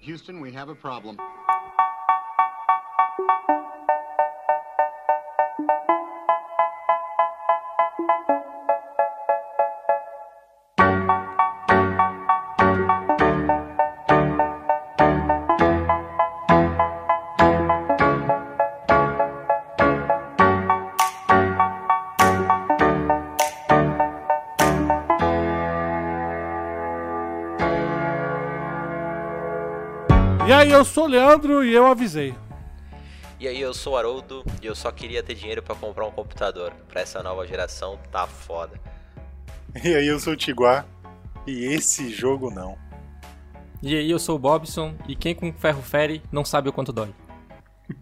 Houston, we have a problem. Eu sou o Leandro e eu avisei. E aí, eu sou o Haroldo e eu só queria ter dinheiro pra comprar um computador. Pra essa nova geração, tá foda. E aí, eu sou o Tiguá. E esse jogo não. E aí, eu sou o Bobson e quem com ferro fere não sabe o quanto dói.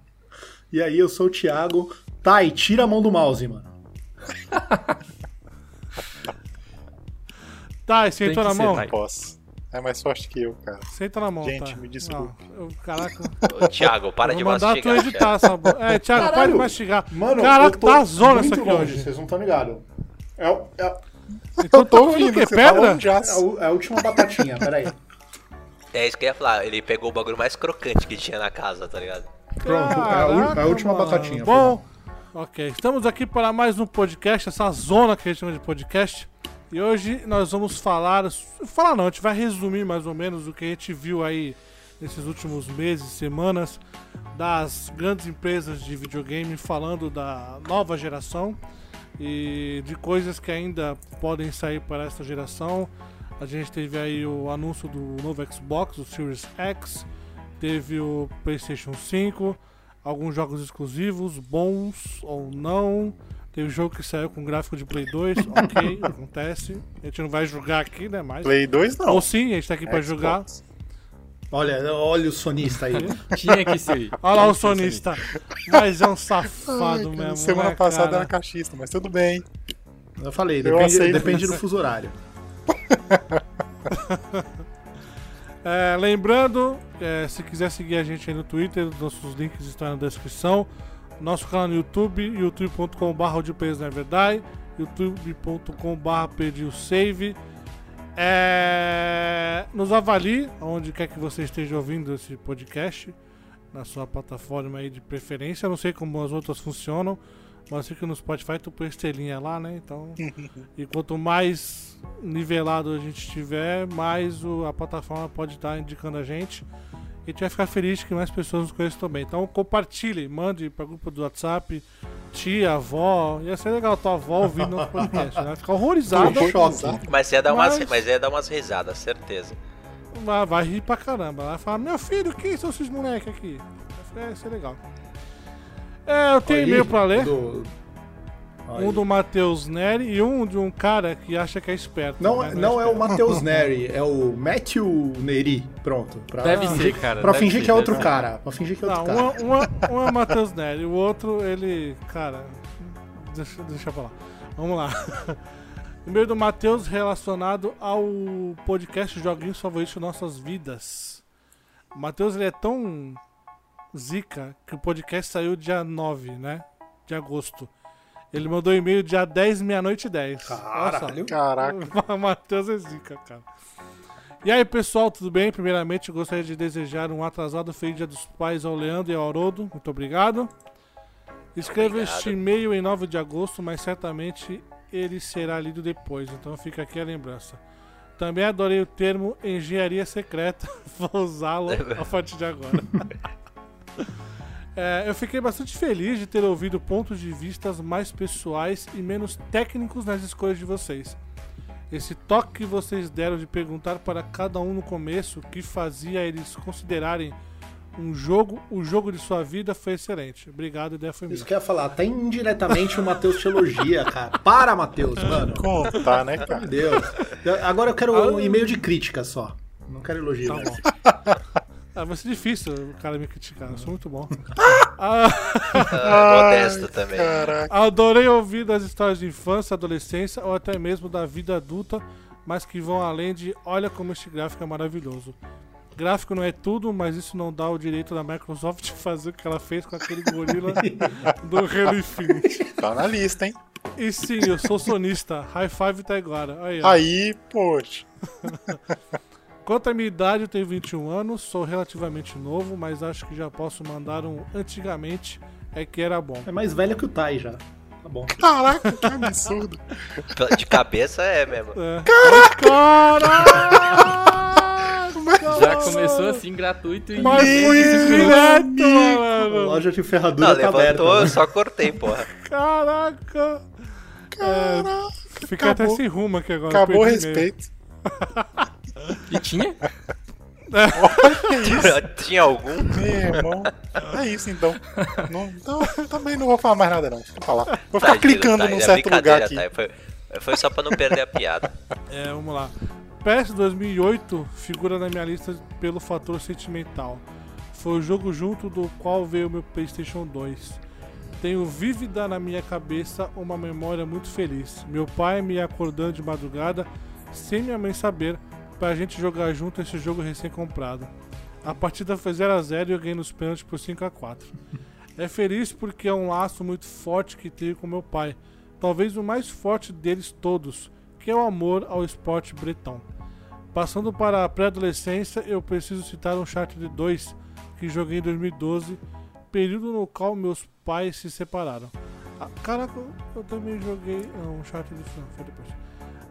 E aí, eu sou o Thiago. Tá, e tira a mão do mouse, mano. Tá, e sentou Tem na mão? vai. Posso. É mais forte que eu, cara. Senta na mão, Gente, tá? me desculpe. Não, eu- caraca. Ô, Thiago, para de vou mandar tu mastigar. editar essa bo... É, Thiago, para de Caralho. mastigar. Mano, Caraca, eu tô tá zona muito aqui longe, hoje. Vocês não estão ligados. É, o- é, Então Eu tô tá ouvindo, o quê? você tá Pedra? é é a última batatinha, peraí. É isso que eu ia falar, ele pegou o bagulho mais crocante que tinha na casa, tá ligado? Pronto, é a, u- é a Caraca, última mano. batatinha. Bom, ok. Estamos aqui para mais um podcast, essa zona que a gente chama de podcast. E hoje nós vamos falar. Falar não, a gente vai resumir mais ou menos o que a gente viu aí nesses últimos meses, semanas, das grandes empresas de videogame falando da nova geração e de coisas que ainda podem sair para esta geração. A gente teve aí o anúncio do novo Xbox, o Series X, teve o PlayStation 5, alguns jogos exclusivos, bons ou não. Teve jogo que saiu com gráfico de Play 2, ok, acontece. A gente não vai julgar aqui, né? Mas. Play 2 não. Ou sim, a gente tá aqui pra Xbox. julgar. Olha, olha o sonista aí. Tinha que ser. Olha lá o sonista. Mas é um safado Ai, mesmo. Semana né, passada cara? era caixista, mas tudo bem. Eu falei, Eu depende, depende do fuso horário. É, lembrando, é, se quiser seguir a gente aí no Twitter, os nossos links estão na descrição. Nosso canal no YouTube, youtube.com.br na é verdade, youtube.com.br save. É, nos avalie onde quer que você esteja ouvindo esse podcast, na sua plataforma aí de preferência. Eu não sei como as outras funcionam, mas sei que no Spotify tu põe estrelinha lá, né? Então, e quanto mais nivelado a gente tiver, mais o- a plataforma pode estar indicando a gente. E a gente vai ficar feliz que mais pessoas nos conheçam também. Então compartilhe, mande para grupo do WhatsApp, tia, avó. Ia ser legal tua avó ouvindo nosso podcast. Ela vai ficar horrorizada. Choque. Mas ia dar umas, Mas- mas ia dar umas risadas, certeza. Vai, vai rir pra caramba. Ela vai falar, meu filho, quem são esses moleques aqui? É, isso é legal. É, eu tenho e-mail pra ler. do- Aí. Um do Matheus Neri e um de um cara que acha que é esperto. Não, mas não é o esperto. Matheus Neri, é o Matthew Neri. Pronto. Pra Deve fingir, ser, cara. Pra fingir ser, que é outro cara. Pra fingir que é outro Não, cara. uma, uma, um é o Matheus Neri, o outro, ele. Cara. Deixa, deixa pra lá. Vamos lá. O e-mail do Matheus relacionado ao podcast Joguinhos Favoritos de Nossas Vidas. O Matheus ele é tão zica que o podcast saiu dia 9, né? De agosto. Ele mandou e-mail dia 10, meia-noite e 10. Olha só. Caralho. Caraca. Matheus é zica, cara. E aí, pessoal, tudo bem? Primeiramente, gostaria de desejar um atrasado feliz Dia dos Pais ao Leandro e ao Haroldo. Muito obrigado. Escreva Obrigado. este e-mail em 9 de agosto, mas certamente ele será lido depois. Então fica aqui a lembrança. Também adorei o termo engenharia secreta. Vou usá-lo a partir de agora. É, eu fiquei bastante feliz de ter ouvido pontos de vistas mais pessoais e menos técnicos nas escolhas de vocês. Esse toque que vocês deram de perguntar para cada um no começo o que fazia eles considerarem um jogo, o jogo de sua vida foi excelente. Obrigado, ideia foi minha. Isso que eu ia falar, até indiretamente o Matheus te elogia, cara. Para, Matheus, mano. Pelo Contar, né, cara? de Deus. Eu- Agora eu quero um e-mail de crítica só. Não quero elogio. Tá. Ah, vai ser difícil o cara me criticar, eu sou muito bom. Ah, Ah, modesto também. Caraca. Adorei ouvir das histórias de infância, adolescência ou até mesmo da vida adulta, mas que vão além de olha como este gráfico é maravilhoso. Gráfico não é tudo, mas isso não dá o direito da Microsoft de fazer o que ela fez com aquele gorila do Halo Infinite. Tá na lista, hein? E sim, eu sou sonista. High five tá agora. Aí, ó. Aí, poxa. Quanto à minha idade, eu tenho 21 anos, sou relativamente novo, mas acho que já posso mandar um antigamente, é que era bom. É mais velho que o Tai já. Tá bom. Caraca, que absurdo. De cabeça é mesmo. É. Caraca! Já começou assim, gratuito e. Mas foi direto, mano! loja de Não, ferradura tá aberta. levantou, eu né? só cortei, porra. Caraca! É, fica até Acabou. sem rumo aqui agora. Acabou o respeito. E tinha? Tinha algum? Meu irmão. É isso então. Não, não, também não vou falar mais nada não. Vou falar. Vou ficar do clicando Tai, num é certo lugar aqui. Tai, Foi, foi só pra não perder a piada. É, vamos lá. PS 2008 figura na minha lista pelo fator sentimental. Foi o jogo junto do qual veio o meu PlayStation 2. Tenho vívida na minha cabeça uma memória muito feliz. Meu pai me acordando de madrugada, sem minha mãe saber, pra gente jogar junto esse jogo recém-comprado. A partida foi 0x0 e eu ganhei nos pênaltis por 5x4. É feliz porque é um laço muito forte que tenho com meu pai. Talvez o mais forte deles todos, que é o amor ao esporte bretão. Passando para a pré-adolescência, eu preciso citar um Uncharted 2 que joguei em 2012, período no qual meus pais se separaram. Ah, caraca, eu- também joguei não, um Uncharted não, foi depois.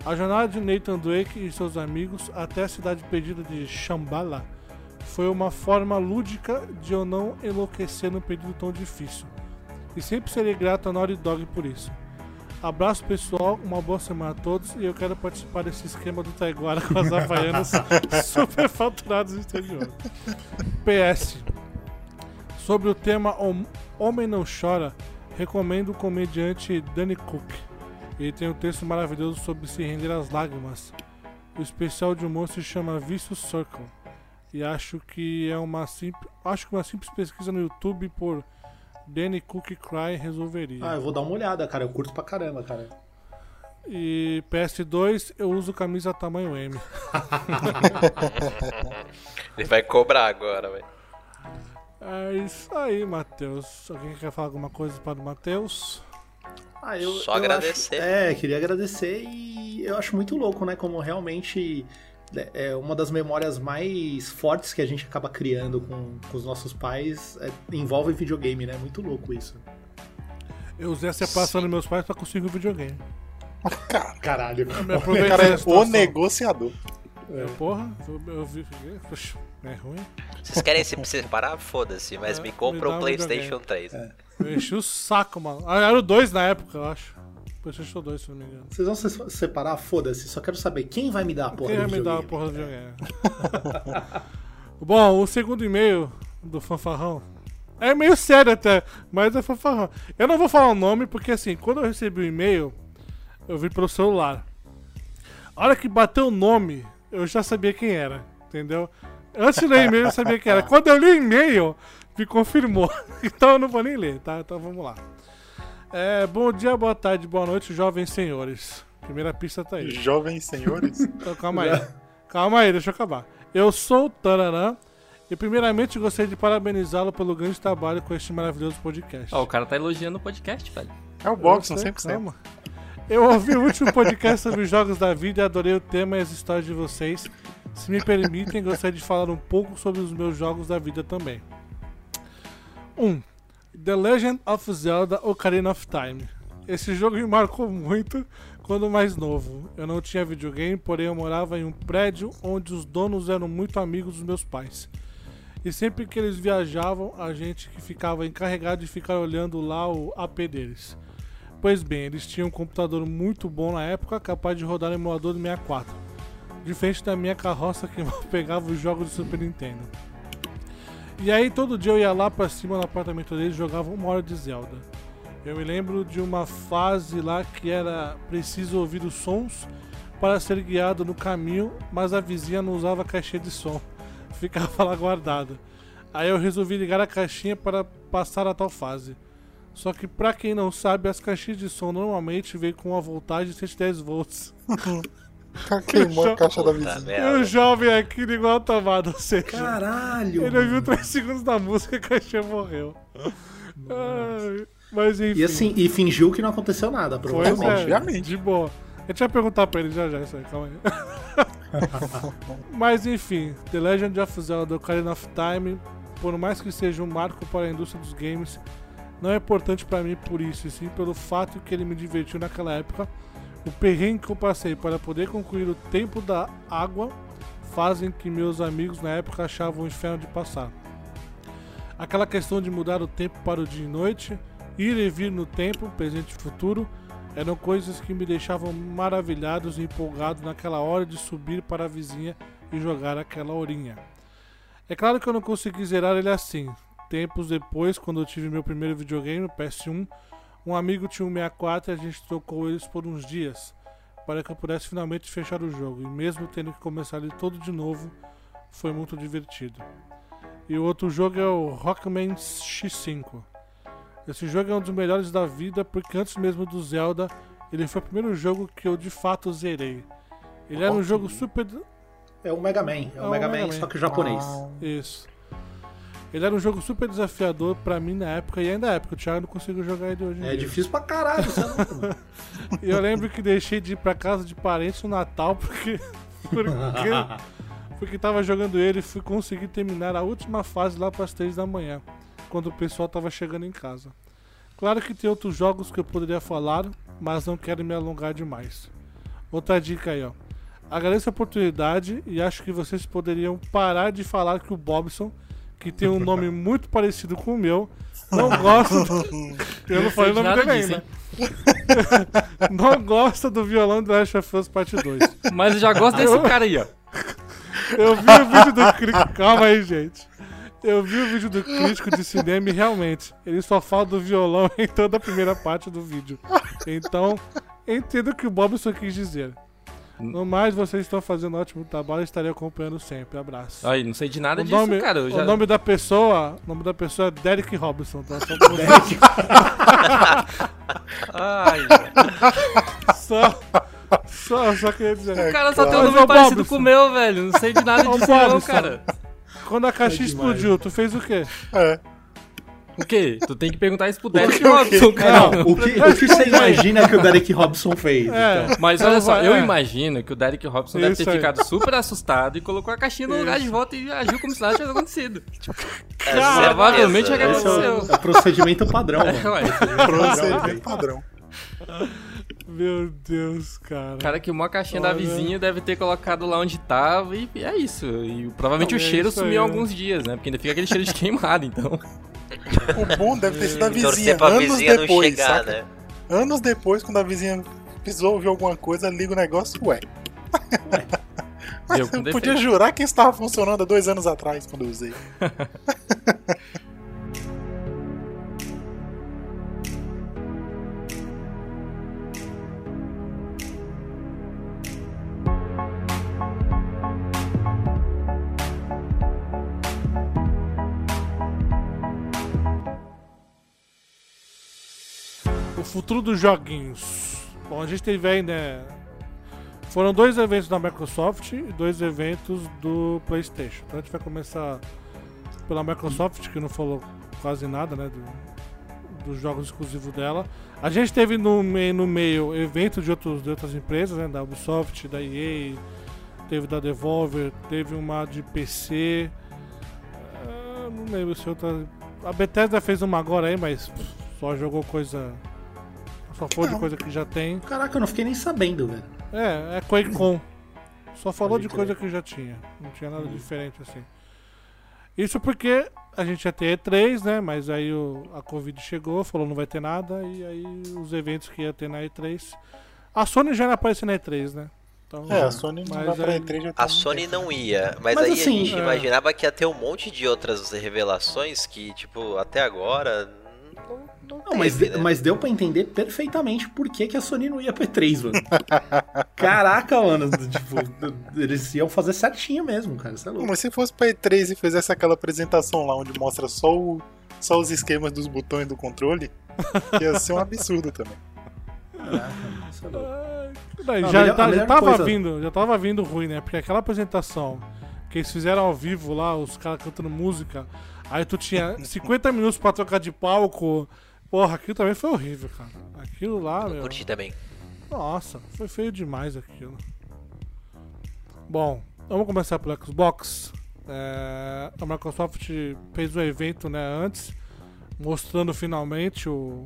A jornada de Nathan Drake e seus amigos até a cidade perdida de Shambhala foi uma forma lúdica de eu não enlouquecer num período tão difícil. E sempre serei grato a Naughty Dog por isso. Abraço pessoal, uma boa semana a todos e eu quero participar desse esquema do Taiguara com as havaianas super faturadas no exterior. PS. Sobre o tema Hom- Homem Não Chora, recomendo o comediante Danny Cook. Ele tem um texto maravilhoso sobre se render às lágrimas. O especial de humor se chama Vicious Circle. E acho que é uma simples, acho que uma simples pesquisa no YouTube por Danny Cook Cry resolveria. Ah, eu vou dar uma olhada, cara. Eu curto pra caramba, cara. E PS2 eu uso camisa tamanho M. Ele vai cobrar agora, velho. É isso aí, Matheus. Alguém quer falar alguma coisa para o Matheus? Ah, eu, Só eu agradecer. acho- é, queria agradecer e eu acho muito louco, né? Como realmente é uma das memórias mais fortes que a gente acaba criando com, com os nossos pais é, envolve videogame, né? Muito louco isso. Eu usei a separação dos meus pais para conseguir o videogame. Cara, Caralho. O cara é o negociador. É, porra, eu, vi. Puxa, é ruim. Vocês querem se separar? Foda-se, mas É, me compra dá um PlayStation 3. Eu enchi o saco, mano. Ah, era o 2 na época, eu acho. PlayStation 2, se não me engano. Vocês vão se separar? Foda-se. Só quero saber quem vai me dar a porra Quem do vai me dar a porra do videogame? Bom, o segundo e-mail do fanfarrão é meio sério até, mas é fanfarrão. Eu não vou falar o nome porque assim, quando eu recebi o e-mail, eu vi pelo celular. A hora que bateu o nome, eu já sabia quem era, entendeu? Antes de ler o e-mail, eu sabia quem era. Quando eu li o e-mail, me confirmou. Então eu não vou nem ler, tá? Então vamos lá. É, bom dia, boa tarde, boa noite, jovens senhores. Primeira pista tá aí. Jovens senhores. Então, calma aí. Calma aí, deixa eu acabar. Eu sou o Taranã e primeiramente gostaria de parabenizá-lo pelo grande trabalho com este maravilhoso podcast. Ó, o cara tá elogiando o podcast, velho. É o sei, 100%. calma. Eu ouvi o último podcast sobre os jogos da vida e adorei o tema e as histórias de vocês. Se me permitem, gostaria de falar um pouco sobre os meus jogos da vida também. 1. Um, The Legend of Zelda Ocarina of Time. Esse jogo me marcou muito quando mais novo. Eu não tinha videogame, porém eu morava em um prédio onde os donos eram muito amigos dos meus pais. E sempre que eles viajavam, a gente que ficava encarregado de ficar olhando lá o AP deles. Pois bem, eles tinham um computador muito bom na época, capaz de rodar emulador do 64. Diferente da minha carroça que pegava os jogos do Super Nintendo. E aí todo dia eu ia lá pra cima no apartamento deles e jogava uma hora de Zelda. Eu me lembro de uma fase lá que era preciso ouvir os sons para ser guiado no caminho, mas a vizinha não usava caixinha de som. Ficava lá guardada. Aí eu resolvi ligar a caixinha para passar a tal fase. Só que pra quem não sabe, as caixinhas de som normalmente vêm com uma voltagem de 110 volts. Queimou a caixa da vizinha. E o jovem aqui ligou a tomada, ou seja, Caralho. ele ouviu 3 segundos da música e a caixinha morreu. Ai, mas enfim. E assim, e fingiu que não aconteceu nada, Pois provavelmente. é, Obviamente. de boa. A gente vai perguntar pra ele já já isso aí, calma aí. Mas enfim, The Legend of Zelda Ocarina of Time, por mais que seja um marco para a indústria dos games, não é importante para mim por isso, e sim pelo fato que ele me divertiu naquela época. O perrengue que eu passei para poder concluir o tempo da água fazem que meus amigos na época achavam um inferno de passar. Aquela questão de mudar o tempo para o dia e noite, ir e vir no tempo, presente e futuro, eram coisas que me deixavam maravilhados e empolgados naquela hora de subir para a vizinha e jogar aquela horinha. É claro que eu não consegui zerar ele assim. Tempos depois, quando eu tive meu primeiro videogame, o PS1, um amigo tinha um 64 e a gente trocou eles por uns dias, para que eu pudesse finalmente fechar o jogo, e mesmo tendo que começar ele todo de novo, foi muito divertido. E o outro jogo é o Rockman X5. Esse jogo é um dos melhores da vida, porque antes mesmo do Zelda, ele foi o primeiro jogo que eu de fato zerei. Ele era um jogo super. É o Mega Man, é o Mega, Man, só que japonês. Isso. Ele era um jogo super desafiador pra mim na época, e ainda é época, o Thiago não conseguiu jogar ele hoje É dia. difícil pra caralho, você não... E eu lembro que deixei de ir pra casa de parentes no Natal porque. porque, porque tava jogando ele e fui conseguir terminar a última fase lá pras 3 da manhã, quando o pessoal tava chegando em casa. Claro que tem outros jogos que eu poderia falar, mas não quero me alongar demais. Outra dica aí, ó. Agradeço a oportunidade e acho que vocês poderiam parar de falar que o Bobson, que tem um nome muito parecido com o meu, não gosta. do- Eu não falei o nome dele ainda. Não gosta do violão do Last of Us Part 2. Mas eu já gosto desse cara aí, ó. Eu vi o vídeo do crítico. Calma aí, gente. Eu vi o vídeo do crítico de cinema e realmente, ele só fala do violão em toda a primeira parte do vídeo. Então, entendo o que o Bobson quis dizer. No mais, vocês estão fazendo um ótimo trabalho e estarei acompanhando sempre. Abraço. Aí, não sei de nada O disso, nome, cara. Já... o nome da pessoa, o nome da pessoa é Derek Robinson, tá? Só, pra você- Ai, só, só, só queria dizer. o cara só tem um nome parecido Bobson. com o meu, velho. Não sei de nada disso, não, cara. Quando a caixinha É explodiu, tu fez o quê? É. O quê? Tu tem que perguntar isso pro Derek Robson, cara. Não, o que, o que você imagina que o Derek Robson fez? É. Então? Mas olha só, eu é. imagino que o Derek Robson deve Isso ter aí. ficado super assustado e colocou a caixinha no lugar de volta e agiu como se nada tivesse acontecido. É, Provavelmente é que né? É aconteceu. é o procedimento padrão, É, mano. ué. Procedimento padrão. Meu Deus, cara. O cara queimou a caixinha da Olha. vizinha, deve ter colocado lá onde tava e é isso. E provavelmente Não, o é cheiro isso sumiu aí, alguns dias, né? Porque ainda fica aquele cheiro de queimado, então. O bom deve ter sido a vizinha. Torcer pra anos vizinha depois, não chegar, saca? né? Anos depois, quando a vizinha precisou ouvir alguma coisa, liga o negócio, ué. Mas Deu com eu podia jurar que isso estava funcionando há dois anos atrás, quando eu usei. futuro dos joguinhos. Bom, a gente teve aí, né? Foram dois eventos da Microsoft e dois eventos do PlayStation. Então a gente vai começar pela Microsoft, que não falou quase nada, né? do- dos jogos exclusivos dela. A gente teve no meio, no meio eventos de, outros, de outras empresas, né? Da Ubisoft, da EA, teve da Devolver, teve uma de PC. ah, não lembro se outra. A Bethesda fez uma agora aí, mas só jogou coisa. Só de Não. coisa que já tem. Caraca, eu não fiquei nem sabendo, velho. É, é QuakeCon. Só falou Pode de coisa que já tinha. Não tinha nada diferente assim. Isso porque a gente ia ter E3, né? Mas aí o, a Covid chegou, falou não vai ter nada. E aí os eventos que ia ter na E3. A Sony já não apareceu na E3, né? Então, É, a Sony não vai pra aí- E3 já A Sony tempo. não ia, mas, Mas aí assim, a gente é. imaginava que ia ter um monte de outras revelações que, tipo, até agora não, mas, né? mas deu pra entender perfeitamente por que, que a Sony não ia pra E3, mano. Caraca, mano. Tipo, eles iam fazer certinho mesmo, cara. Isso é louco. Mas se fosse pra E3 e fizesse aquela apresentação lá onde mostra só, o- só os esquemas dos botões do controle, ia ser um absurdo também. Caraca, mano, isso é louco. Não, já, melhor- tá- já tava coisa- vindo, já tava vindo ruim, né? Porque aquela apresentação que eles fizeram ao vivo lá, os caras cantando música, aí tu tinha 50 minutos pra trocar de palco. Porra, aquilo também foi horrível, cara. Aquilo lá, Não meu. curti também. Nossa, foi feio demais aquilo. Bom, vamos começar pelo Xbox. É, a Microsoft fez um evento né, antes, mostrando finalmente o,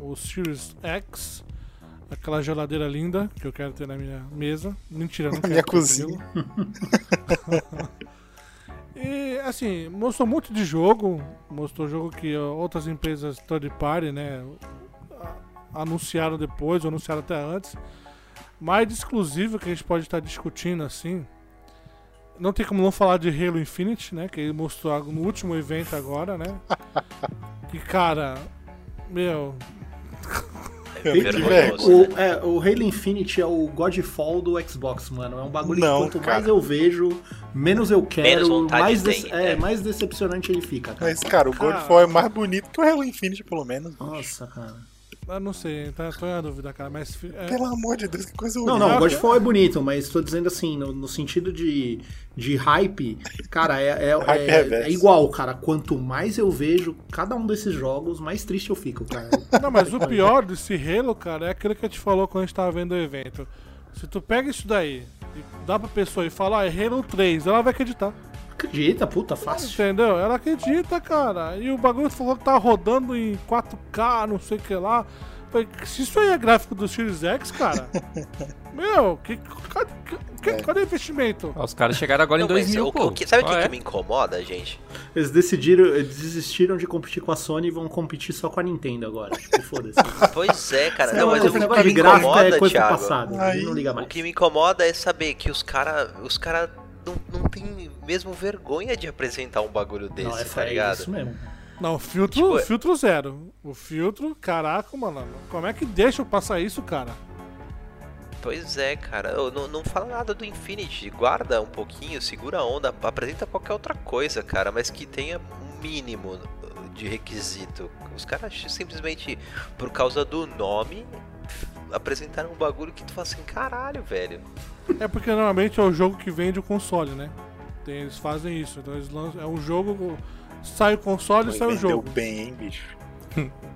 o Series X, aquela geladeira linda que eu quero ter na minha mesa. Mentira, não Na quero. minha ter cozinha. e assim, mostrou muito de jogo, mostrou jogo que outras empresas third party, né, anunciaram depois, ou anunciaram até antes. Mais de exclusivo que a gente pode estar discutindo assim. Não tem como não falar de Halo Infinite, né? Que ele mostrou no último evento agora, né? que cara, meu, É vergonhoso. O, é, o Halo Infinite é o Godfall do Xbox, mano. É um bagulho Não, que quanto cara. mais eu vejo, menos eu quero, Menos mais, tem, é, é. mais decepcionante ele fica, cara. Mas, cara, o Cara. Godfall é mais bonito que o Halo Infinite, pelo menos. Nossa, cara. Eu não sei, tá, tô em dúvida, cara, mas é, Pelo amor de Deus, que coisa Não, horrível. não, o Ah, Godfall é bonito, mas tô dizendo assim, no, no sentido de, de hype, cara, é, é, é- é igual, cara. Quanto mais eu vejo cada um desses jogos, mais triste eu fico, cara. Não, mas o pior desse Halo, cara, é aquilo que a gente falou quando a gente tava vendo o evento. Se tu pega isso daí e dá pra pessoa e fala, ah, é Halo 3, ela vai acreditar. Acredita, puta, fácil. Entendeu? Ela acredita, cara. E o bagulho falou que tá rodando em 4K, não sei o que lá. Se isso aí é gráfico do Series X, cara. meu, que, cadê, que- cadê o investimento? Ó, Os caras chegaram agora Não, em mas 2000, o- pô. o que- sabe o que, Ah, é? que me incomoda, gente? Eles decidiram, eles desistiram de competir com a Sony e vão competir só com a Nintendo agora. Tipo, foda-se. Pois é, cara. Não, Não, mas o que me gráfico incomoda, é coisa do Thiago, passado. a Aí- gente não liga mais. o que me incomoda é saber que os caras os cara não, não tem mesmo vergonha de apresentar um bagulho desse, Não, é, tá é ligado? isso mesmo. Não, filtro, Tipo, é- filtro zero. O filtro, caraca, mano. Como é que deixa eu passar isso, cara? Pois é, cara. Eu não, não fala nada do Infinity. Guarda um pouquinho, segura a onda, apresenta qualquer outra coisa, cara, mas que tenha um mínimo de requisito. Os caras simplesmente, por causa do nome, apresentaram um bagulho que tu fala assim, caralho, velho. É porque normalmente é o jogo que vende o console, né? Tem- eles fazem isso. Então eles lançam. É um jogo. Sai o console e Mas sai o vendeu jogo. bem, hein, bicho.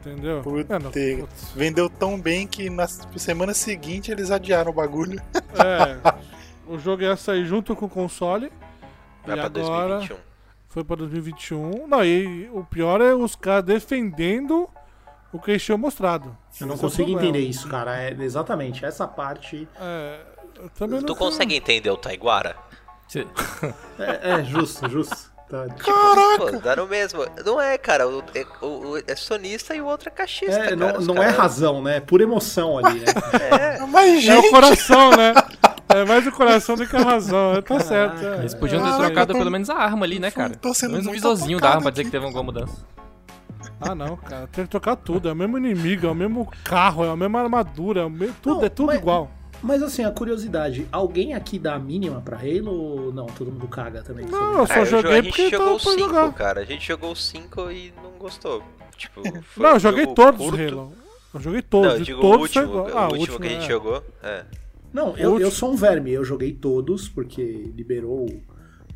Entendeu? Puta. É, não, putz. Vendeu tão bem que na semana seguinte eles adiaram o bagulho. É, o jogo ia sair junto com o console. Vai e pra agora 2021. foi pra 2021. Não, e o pior é os caras defendendo o que eles tinham mostrado. Eu não Esse é consigo problema. entender isso, cara. É exatamente essa parte. É, também Tu não consegue entender o Taiguara? Cê- É, é justo, justo. Tá. Pô, dá no mesmo. Não é, cara. O, é, o- o- é sonista e o outro é cachista, É, cara. não, não é caras- razão, né? É pura emoção ali, né? É, Mas, É o gente, coração, né? É mais o coração do que a razão. Tá certo. é. Eles podiam ter Caraca, trocado tô- pelo menos a arma ali, né, cara? tô sendo Pelo menos o visorzinho da arma pra dizer que teve alguma mudança. Ah, não, cara. Tem que trocar tudo. É o mesmo inimigo, é o mesmo carro, é a mesma armadura, é o mesmo, tudo, Não, é tudo mas- igual. Mas assim, a curiosidade, alguém aqui dá a mínima pra Halo ou não? Todo mundo caga também. Não, eu só Ah, eu jo- joguei a gente porque jogou tava o pra 5, jogar. cara. A gente jogou o 5 e não gostou. Tipo, foi Não, eu um joguei jogo todos curto. os Halo. Eu joguei todos. Não, eu e digo todos o último, foi igual. o Ah, último que a gente é. jogou. É. Não, eu, Último. eu sou um verme, eu joguei todos, porque liberou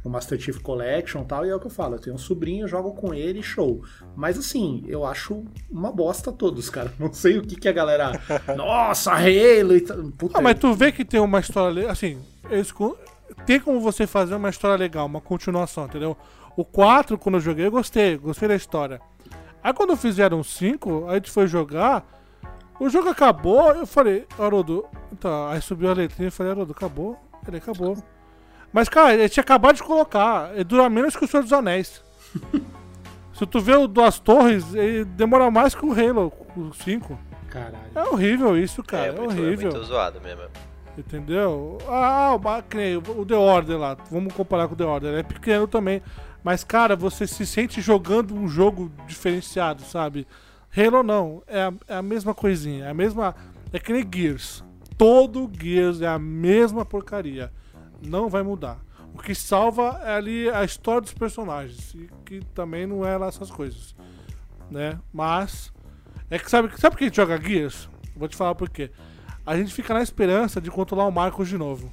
o Master Chief Collection e tal, e é o que eu falo, eu tenho um sobrinho, eu jogo com ele, show. Mas assim, eu acho uma bosta todos, cara. Não sei o que que a galera. Nossa, Halo e tal. Ah, mas tu vê que tem uma história. Assim, eles tem como você fazer uma história legal, uma continuação, entendeu? O 4, quando eu joguei, eu gostei, gostei da história. Aí quando fizeram o 5, a gente foi jogar, o jogo acabou, eu falei, Haroldo, então, aí subiu a letrinha e falei, Haroldo, acabou? Ele acabou. Mas, cara, ele tinha acabado de colocar, ele dura menos que o Senhor dos Anéis. Se tu vê o Duas Torres, ele demora mais que o Halo, o 5. Caralho. É horrível isso, cara, é, é, muito, é horrível. muito zoado mesmo. Entendeu? Ah, o o The Order lá. Vamos comparar com o The Order. É pequeno também. Mas, cara, você se sente jogando um jogo diferenciado, sabe? Halo não. É a, é a mesma coisinha. É a mesma. É que nem Gears. Todo Gears é a mesma porcaria. Não vai mudar. O que salva é ali a história dos personagens. E que também não é lá essas coisas. Né? Mas. É que sabe, sabe por que a gente joga Gears? Vou te falar por quê. A gente fica na esperança de controlar o Marcos de novo.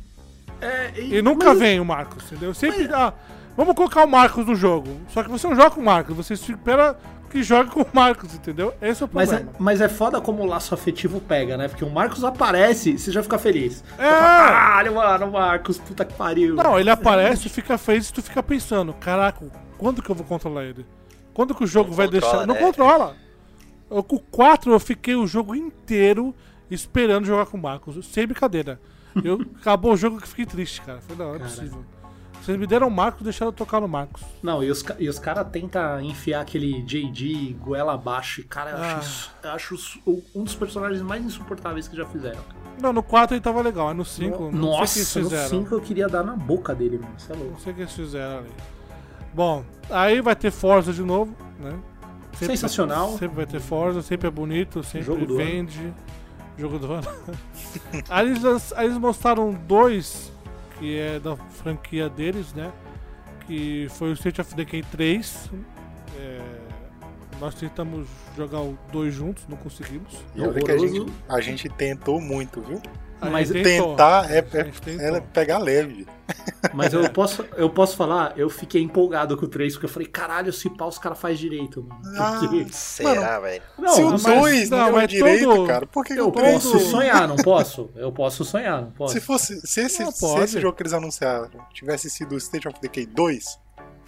É, E nunca vem o Marcos, entendeu? Sempre. Ah, Vamos colocar o Marcos no jogo. Só que você não joga com o Marcos, você espera que jogue com o Marcos, entendeu? Esse é o Mas problema. é, mas é foda como o laço afetivo pega, né? Porque o Marcos aparece, você já fica feliz. É. Caralho, mano, o Marcos, puta que pariu. Não, ele aparece, fica feliz e tu fica pensando, caraca, quando que eu vou controlar ele? Quando que o jogo Não vai controla, deixar. Não né? controla. Eu, com o 4 eu fiquei o jogo inteiro esperando jogar com o Marcos. Sem brincadeira. Eu, acabou o jogo que fiquei triste, cara. Falei, não, não é possível. Vocês me deram o Marcos deixaram eu tocar no Marcos. Não, e os, e os caras tentam enfiar aquele JD goela abaixo. E, cara, eu Ah. acho, eu acho um dos personagens mais insuportáveis que já fizeram. Não, no 4 ele tava legal, mas no 5 não sei o que Nossa, no fizeram. 5 eu queria dar na boca dele, mano. Você é louco. Não sei o que eles fizeram ali. Bom, aí vai ter Forza de novo, né? Sensacional. Sempre vai ter Forza, sempre é bonito, sempre Jogo do ano. vende. Jogo do ano. aí, eles, aí eles mostraram dois, que é da franquia deles, né? Que foi o State of Decay 3. É, nós tentamos jogar o dois juntos, não conseguimos. E olha que a gente, a gente tentou muito, viu? Mas. Tentar é, é, é pegar leve. Mas eu posso, eu posso falar, eu fiquei empolgado com o 3, porque eu falei, caralho, se pau os caras faz direito, mano. Ah, Porque... Será, velho? Não, Se o mas 2 não, não, mas direito, todo- cara, por que eu o três posso sim? sonhar, não posso? Eu posso sonhar, não posso. Se fosse, se esse, Não, se esse jogo que eles anunciaram tivesse sido o State of Decay 2,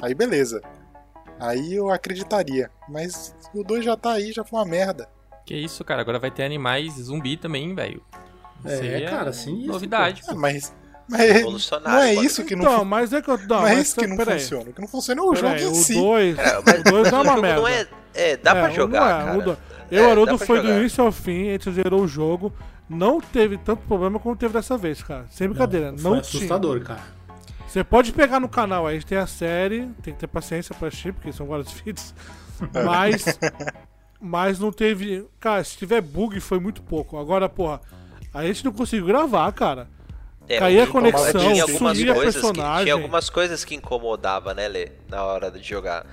aí beleza. Aí eu acreditaria. Mas o 2 já tá aí, já foi uma merda. Que isso, cara. Agora vai ter animais zumbi também, velho. É, cara, sim. isso, Novidade. Ah, mas. Mas Revolucionário, não é isso que não, Então, mas é que eu. Não, não é mas isso que não peraí, funciona. O que não funciona é o jogo em o si. 2. É, O mas 2 é uma merda. não é. É, dá pra É, jogar, não é, cara. o do- É, Eu, dá Haroldo, foi do jogar. início ao fim, a gente zerou o jogo. Não teve tanto problema como teve dessa vez, cara. Sem brincadeira. Não, Foi tinha. assustador, cara. Você pode pegar no canal, aí a gente tem a série, tem que ter paciência pra assistir, porque são vários vídeos. Mas. mas não teve. Cara, se tiver bug, foi muito pouco. Agora, porra, a gente não conseguiu gravar, cara. É, Caía a conexão, tinha algumas sumia coisas que, personagem. tinha algumas coisas que incomodava, né, Lê, na hora de jogar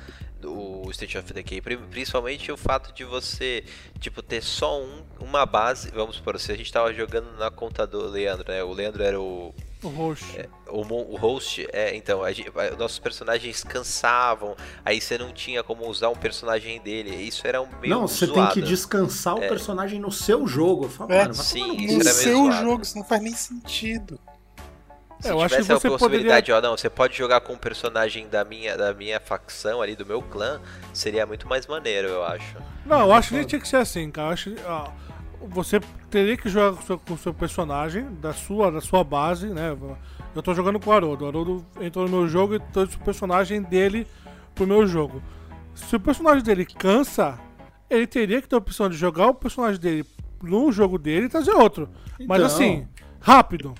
o State of Decay, Pri- principalmente o fato de você, tipo, ter só um, uma base, vamos supor, se a gente tava jogando na conta do Leandro, né, o Leandro era o, O host. o, mo- o host, é, então, a gente- a- nossos personagens cansavam, aí você não tinha como usar um personagem dele, isso era um meio Não, você tem que descansar o personagem no seu jogo. Fala, É, sim, isso. No era seu zoado. jogo, isso não faz nem sentido. Se É, eu acho que tivesse a você possibilidade, ó, não, você pode jogar com um personagem da minha, da minha facção ali, do meu clã, seria muito mais maneiro, eu acho. Não, eu acho que nem tinha que ser assim, cara. Eu acho que, ó, você teria que jogar com o seu, com o seu personagem, da sua, da sua base, né? Eu tô jogando com o Haroldo. O Haroldo entrou no meu jogo e trouxe o personagem dele pro meu jogo. Se o personagem dele cansa, ele teria que ter a opção de jogar o personagem dele no jogo dele e trazer outro. Mas Então. assim, rápido.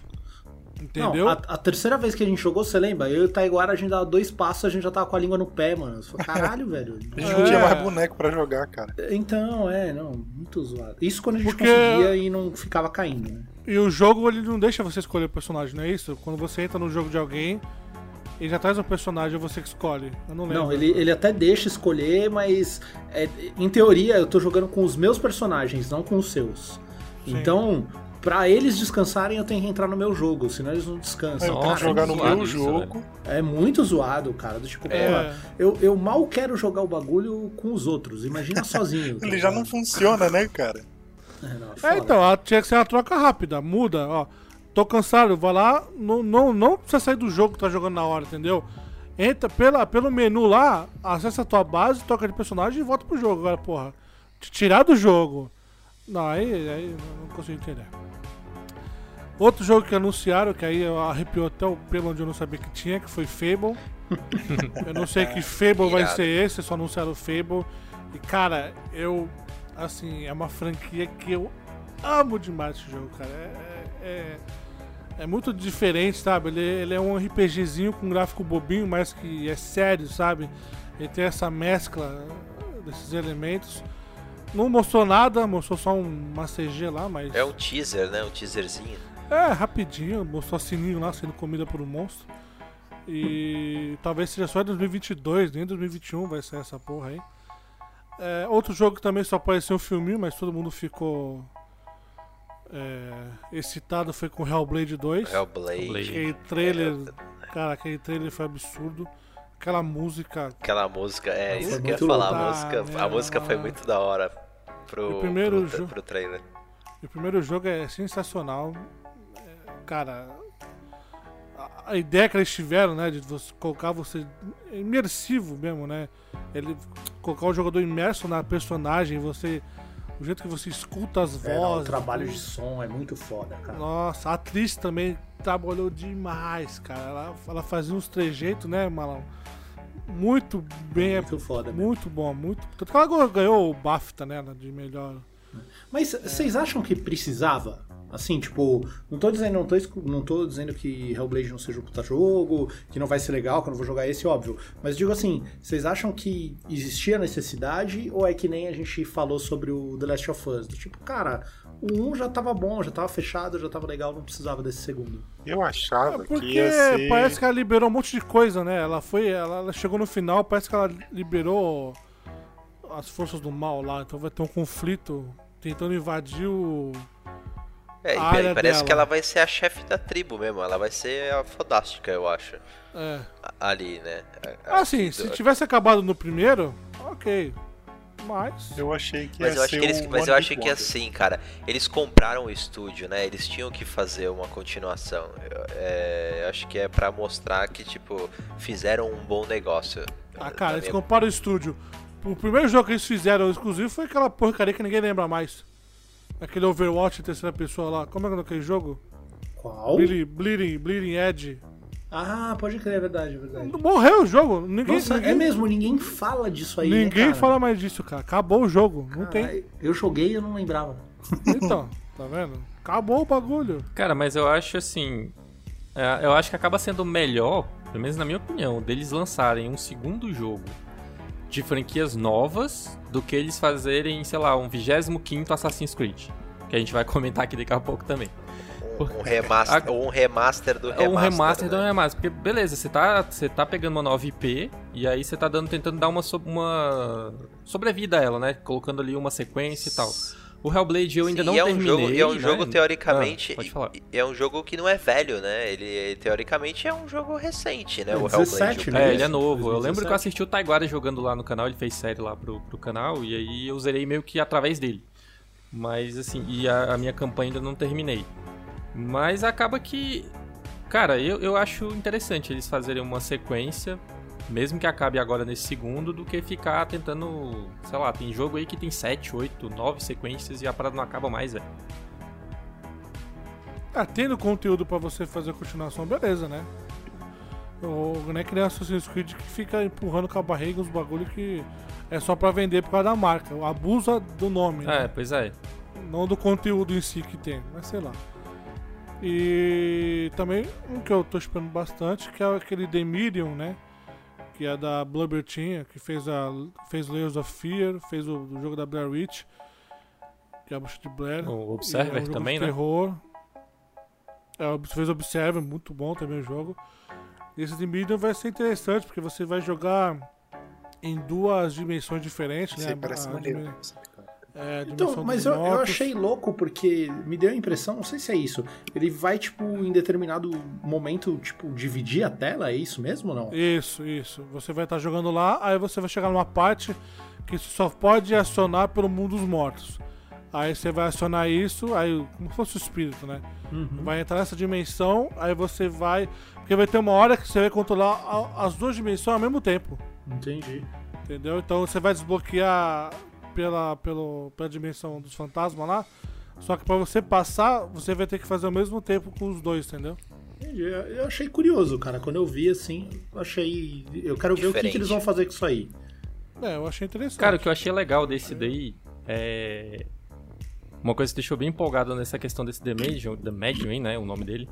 Entendeu? Não, a, a terceira vez que a gente jogou, você lembra? Eu e o Taiguara, a gente dava dois passos, a gente já tava com a língua no pé, mano. Falou, caralho, velho. A gente não tinha É. mais boneco pra jogar, cara. Então, é, não, muito zoado. Isso quando a gente Porque- conseguia e não ficava caindo, né? E o jogo ele não deixa você escolher o personagem, não é isso? Quando você entra no jogo de alguém, ele já traz um personagem, é você que escolhe. Eu não lembro. Não, ele, ele até deixa escolher, mas é, em teoria eu tô jogando com os meus personagens, não com os seus. Sim. Então, pra eles descansarem, eu tenho que entrar no meu jogo, senão eles não Eu descansam. tenho Nossa, que jogar no zoado meu isso, jogo. É muito zoado, cara. Do tipo, É. porra, eu, eu mal quero jogar o bagulho com os outros. Imagina sozinho. tá Ele já não funciona, né, cara? É, não, é É, então, tinha que ser uma troca rápida, muda, ó. Tô cansado, vai lá, não, não, não precisa sair do jogo que tá jogando na hora, entendeu? Entra pela, pelo menu lá, acessa a tua base, toca de personagem e volta pro jogo. Agora, porra, te tirar do jogo. Não, aí, aí eu não consigo entender. Outro jogo que anunciaram, que aí arrepiou até o pelo onde eu não sabia que tinha, que foi Fable. eu não sei que Fable vai ser esse, só anunciaram Fable. E cara, eu. Assim, é uma franquia que eu amo demais esse jogo, cara. É, é, é muito diferente, sabe? Ele, ele é um RPGzinho com gráfico bobinho, mas que é sério, sabe? Ele tem essa mescla desses elementos. Não mostrou nada, mostrou só um- uma CG lá, mas. É um teaser, né? Um teaserzinho. É, rapidinho, mostrou sininho lá sendo comida por um monstro. E talvez seja só em 2022, nem em 2021 vai ser essa porra aí. É, outro jogo que também só apareceu um filminho, mas todo mundo ficou é, excitado foi com Hellblade 2. Hellblade. Aquele trailer, cara, aquele trailer foi absurdo. aquela música. Aquela música, é, isso que eu ia falar. louco. A música, Ah, a música foi muito da hora pro, O primeiro pro, pro trailer. O primeiro jogo é sensacional. É, Cara, a, ideia que eles tiveram, né, de você colocar você imersivo mesmo, né? Ele colocar o jogador imerso na personagem, você o jeito que você escuta as É, não, o vozes. trabalho de som é muito foda, cara. Nossa, a atriz também trabalhou demais, cara. Ela, ela fazia uns trejeitos, né, Malão? Muito bem, é Muito foda mesmo. muito bom, muito. Tanto que ela ganhou o BAFTA, né, de melhor. Mas vocês acham que precisava? Assim, tipo, não tô dizendo, não tô, não tô dizendo que Hellblade não seja um puta jogo, que não vai ser legal, que eu não vou jogar esse, óbvio. Mas digo assim, vocês acham que existia necessidade ou é que nem a gente falou sobre o The Last of Us? Do tipo, cara, o 1 já tava bom, já tava fechado, já tava legal, não precisava desse segundo. Eu achava que Porque ia ser. parece que ela liberou um monte de coisa, né? Ela foi. Ela, ela chegou no final, parece que ela liberou as forças do mal lá. Então vai ter um conflito tentando invadir o. É, e parece dela. que ela vai ser a chefe da tribo mesmo. Ela vai ser a fodástica, eu acho. É. Ali, né? A- a- Assim, se do- tivesse acabado no primeiro, ok. Mas. Eu achei que Mas ia eu acho ser que eles, mas eu achei que assim, cara, eles compraram o estúdio, né? Eles tinham que fazer uma continuação. Eu, é, eu acho que é pra mostrar que tipo fizeram um bom negócio. Ah, cara, eles minha- comparam o estúdio. O primeiro jogo que eles fizeram exclusivo foi aquela porcaria que ninguém lembra mais. Aquele Overwatch em terceira pessoa lá. Como é que é aquele jogo? Qual? Bleeding, Bleeding, Bleeding Edge. Ah, pode crer, é verdade, é verdade. Morreu o jogo. Ninguém, Nossa, ninguém, é mesmo, ninguém fala disso aí. né, ninguém cara? fala mais disso, cara. Acabou o jogo. Não tem. Eu joguei e eu não lembrava. Então, tá vendo? Acabou o bagulho. Cara, mas eu acho assim. é, Eu acho que acaba sendo melhor, pelo menos na minha opinião, deles lançarem um segundo jogo de franquias novas do que eles fazerem, sei lá, um 25 Assassin's Creed. Que a gente vai comentar aqui daqui a pouco também. um, um remaster, A- um remaster do remaster. um remaster do né? remaster. Porque, beleza, você tá, você tá pegando uma nova IP e aí você tá dando, tentando dar uma, so- uma sobrevida a ela, né? Colocando ali uma sequência e tal. O Hellblade eu ainda Sim, não é um terminei. jogo, e é um né? jogo teoricamente, Ah, pode falar. é um jogo que não é velho, né? Ele teoricamente é um jogo recente, né? É o 17, Hellblade. né? É, ele é novo. Eu lembro que eu 2017. assisti o Taiguara jogando lá no canal, ele fez série lá pro, pro canal, e aí eu zerei meio que através dele. Mas assim, e a, a minha campanha ainda não terminei. Mas acaba que. Cara, eu, eu acho interessante eles fazerem uma sequência, mesmo que acabe agora nesse segundo, do que ficar tentando. Sei lá, tem jogo aí que tem 7, 8, 9 sequências e a parada não acaba mais, velho. Ah, tendo conteúdo pra você fazer a continuação, beleza, né? O, não é que nem Assassin's Creed que fica empurrando com a barriga os bagulho que é só pra vender por causa da marca. Abusa do nome, É, né? pois é. Não do conteúdo em si que tem, mas sei lá. E também um que eu tô esperando bastante, que é aquele The Medium, né? Que é da Blubber Team, que fez, a, fez Layers of Fear, fez o, o jogo da Blair Witch, que é a bruxa de Blair. O E é Observer um também, de né? terror. É, fez Observer, muito bom também o jogo. E esse The Medium vai ser interessante, porque você vai jogar em duas dimensões diferentes, Isso né? parece A maneiro. É, Então, mas eu, eu achei louco porque me deu a impressão, não sei se é isso. Ele vai, tipo, em determinado momento, tipo, dividir a tela, é isso mesmo ou não? Isso, isso. Você vai estar jogando lá, aí você vai chegar numa parte que só pode acionar pelo mundo dos mortos. Aí você vai acionar isso, aí como se fosse o espírito, né? Uhum. Vai entrar nessa dimensão, aí você vai. Porque vai ter uma hora que você vai controlar as duas dimensões ao mesmo tempo. Entendi. Entendeu? Então você vai desbloquear pela, pelo, pela dimensão dos fantasmas lá. Só que pra você passar, você vai ter que fazer ao mesmo tempo com os dois, entendeu? Entendi. Eu achei curioso, cara. Quando eu vi, assim, eu achei... Eu quero ver o que, que Diferente. eles vão fazer com isso aí. É, eu achei interessante. Cara, o que eu achei legal desse daí é. Uma coisa que deixou bem empolgado nessa questão desse The Medium, The Medium, hein, né? O nome dele.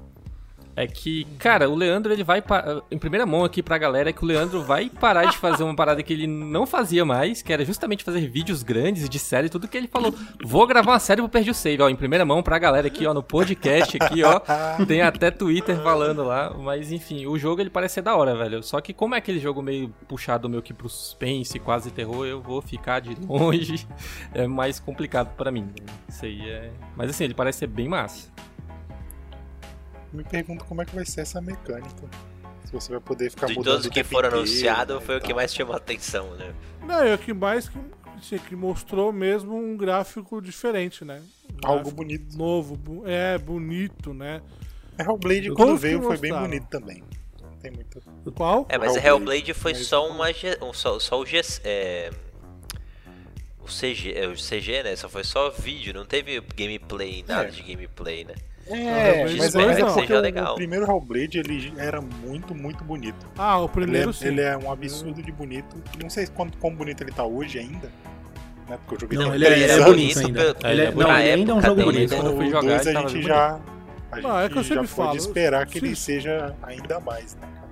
É que, cara, o Leandro, ele vai. pa- Em primeira mão aqui pra galera, é que o Leandro vai parar de fazer uma parada que ele não fazia mais, que era justamente fazer vídeos grandes de série, tudo que ele falou. Vou gravar uma série pro Perdi o Save, ó, em primeira mão pra galera aqui, ó, no podcast aqui, ó. Tem até Twitter falando lá, mas enfim, o jogo ele parece ser da hora, velho. Só que como é aquele jogo meio puxado meio que pro suspense, quase terror, eu vou ficar de longe. É mais complicado pra mim. né? Isso aí é. Mas assim, ele parece ser bem massa. Me pergunto como é que vai ser essa mecânica. Você vai poder ficar De mudando todos o que tempo foram anunciados, né, foi o e que mais chamou a atenção, né? Não, é o que mais que, assim, que mostrou mesmo um gráfico diferente, né? Um Algo bonito. Novo, é, bonito, né? Hellblade, Todos quando veio, foi bem bonito também. Tem muito. Qual? É, mas Hellblade, Hellblade foi mas- só uma. Um- Só, só o G. É, o CG, é, o CG, né? Só foi só vídeo, não teve gameplay, nada É. de gameplay, né? É, Hellblade mas dois é, é não. porque o, legal. o primeiro Hellblade ele era muito, muito bonito. Ah, o Ele primeiro é, sim. ele é um absurdo de bonito. Não sei quanto, quão bonito ele tá hoje ainda. Né? Porque eu joguei Não, ele é- ele é bonito ainda. pelo- Ele é- não, ele ainda é um jogo bonito. né? Quando eu fui jogar, dois ele a gente já. A Não, é que eu gente já sempre pode falo, esperar que se- ele seja ainda mais, né, cara?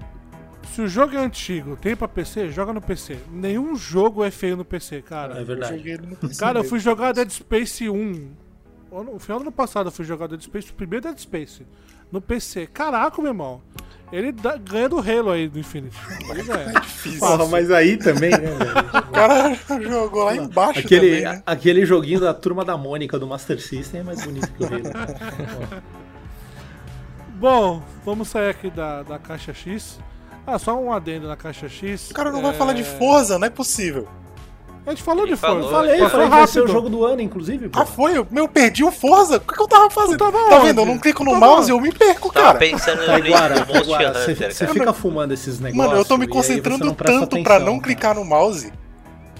Se o jogo é antigo, tem pra PC, joga no PC. Nenhum jogo é feio no PC, É cara. Eu verdade. joguei ele no PC Cara, eu fui jogar Dead Space 1. No final do ano passado eu fui jogar Dead Space, o primeiro Dead Space. No PC. Caraca, meu irmão. Ele dá- ganha do Halo aí do Infinity. Ele ganha. Difícil. Porra, mas aí também, né, velho? O cara jogou lá embaixo Aquele, também, né? aquele joguinho da turma da Mônica do Master System é mais bonito que o Halo. Bom, vamos sair aqui da, da caixa X. Ah, só um adendo na caixa X. O cara não É, vai falar de Forza, não é possível. A gente falou Ele de Forza. falou, Falei, Passou falei que vai ser o rápido. jogo do ano, inclusive. pô. Ah, foi? Eu, eu perdi o Forza? O que, que eu tava fazendo? tava tá onde? vendo? Eu não clico no mouse e eu me perco, Tava cara. pensando no Taiguara, você fica fumando esses negócios. Mano, eu tô me concentrando tanto pra atenção, não cara. clicar no mouse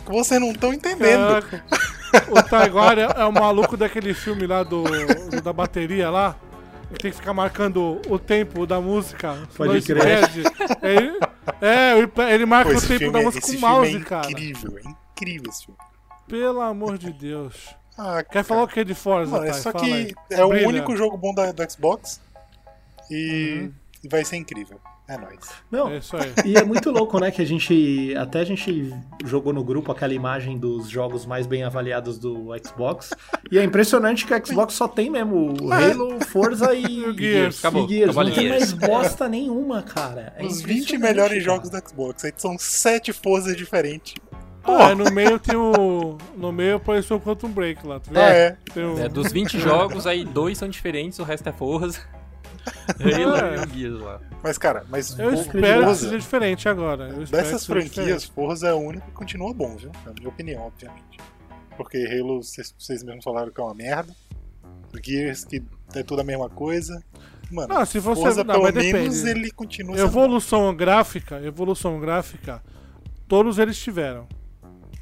que vocês não estão entendendo. Caraca. O Taiguara é o maluco daquele filme lá do, do- da bateria lá. Tem que ficar marcando o tempo da música. Pode crer. ele perde. Ele, é, ele, marca Pô, o tempo filme, da é- música com o mouse, é cara. incrível, é incrível esse filme. Pelo amor de Deus. Ah, Quer falar o que de Forza, Mano, é só Fala que aí. é o Brilha. único jogo bom da, do Xbox e, Uhum. e vai ser incrível. É nóis. Não, É isso aí. E é muito louco, né? Que a gente. Até a gente jogou no grupo aquela imagem dos jogos mais bem avaliados do Xbox. E é impressionante que o Xbox só tem mesmo o Halo, Forza e. o Gears. Acabou, E Gears. acabou Não tem Gears. mais bosta nenhuma, cara. É Os 20 impressionante, melhores cara. jogos do Xbox. Aí são 7 Forzas diferentes. Ah, no meio tem o. No meio apareceu o Quantum Break lá, tá? Ah, é. Tem o- É, dos 20 jogos, aí dois são diferentes, o resto é Forza. É. e o Gears lá. Mas, cara, mas Eu o espero que Forza, seja diferente agora. Dessas que franquias. Forza é o único que continua bom, viu? Na minha opinião, obviamente. Porque Halo, vocês mesmos falaram que é uma merda. Gears, que é tudo a mesma coisa. Mano, Ah, se você- Forza, não, pelo depende. menos, ele continua. Evolução gráfica, evolução gráfica, todos eles tiveram.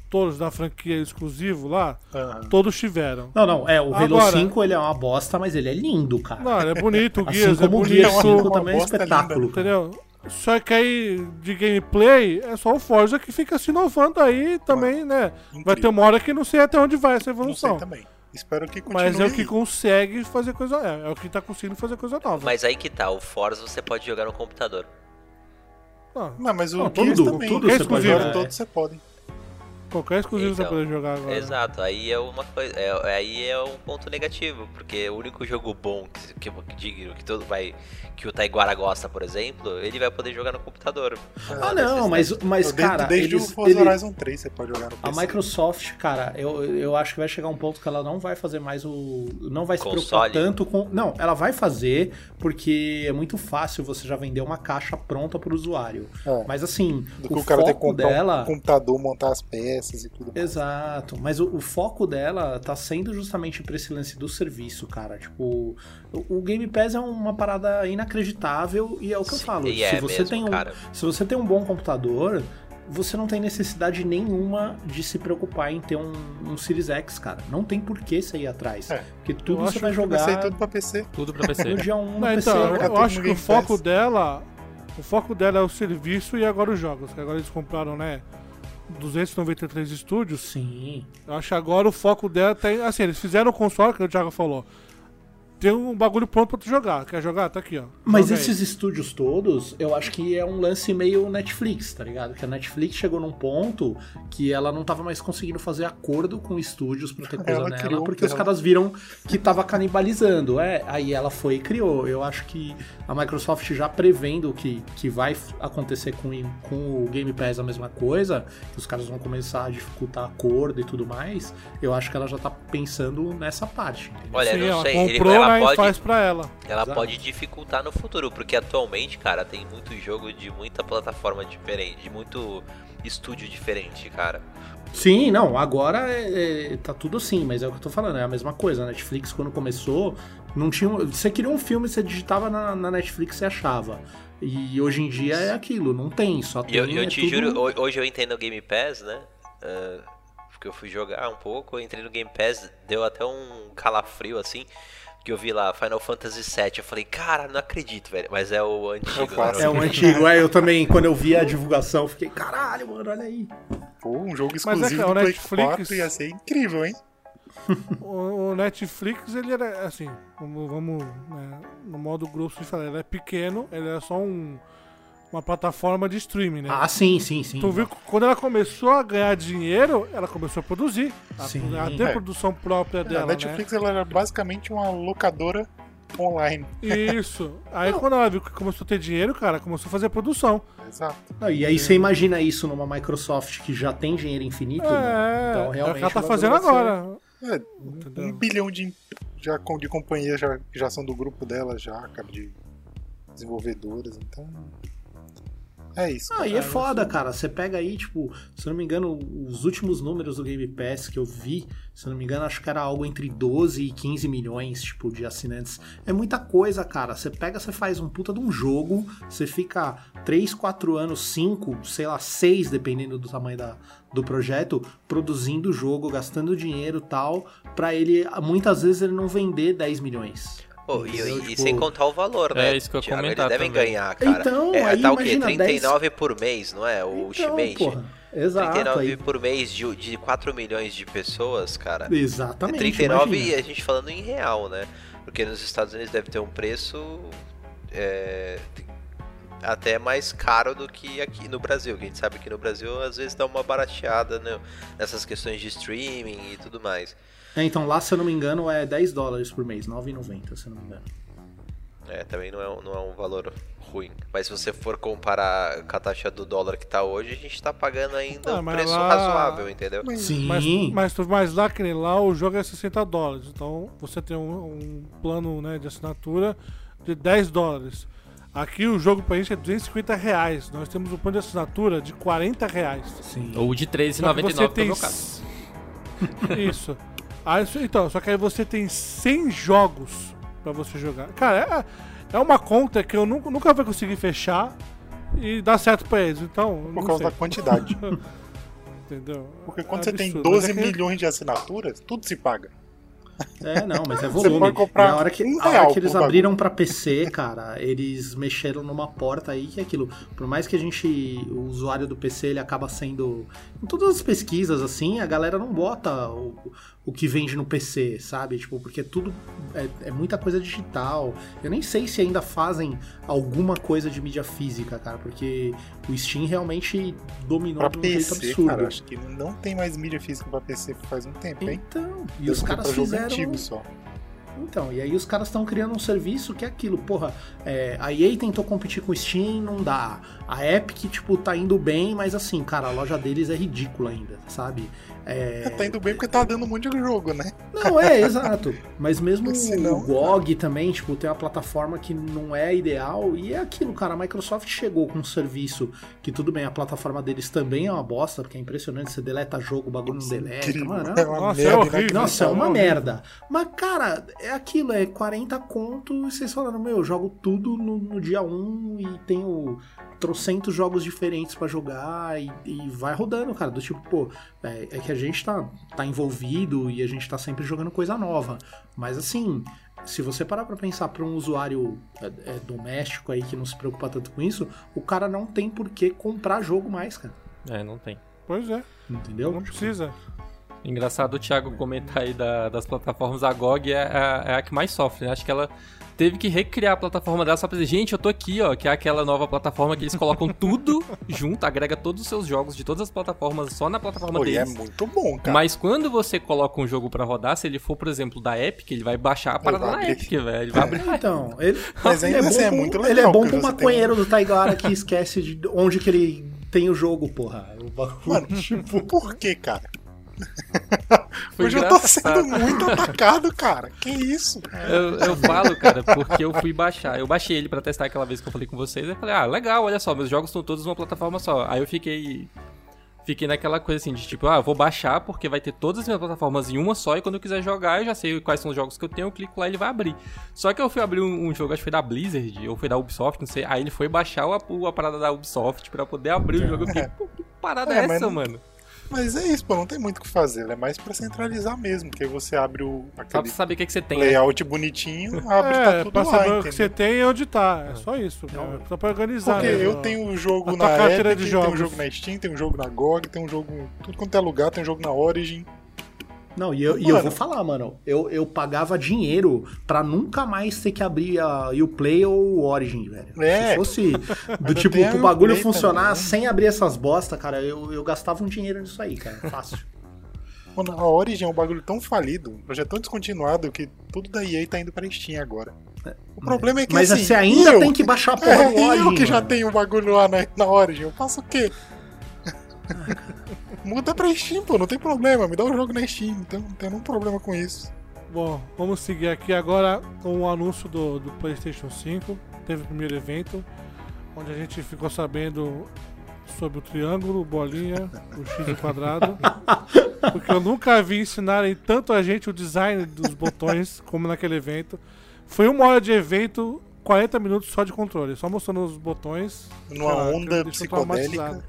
Todos da franquia exclusivo lá, Aham. todos tiveram. Não, não, é, o Halo Agora- 5 ele é uma bosta, mas ele é lindo, cara. Não, ele é bonito, o assim Gears é como o bonito, Gears uma 5 também é espetáculo. linda, entendeu? Só que aí, de gameplay, é só o Forza que fica se inovando aí também, né? Vai Incrível. ter uma hora que não sei até onde vai essa Não sei evolução. também. Espero que continue. Mas é o que consegue fazer coisa. É, é o que tá conseguindo fazer coisa nova. Mas aí que tá, o Forza você pode jogar no computador. Ah, Não, mas o Não, Gears tudo, também. tudo pode jogos jogar. todos você pode. Qualquer exclusivo você Então, vai poder jogar agora. Exato, aí é uma coisa. É, aí é um ponto negativo, porque o único jogo bom que, que, que, digo, que todo vai. que o Taiguara gosta, por exemplo, ele vai poder jogar no computador. Ah, não, mas, mas desde, cara, desde eles, o Forza ele- Horizon 3 você pode jogar no a PC. Microsoft, cara, eu, eu acho que vai chegar um ponto que ela não vai fazer mais o. Não vai se preocupar Console? tanto com. Não, ela vai fazer porque é muito fácil você já vender uma caixa pronta pro usuário. É. Mas assim, Do que o, o, cara que foco comprar dela. um computador, montar as peças e tudo mais. Exato, mas o, o foco dela tá sendo justamente pra esse lance do serviço, cara. Tipo, o, o Game Pass é uma parada inacreditável e é o que eu Sim, falo. e se é você mesmo, tem um, cara. se você tem um bom computador, você não tem necessidade nenhuma de se preocupar em ter um, um Series X, cara. Não tem por que você ir atrás. É. Porque tudo Eu você vai jogar tudo pra PC. Tudo pra PC. no dia 1 no Não, PC. então, eu tudo acho que o foco dela. O foco dela é o serviço e agora os jogos. Que agora eles compraram, né? 293 estúdios. Sim. Eu acho que agora o foco dela tem. Assim, eles fizeram o console, que o Thiago falou. Tem um bagulho pronto pra tu jogar. Quer jogar? Tá aqui, ó. Mas Joga aí. esses estúdios todos, eu acho que é um lance meio Netflix, tá ligado? Que a Netflix chegou num ponto que ela não tava mais conseguindo fazer acordo com estúdios pra ter coisa Ela nela, porque os caras viram que tava canibalizando. É, aí ela foi e criou. Eu acho que a Microsoft já prevendo que, que vai acontecer com, com o Game Pass a mesma coisa, que os caras vão começar a dificultar acordo e tudo mais, eu acho que ela já tá pensando nessa parte. Olha, Sim, não ela sei, ele- comprou, ela pode- faz pra ela. Ela Exato. pode dificultar no futuro, porque atualmente, cara, tem muito jogo de muita plataforma diferente, de muito estúdio diferente, cara. Sim, não, agora é, é- tá tudo assim, mas é o que eu tô falando, é a mesma coisa. A Netflix, quando começou, não tinha. um- Você queria um filme, você digitava na, na Netflix e achava. E hoje em dia é aquilo, não tem, só tem. Eu, eu é te tudo- juro, ho- hoje eu entrei no Game Pass, né? Ah, porque eu fui jogar um pouco, eu entrei no Game Pass, deu até um calafrio assim. Que eu vi lá, Final Fantasy VII. Eu falei, cara, não acredito, velho. Mas é o antigo. né? clássico. É um antigo, é, eu também, quando eu vi a divulgação, eu fiquei, caralho, mano, olha aí. Pô, um jogo é exclusivo que do o Play Netflix- 4 ia ser incrível, hein? O, o Netflix, ele era assim, vamos, vamos, né, no modo grosso de falar, ele é pequeno, ele é só um, uma plataforma de streaming, né? Ah, sim, sim, sim. Tu viu que quando ela começou a ganhar dinheiro, ela começou a produzir. A, Sim. a ter É. produção própria a dela, né? Netflix ela era basicamente uma locadora online. Isso. Aí quando ela viu que começou a ter dinheiro, cara, começou a fazer produção. Exato. Não, e aí você imagina isso numa Microsoft que já tem dinheiro infinito? É, né? Então, é o realmente. que ela tá fazendo agora. É, um bilhão de, já, de companhias já, que já são do grupo dela, já, cara, de desenvolvedoras, então. É isso. Ah, e é foda, cara. Você pega aí, tipo, se eu não me engano, os últimos números do Game Pass que eu vi, se eu não me engano, acho que era algo entre 12 e 15 milhões, tipo, de assinantes. É muita coisa, cara. Você pega, você faz um puta de um jogo, você fica 3, 4 anos, 5, sei lá, 6, dependendo do tamanho da, do projeto, produzindo o jogo, gastando dinheiro e tal, pra ele, muitas vezes, ele não vender 10 milhões. Pô, e, Entendeu? e Tipo, sem contar o valor, né? É isso que eu ia Thiago? comentar Eles devem também. ganhar, cara. Então, é, aí tá o quê? imagina, 39 por mês, não é? O Então, Ultimate. porra, exato. 39 aí- por mês de, de 4 milhões de pessoas, cara. É Exatamente. 39 e imagina. a gente falando em real, né? Porque nos Estados Unidos deve ter um preço é, até mais caro do que aqui no Brasil. Que a gente sabe que no Brasil às vezes dá uma barateada né, nessas questões de streaming e tudo mais. É, então lá, se eu não me engano, é 10 dólares por mês, 9,90, se eu não me engano. É, também não é, um- não é um valor ruim. Mas se você for comparar com a taxa do dólar que tá hoje, a gente tá pagando ainda Ah, um mas preço lá- razoável, entendeu? Sim. Mas, mas, tu- mas lá, que nem lá, o jogo é 60 dólares. Então você tem um, um plano né, de assinatura de 10 dólares. Aqui o jogo pra gente é 250 reais. Nós temos um plano de assinatura de 40 reais. Sim. Ou de Só que 13,99 você que é meu caso. Isso. Aí, isso- então, só que aí você tem 100 jogos pra você jogar. Cara, é, é uma conta que eu nunca, nunca vou conseguir fechar e dar certo pra eles. Então, Por causa sei. da quantidade. Entendeu? Porque quando É você tem absurdo. 12 Mas é que- milhões de assinaturas, tudo se paga. É, não, mas é Você volume. pode comprar e a hora que, um a hora que eles abriram pra PC, cara, eles mexeram numa porta aí que é aquilo. Por mais que a gente, o usuário do PC, ele acaba sendo. Em todas as pesquisas, assim, a galera não bota o, o que vende no PC, sabe? Tipo, porque tudo é, é muita coisa digital. Eu nem sei se ainda fazem alguma coisa de mídia física, cara, porque o Steam realmente dominou Pra de um jeito PC, absurdo. cara, acho que não tem mais mídia física pra PC faz um tempo, hein? Então, e Deve os caras fizeram. só. Então, e aí os caras estão criando um serviço que é aquilo, porra, é, a EA tentou competir com o Steam, não dá. A Epic, tipo, tá indo bem, mas assim, cara, a loja deles é ridícula ainda, sabe? É, Tá indo bem porque tá dando um monte de jogo, né? Não, é, exato. Mas mesmo não- o GOG também, tipo, tem uma plataforma que não é ideal. E é aquilo, cara. A Microsoft chegou com um serviço que, tudo bem, a plataforma deles também é uma bosta, porque é impressionante. Você deleta jogo, o bagulho não deleta. Incrível. Mano, É uma Nossa, é merda, horrível. né? nossa, é uma horrível. merda. Mas, cara, é aquilo, é 40 conto e vocês falando, meu, eu jogo tudo no, no dia 1 e tenho trocentos jogos diferentes pra jogar e, e vai rodando, cara. Do tipo, pô, é, é que a gente tá, tá envolvido e a gente tá sempre jogando coisa nova. Mas assim, se você parar pra pensar pra um usuário é, é, doméstico aí que não se preocupa tanto com isso, o cara não tem por que comprar jogo mais, cara. É, não tem. Pois é, Entendeu? não precisa. Engraçado o Thiago comentar aí da- das plataformas. A GOG é a, é a que mais sofre, né? Acho que ela teve que recriar a plataforma dela só pra dizer, gente, eu tô aqui, ó, que é aquela nova plataforma que eles colocam tudo junto, agrega todos os seus jogos de todas as plataformas só na plataforma Pô, e é deles. muito bom, cara. Mas quando você coloca um jogo pra rodar, se ele for, por exemplo, da Epic, ele vai baixar a parada na abrir. Epic, velho. Ele vai abrir. Então, ele, Mas ainda ele assim é bom muito legal, Ele é bom pro você tem maconheiro do Taigara que esquece de onde que ele tem o jogo, porra. O bagulho. Mano, tipo, por que, cara? Foi Hoje eu tô engraçado. sendo muito atacado, cara. Que isso? Eu, eu falo, cara, porque eu fui baixar. Eu baixei ele pra testar aquela vez que eu falei com vocês. Eu falei, ah, legal, olha só, meus jogos estão todos numa plataforma só. Aí eu fiquei. Fiquei naquela coisa assim de tipo, ah, eu vou baixar porque vai ter todas as minhas plataformas em uma só e quando eu quiser jogar eu já sei quais são os jogos que eu tenho, eu clico lá e ele vai abrir. Só que eu fui abrir um, um jogo, acho que foi da Blizzard ou foi da Ubisoft, não sei. Aí ele foi baixar o, o- a parada da Ubisoft pra poder abrir o jogo. Eu fiquei, pô, que parada É, é, essa, não- mano? Mas é isso, pô, não tem muito o que fazer. É mais pra centralizar mesmo, porque aí você abre o pra aquele saber o que, que você tem. né? layout bonitinho, abre tá É, tudo pra lá, saber o entendeu? que você tem e onde tá. É só isso. É só pra organizar. Porque né, eu tenho o jogo a na tua carteira Epic, de tem um jogos. jogo na Steam, tem um jogo na GOG, tem um jogo... Tudo quanto é lugar, tem um jogo na Origin. Não, e eu, e eu vou falar, mano. Eu, eu pagava dinheiro pra nunca mais ter que abrir a Uplay ou o Origin, velho. É. Se fosse do tipo, pro bagulho funcionar também. sem abrir essas bosta, cara, eu, eu gastava um dinheiro nisso aí, cara. Fácil. Mano, a Origin é um bagulho tão falido, um projeto tão descontinuado, que tudo da EA tá indo pra Steam agora. O problema é que Mas assim, você ainda eu, tem que baixar a porra É, do Origin. eu que já mano. tenho o bagulho lá na, na Origin, eu faço o quê? Muda pra Steam, pô, não tem problema, me dá o jogo na Steam, então não tem nenhum problema com isso. Bom, vamos seguir aqui agora com o anúncio do, do PlayStation 5. Teve o primeiro evento, onde a gente ficou sabendo sobre o triângulo, bolinha, o X quadrado. Porque eu nunca vi ensinarem tanto a gente o design dos botões como naquele evento. Foi uma hora de evento, 40 minutos só de controle, só mostrando os botões. Numa onda psicodélica.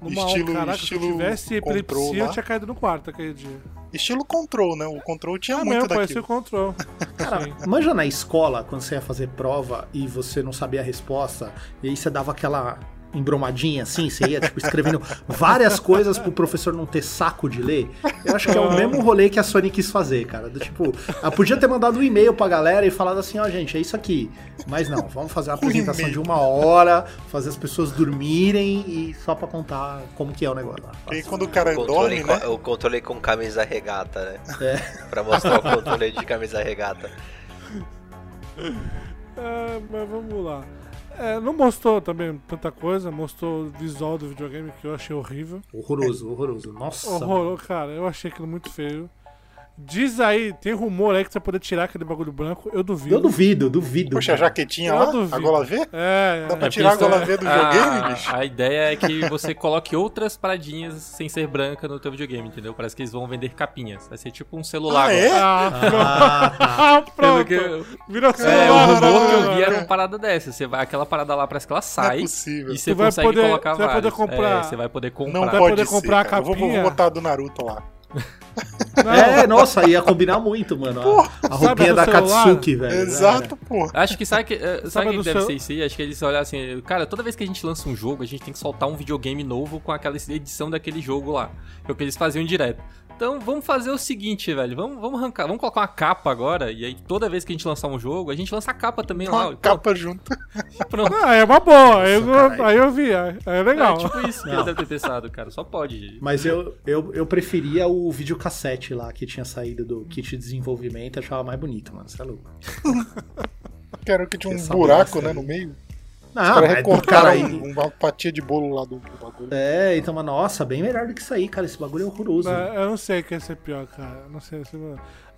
Numa Estilo- onda, caraca, se eu estilo tivesse epilepsia, eu tinha caído no quarto aquele dia. Estilo Control, né? O Control tinha Ah, muito mesmo, parecia o daquilo. control. Cara, Sim. manja na escola, quando você ia fazer prova e você não sabia a resposta, e aí você dava aquela embromadinha assim, você ia tipo, escrevendo várias coisas pro professor não ter saco de ler. Eu acho que é o mesmo rolê que a Sony quis fazer, cara. Do tipo, ela podia ter mandado um e-mail pra galera e falado assim, ó, gente, é isso aqui. Mas não, vamos fazer uma apresentação de uma hora, fazer as pessoas dormirem e só pra contar como que é o negócio lá. E quando o cara O dorme, controle, né? com, o controle com camisa regata, né? É. Pra mostrar o controle de camisa regata. É, mas vamos lá. É, não mostrou também tanta coisa, mostrou o visual do videogame que eu achei horrível. Horroroso, horroroso. Nossa. Horror, cara, eu achei aquilo muito feio. Diz aí, tem rumor aí que você vai poder tirar aquele bagulho branco, eu duvido. Eu duvido, duvido. Poxa, a jaquetinha Eu lá, duvido. a gola V? É, Dá é. pra É, tirar a porque gola V do a- videogame, bicho? A ideia é que você coloque outras paradinhas sem ser branca no teu videogame, entendeu? Parece que eles vão vender capinhas. Vai ser tipo um celular Ah, é? Ah, Ah, pronto. que eu- Virou É, o celular. rumor que eu vi era uma parada dessa. Você vai, aquela parada lá parece que ela Não é sai possível. e você Tu vai consegue poder- colocar você vai poder comprar- É, você vai poder comprar. Não Vai pode poder ser, comprar a cara. Eu vou, vou capinha? botar a do Naruto lá. Não, É, nossa, ia combinar muito, mano. A- a roupinha da celular? Katsuki, velho. Exato, pô. Acho que sabe que, eh, sabe Sabe o que deve seu- ser isso aí? Acho que eles olham assim, cara, toda vez que a gente lança um jogo, a gente tem que soltar um videogame novo com aquela edição daquele jogo lá. É o que eles faziam direto. Então vamos fazer o seguinte, velho. Vamos, vamos arrancar, vamos colocar uma capa agora. E aí toda vez que a gente lançar um jogo, a gente lança a capa também lá. Uma e capa junto. Pronto. Ah, é uma boa. aí, eu, aí eu vi. É, é legal. É tipo isso que eles devem ter pensado, cara. Só pode. Mas eu, eu, eu preferia o videocassete lá que tinha saído do kit de desenvolvimento, achava mais bonito, mano. Você é louco. Quero que tinha um Essa buraco, né, no meio. Não, Os caras é recortaram aí. um- uma fatia de bolo lá do, do bagulho. É, então, mas nossa, bem melhor do que isso aí, cara. Esse bagulho é horroroso. É, eu não sei o que ia ser pior, cara. Não sei se.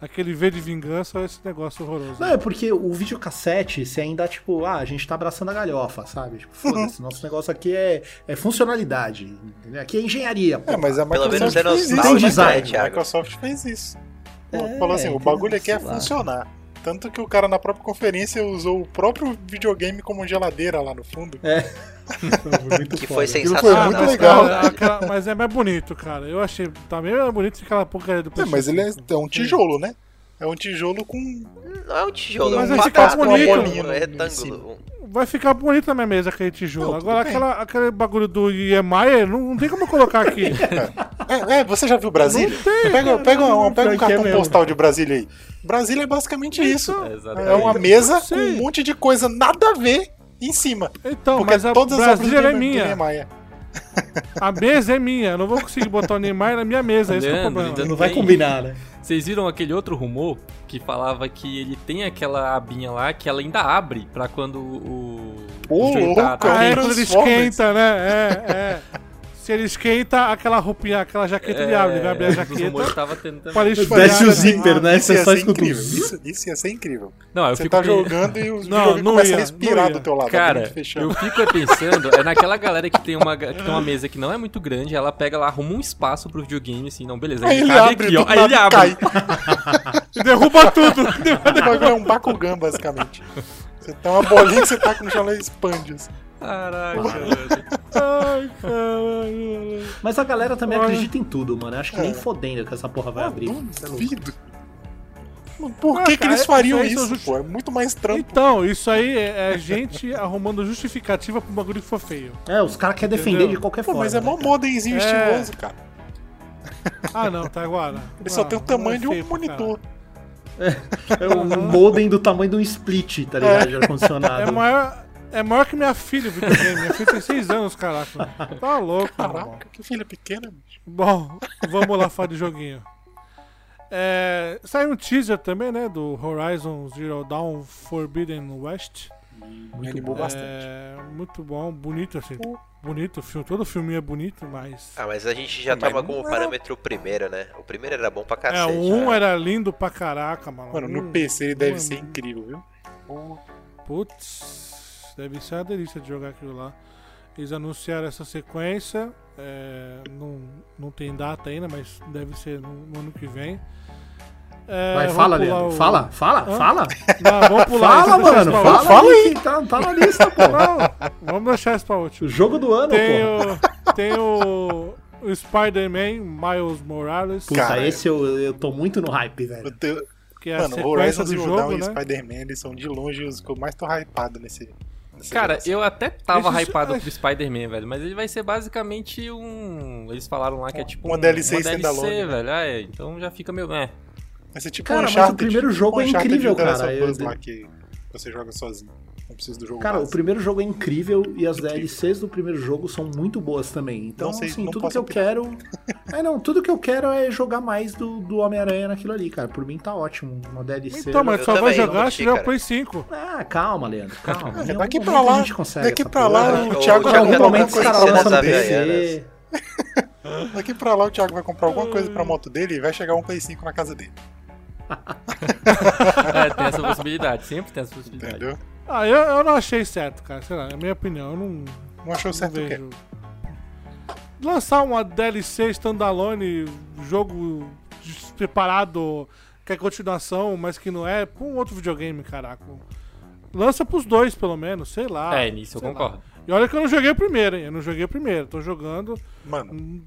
Aquele V de vingança ou esse negócio horroroso. Não, é porque o videocassete, você ainda, tipo, ah, a gente tá abraçando a galhofa, sabe? Tipo, foda-se, nosso negócio aqui é, é funcionalidade. entendeu? Aqui é engenharia. pô. É, mas a Pelo Microsoft menos é fez isso. nostálgico, Tem design, né, A? Microsoft fez isso. É, falou assim, o bagulho aqui é lá. funcionar. Tanto que o cara na própria conferência usou o próprio videogame como geladeira lá no fundo. Muito Que foda. foi sensacional. foi muito mas, legal. cara, aquela- mas é mais bonito, cara. Eu achei. Tá meio mais bonito que aquela porcaria do É, mas ele é, é um tijolo, né? É um tijolo com. Não é um tijolo, Mas é um vai ficar quadrado, bonito. é Uma bolinha um no- retângulo. Vai ficar bonito na minha mesa aquele tijolo. Não, Agora aquela, aquele bagulho do EMI, não, não tem como colocar aqui. É, é, você já viu Brasília? Não tem, pega cara, pega, um, não, pega um que é cartão mesmo. postal de Brasília aí. Brasília é basicamente isso. É. É uma mesa com um monte de coisa nada a ver em cima. Então, Porque mas a todas as obras Brasília do é do minha. Niemeyer. A mesa é minha. Eu não vou conseguir botar o Neymar na minha mesa. Esse é o Leandro, problema. ainda Não vai combinar, né? Vocês viram aquele outro rumor que falava que ele tem aquela abinha lá que ela ainda abre pra quando o. Ô, o louco, tá- tá é Ah, é quando ele esquenta, né? É, é. Se ele esquenta, aquela roupinha, aquela jaqueta ele abre, ele vai abrir a jaqueta. tava Desce espalhar, o né? zíper, né? Isso ser escuta um incrível. Isso, isso ia ser incrível. Não, eu Você fico tá jogando e os Não, videogames não começam ia, a respirar do teu lado. Cara, e fechando. eu fico é pensando, é naquela galera que tem, uma, que tem uma mesa que não é muito grande, ela pega lá, arruma um espaço pro videogame, assim, não, beleza. Aí ele abre, aqui, ó. Aí ele abre. cai. E derruba tudo. O é um Bakugan, basicamente. Você tem uma bolinha que você taca no chão ela expande. assim. Caraca, velho. Ai, caralho. Mas a galera também Olha. acredita em tudo, mano. Eu acho que nem É. fodendo que essa porra vai Ah, abrir. É duvido. Mano, Por Ah, que, que cara, eles fariam isso isso, pô? É muito mais trampo. Então, isso aí é é gente arrumando justificativa pro bagulho que for feio. É, os caras querem defender de qualquer Pô, forma. mas é né, mó cara? modemzinho É. estiloso, cara. Ah, não, tá agora. Ele só Ah, tem o não tamanho é de um feio monitor. É um modem do tamanho de um split, tá ligado? De ar-condicionado. É maior, é maior que minha filha o videogame. Minha filha tem 6 anos, caraca. Tá louco. Caraca, que filha pequena, bicho. Bom, vamos lá falar de joguinho. É, saiu um teaser também, né? Do Horizon Zero Dawn Forbidden West. Me animou bastante. É, muito bom, bonito assim. Bonito o filme, todo filme é bonito, mas. Ah, mas a gente já Mas toma não como era- parâmetro o primeiro, né? O primeiro era bom pra É, cacete. o 1 né? era lindo pra caraca, mano. Mano, no Um- PC ele um deve é ser muito- incrível, viu? Pô, Putz, deve ser uma delícia de jogar aquilo lá. Eles anunciaram essa sequência, é, não, não tem data ainda, mas deve ser no, no ano que vem. É, Vai, fala, Leandro. o- Fala, fala, Hã? fala. Não, vamos pular Fala, mano. Fala, fala aí. Tá, tá na lista, pô. Não, vamos deixar isso pra último. O jogo do ano, Tem pô. o, tem o, o Spider-Man Miles Morales, Puta, Cara, esse eu, eu tô muito no hype, eu velho. tenho- que é a Mano, sequência Horizon do Zero jogo, Dawn e né? Spider-Man eles são de longe os que eu mais tô hypado nesse. Cara, geração. eu até tava Esse- hypado pro Spider-Man, velho, mas ele vai ser basicamente um. Eles falaram lá que é tipo Uma um, DLC uma DLC, standalone. velho. Ah, é, então já fica meio. É. Vai ser tipo Cara, um mas o primeiro jogo um é incrível, Last cara. Eu- lá que você joga sozinho. Não precisa do jogo Cara, o base. primeiro jogo é incrível e as DLCs do primeiro jogo são muito boas também. Então, sei, assim, tudo que eu opinar. quero. É, não, tudo que eu quero é jogar mais do, do Homem-Aranha naquilo ali, cara. Por mim tá ótimo. Uma DLC. Então, mas Eu só vai jogar se tiver o. Play 5. Ah, calma, Leandro, calma. É, daqui pra lá- a gente consegue daqui pra lá, o o Thiago vai comprar momento alguma coisa pra moto dele. Daqui pra lá o Thiago vai comprar alguma coisa pra moto dele e vai chegar um Play 5 na casa dele. É, tem essa possibilidade, sempre tem essa possibilidade. Entendeu? Ah, eu, eu não achei certo, cara. Sei lá, é a minha opinião. Eu não, Não achou não certo o quê? vejo. Lançar uma DLC standalone, jogo preparado, que é continuação, mas que não é, pra um outro videogame, caraca. Lança pros dois, pelo menos, sei lá. É, nisso eu sei lá. concordo. E olha que eu não joguei o primeiro, hein? Eu não joguei o primeiro. Tô jogando. Mano, hum,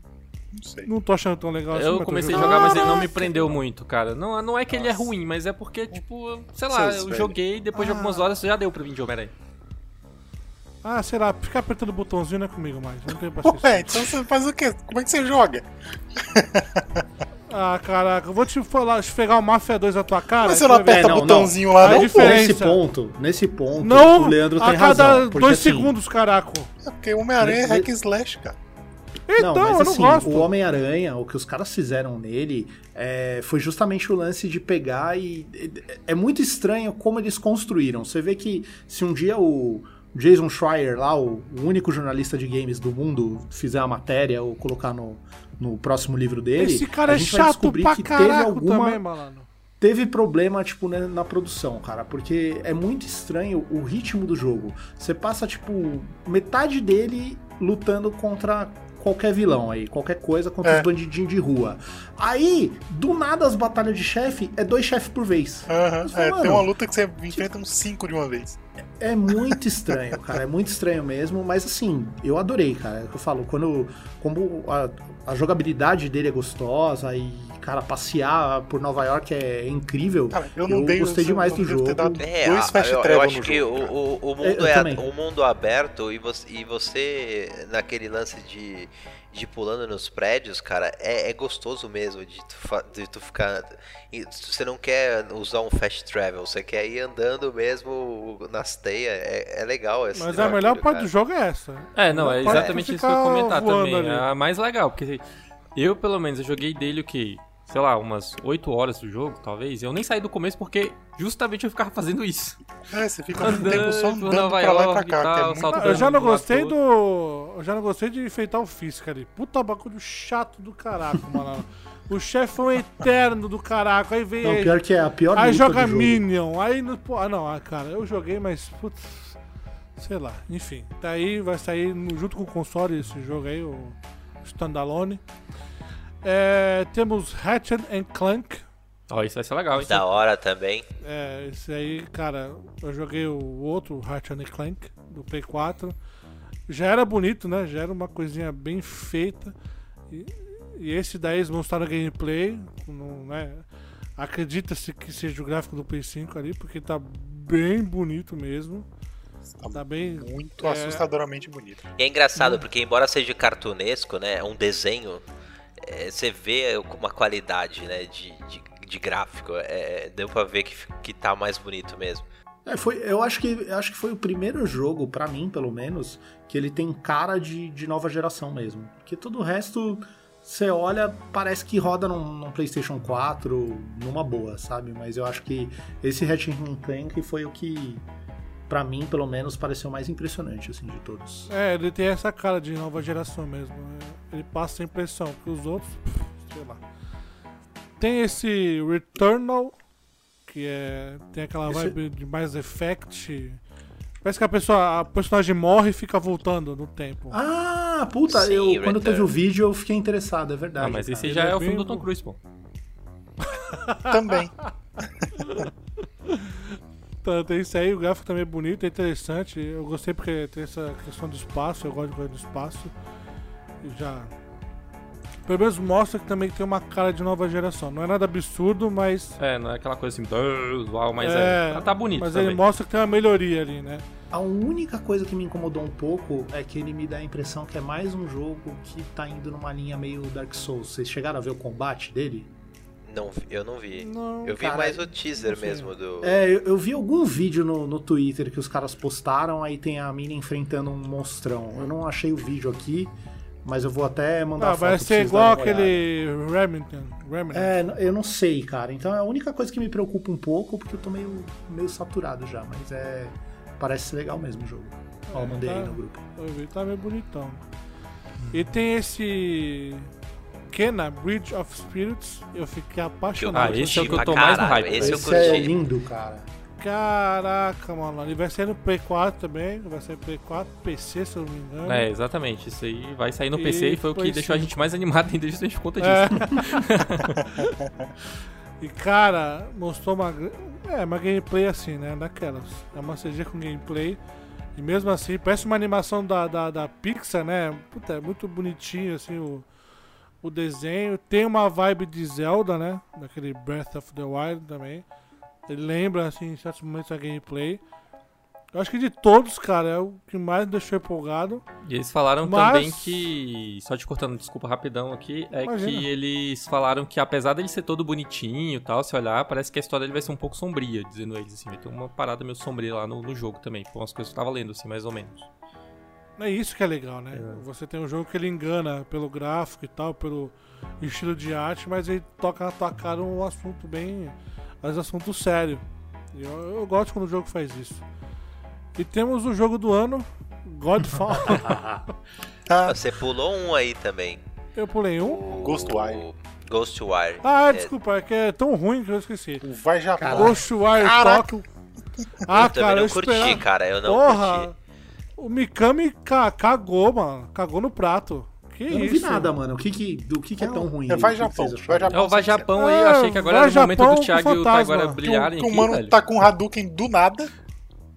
não sei. Não tô achando tão legal assim. Eu comecei a jogar, mas ele não me prendeu muito, cara. Não, não é que ele é Nossa. ruim, mas é porque, tipo, sei lá, Seus eu velho. joguei depois de algumas horas já deu pra vir de Homem-Aranha. Ah, sei lá, ficar apertando o botãozinho não é comigo mais. Não tenho paciência. Ué, então você faz o quê? Como é que você joga? Ah, caraca, eu vou te falar, esfregar o Mafia 2 na tua cara. Mas aí você não aperta É, não, botãozinho não. lá, A não? diferença- Nesse ponto, nesse ponto, Não, o Leandro a tem cada razão. Porque, dois assim, segundos, caraca. É porque Homem-Aranha é hack slash, cara. Então, não, mas eu não assim, gosto. o Homem-Aranha, o que os caras fizeram nele, é, foi justamente o lance de pegar e. É muito estranho como eles construíram. Você vê que se um dia o Jason Schreier, lá, o, único jornalista de games do mundo, fizer a matéria ou colocar no, no próximo livro dele, Esse cara a é gente vai chato descobrir pra que teve alguma também, malandro. teve problema, tipo, né, na produção, cara, porque é muito estranho o ritmo do jogo. Você passa, tipo, metade dele lutando contra qualquer vilão aí, qualquer coisa contra É. os bandidinhos de rua. Aí, do nada, as batalhas de chefe é dois chefes por vez. Aham, Mas, é, mano, tem uma luta que você enfrenta uns 5 de uma vez. É muito estranho, cara. É muito estranho mesmo, mas assim, eu adorei, cara. É o que eu falo, quando. Como a, a jogabilidade dele é gostosa e, cara, passear por Nova York é incrível. Cara, eu não dei gostei eu demais não do jogo. É, dois fast eu, eu acho que jogo, o, o, o Eu- mundo eu é o mundo aberto e você, e você naquele lance de, de pulando nos prédios, cara, é, é gostoso mesmo de tu, de tu ficar. e Você não quer usar um fast travel, você quer ir andando mesmo nas teias. É, é legal esse Mas a melhor parte do jogo. é essa. É, não, é exatamente é isso que eu ia comentar também. ali. É a mais legal, porque eu, pelo menos, eu joguei dele o que? Sei lá, umas 8 horas do jogo, talvez. Eu nem saí do começo porque justamente eu ficava fazendo isso. É, você fica muito tempo só Andando pra lá e pra cá. tal, que é muito... eu já não gostei do. Eu já não gostei de enfeitar o Fisk ali. Puta bagulho chato do caraca, mano. O chefão eterno do caraca. Aí vem. Não, pior que é a pior aí joga. Minion. Aí. no- ah, não, ah, cara, eu joguei, mas. Putz. Sei lá. Enfim. Daí vai sair junto com o console esse jogo aí, o Standalone. É, temos Ratchet and Clank. Ó, isso vai ser legal, hein? Da hora também. É, esse aí, cara, eu joguei o outro Ratchet and Clank do Play 4. Já era bonito, né? Já era uma coisinha bem feita. E, e esse daí eles mostraram gameplay. Não, né? Acredita-se que seja o gráfico do Play 5 ali, porque tá bem bonito mesmo. Tá Tá bem. muito É. assustadoramente bonito. E é engraçado, porque embora seja cartunesco, né? Um desenho, é, você vê uma qualidade, né? De, de, de gráfico. É, deu pra ver que, que tá mais bonito mesmo. É, foi, eu acho que, eu acho que foi o primeiro jogo, pra mim pelo menos, que ele tem cara de, de nova geração mesmo. Porque todo o resto, você olha, parece que roda num, num PlayStation 4 numa boa, sabe? Mas eu acho que esse Ratchet Clank foi o que, pra mim pelo menos, pareceu mais impressionante assim de todos. É, ele tem essa cara de nova geração mesmo. É, Ele passa a impressão, que os outros, sei lá. Tem esse Returnal, que é. Tem aquela Esse- vibe de Mass Effect. Parece que a pessoa, a personagem morre e fica voltando no tempo. Ah, puta, Sim, eu, quando Return. teve o vídeo eu fiquei interessado, é verdade. Ah, mas cara. esse já é é o filme do Tom bom. Cruise, pô. Também. Tá, tem isso aí, o gráfico também é bonito, é interessante. Eu gostei porque tem essa questão do espaço, eu gosto de coisa do espaço. Já. Pelo menos mostra que também tem uma cara de nova geração. Não é nada absurdo, mas. É, não é aquela coisa assim, "Deus, uau, mas É, é. Tá bonito Mas também. ele mostra que tem uma melhoria ali, né? A única coisa que me incomodou um pouco é que ele me dá a impressão que é mais um jogo que tá indo numa linha meio Dark Souls. Vocês chegaram a ver o combate dele? Não, eu não vi. Não, eu vi cara, mais o teaser mesmo do. É, eu, eu vi algum vídeo no, no Twitter que os caras postaram, aí tem a mina enfrentando um monstrão. Eu não achei o vídeo aqui, mas eu vou até mandar Ah, foto vai ser igual aquele Remington. Remington. É, eu não sei, cara. Então é a única coisa que me preocupa um pouco, porque eu tô meio, meio saturado já, mas é. Parece ser legal mesmo o jogo. Ó, eu mandei tá. aí no grupo. Eu vi, tá meio bonitão. E tem esse. Kena Bridge of Spirits. Eu fiquei apaixonado. Ah, esse é o que eu tô mais no hype. Esse eu Esse é lindo, cara. Caraca, mano. Ele vai sair no Play 4 também. Vai sair Play 4, PC, se eu não me engano. É, exatamente. Isso aí vai sair no E PC e foi o que deixou a gente mais animado ainda justamente por conta É. disso. e cara, mostrou uma. É, uma gameplay assim, né? Daquelas. É uma CG com gameplay. E mesmo assim, parece uma animação da, da, da Pixar, né? Puta, é muito bonitinho assim o, o desenho. Tem uma vibe de Zelda, né? Daquele Breath of the Wild também. Ele lembra, assim, em certos momentos a gameplay. Eu acho que de todos, cara, é o que mais me deixou empolgado. E eles falaram Mas- também que. Só te cortando, desculpa rapidão aqui. É Imagina. que eles falaram que apesar dele ser todo bonitinho e tal, se olhar, parece que a história dele vai ser um pouco sombria, dizendo eles assim. Vai ter uma parada meio sombria lá no, no jogo também. Foi umas coisas que eu tava lendo, assim, mais ou menos. É isso que é legal, né? Você tem um jogo que ele engana pelo gráfico e tal, pelo estilo de arte, mas ele toca na tua cara um assunto bem. Mas assunto sério. Eu, eu gosto quando o jogo faz isso. E temos o jogo do ano, Godfall. Ah, Você pulou um aí também. eu pulei um. O... Ghostwire. Ghostwire. Ah, É, desculpa, é que é tão ruim que eu esqueci. o Vai Japão. Caralho. Ghostwire Caraca. Tokyo. Ah, eu também cara, não eu curti, esperava. cara. Eu não Porra! curti. O Mikami ca- cagou, mano. Cagou no prato. Que Eu não isso? vi nada, mano. O que que, do que, que é tão ruim? É? Vai O Japão. Vai acharam? É o Vai. Japão aí, eu É, achei que agora era o momento Japão do Thiago e o. Taiguara Que o- brilharem Que o aqui, mano velho. tá com Hadouken do nada.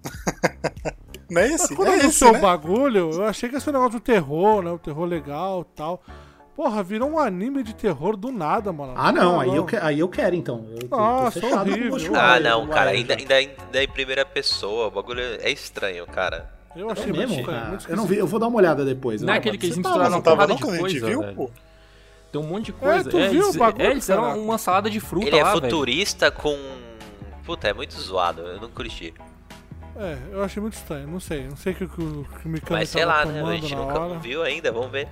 Não é Mas esse? quando É esse, anunciou né? o bagulho, eu achei que esse um negócio do terror, né? O terror legal e tal. Porra, virou um anime de terror do nada, mano. Ah, não, aí eu, que- aí eu quero então. Eu, eu Nossa, horrível. o Ghostwire, Ah, não, o cara. Ainda, ainda, ainda em primeira pessoa. O bagulho é estranho, cara. Eu É achei muito mesmo, estranho, cara. muito Eu não vi, eu vou dar uma olhada depois. Não é vai, aquele que eles tá misturaram Não uma tava porrada não de quando a gente coisa, viu, velho. pô. Tem um monte de coisa. tu viu eles, o bagulho, é, eles cara? uma salada de fruta Ele é lá, velho. futurista com. Puta, é muito zoado. Eu não curti. É, eu achei muito estranho. Não sei. Não sei o que, o- que o Mikami Mas sei lá, né? A gente nunca hora. viu ainda. Vamos ver.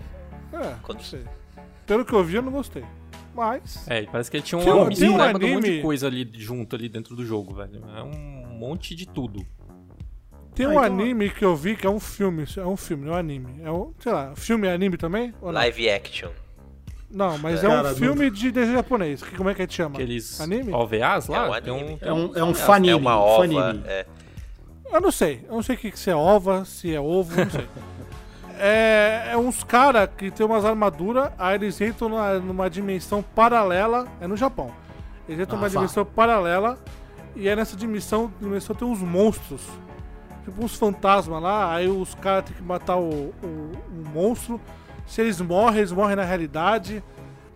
É, Quando- não sei. Pelo que eu vi, eu não gostei. Mas. É, parece que ele tinha Tinha- uma tem um um monte de coisa ali junto ali dentro do jogo, velho. É um monte de tudo. Tem um anime que eu vi que é um filme. É um filme, não é um anime. É um, sei lá, filme é anime também? Live action. Não, mas é Cara, um filme de desenho japonês. Que, como é que a gente chama? Aqueles Anime? OVAs lá, É um um, anime. É um, é um fanime. é uma ova. fanime. É. Eu não sei. Eu não sei o que, que se é ova, se é ovo, não sei. é, é uns caras que tem umas armaduras, aí eles entram numa, numa dimensão paralela. É no Japão. Eles entram Ah, numa dimensão paralela. E aí nessa dimensão, dimensão tem uns monstros. Tipo uns fantasmas lá. Aí os caras têm que matar o, o, o monstro. Se eles morrem, eles morrem na realidade.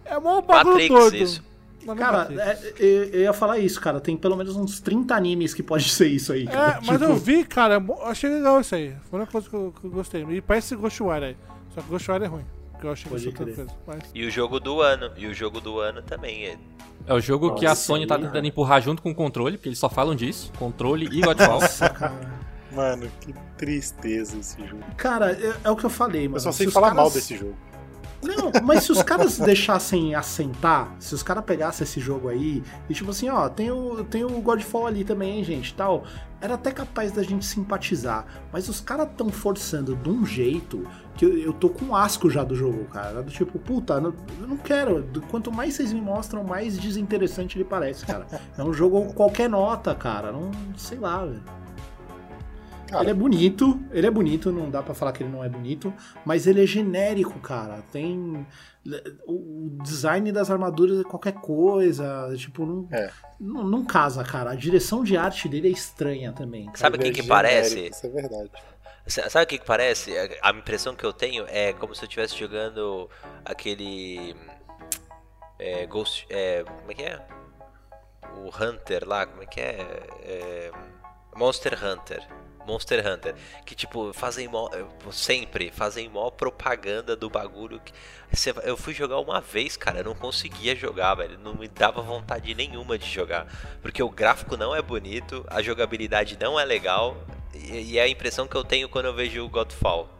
É mó bagulho Matrix, doido. isso. Mas é Cara, é, eu, eu ia falar isso, cara. Tem pelo menos uns 30 animes que pode ser isso aí. É, Cara. mas Tipo, eu vi, cara, eu achei legal isso aí. Foi uma coisa que eu, que eu gostei. E parece Ghostwire aí. Só que Ghostwire é ruim. Porque eu achei Pode que isso é coisa. Mas... E o jogo do ano. E o jogo do ano também. É... É o jogo que a Nossa, Sony tá aí, tentando né? empurrar junto com o controle, porque eles só falam disso. Controle e Godfall. Nossa, cara. Mano, que tristeza esse jogo. Cara, é, é o que eu falei, mano. Eu só Se sei os falar caras- mal desse jogo. Não, mas se os caras deixassem assentar, se os caras pegassem esse jogo aí e tipo assim, ó, tem o, tem o Godfall ali também, hein, gente, tal, era até capaz da gente simpatizar. Mas os caras tão forçando de um jeito que eu, eu tô com asco já do jogo, cara. Do tipo, puta, não- eu não quero. Quanto mais vocês me mostram, mais desinteressante ele parece, cara. É um jogo qualquer nota, cara. Não sei lá, velho. Cara, Ele é bonito, ele é bonito, não dá pra falar que ele não é bonito, mas ele é genérico, cara. Tem o design das armaduras é qualquer coisa, tipo, não, É. não, não casa, cara. A direção de arte dele é estranha também, cara. Sabe o que é que parece? Isso é verdade. Sa- Sabe o que, que parece? A a impressão que eu tenho é como se eu estivesse jogando aquele. É, Ghost. É, como é que é? O Hunter lá, como é que é? É, Monster Hunter. Monster Hunter. Que tipo, fazem mó, sempre fazem mó propaganda do bagulho. Que, eu fui jogar uma vez, cara, eu não conseguia jogar, velho. Não me dava vontade nenhuma de jogar. Porque o gráfico não é bonito, a jogabilidade não é legal. E, e é a impressão que eu tenho quando eu vejo o Godfall.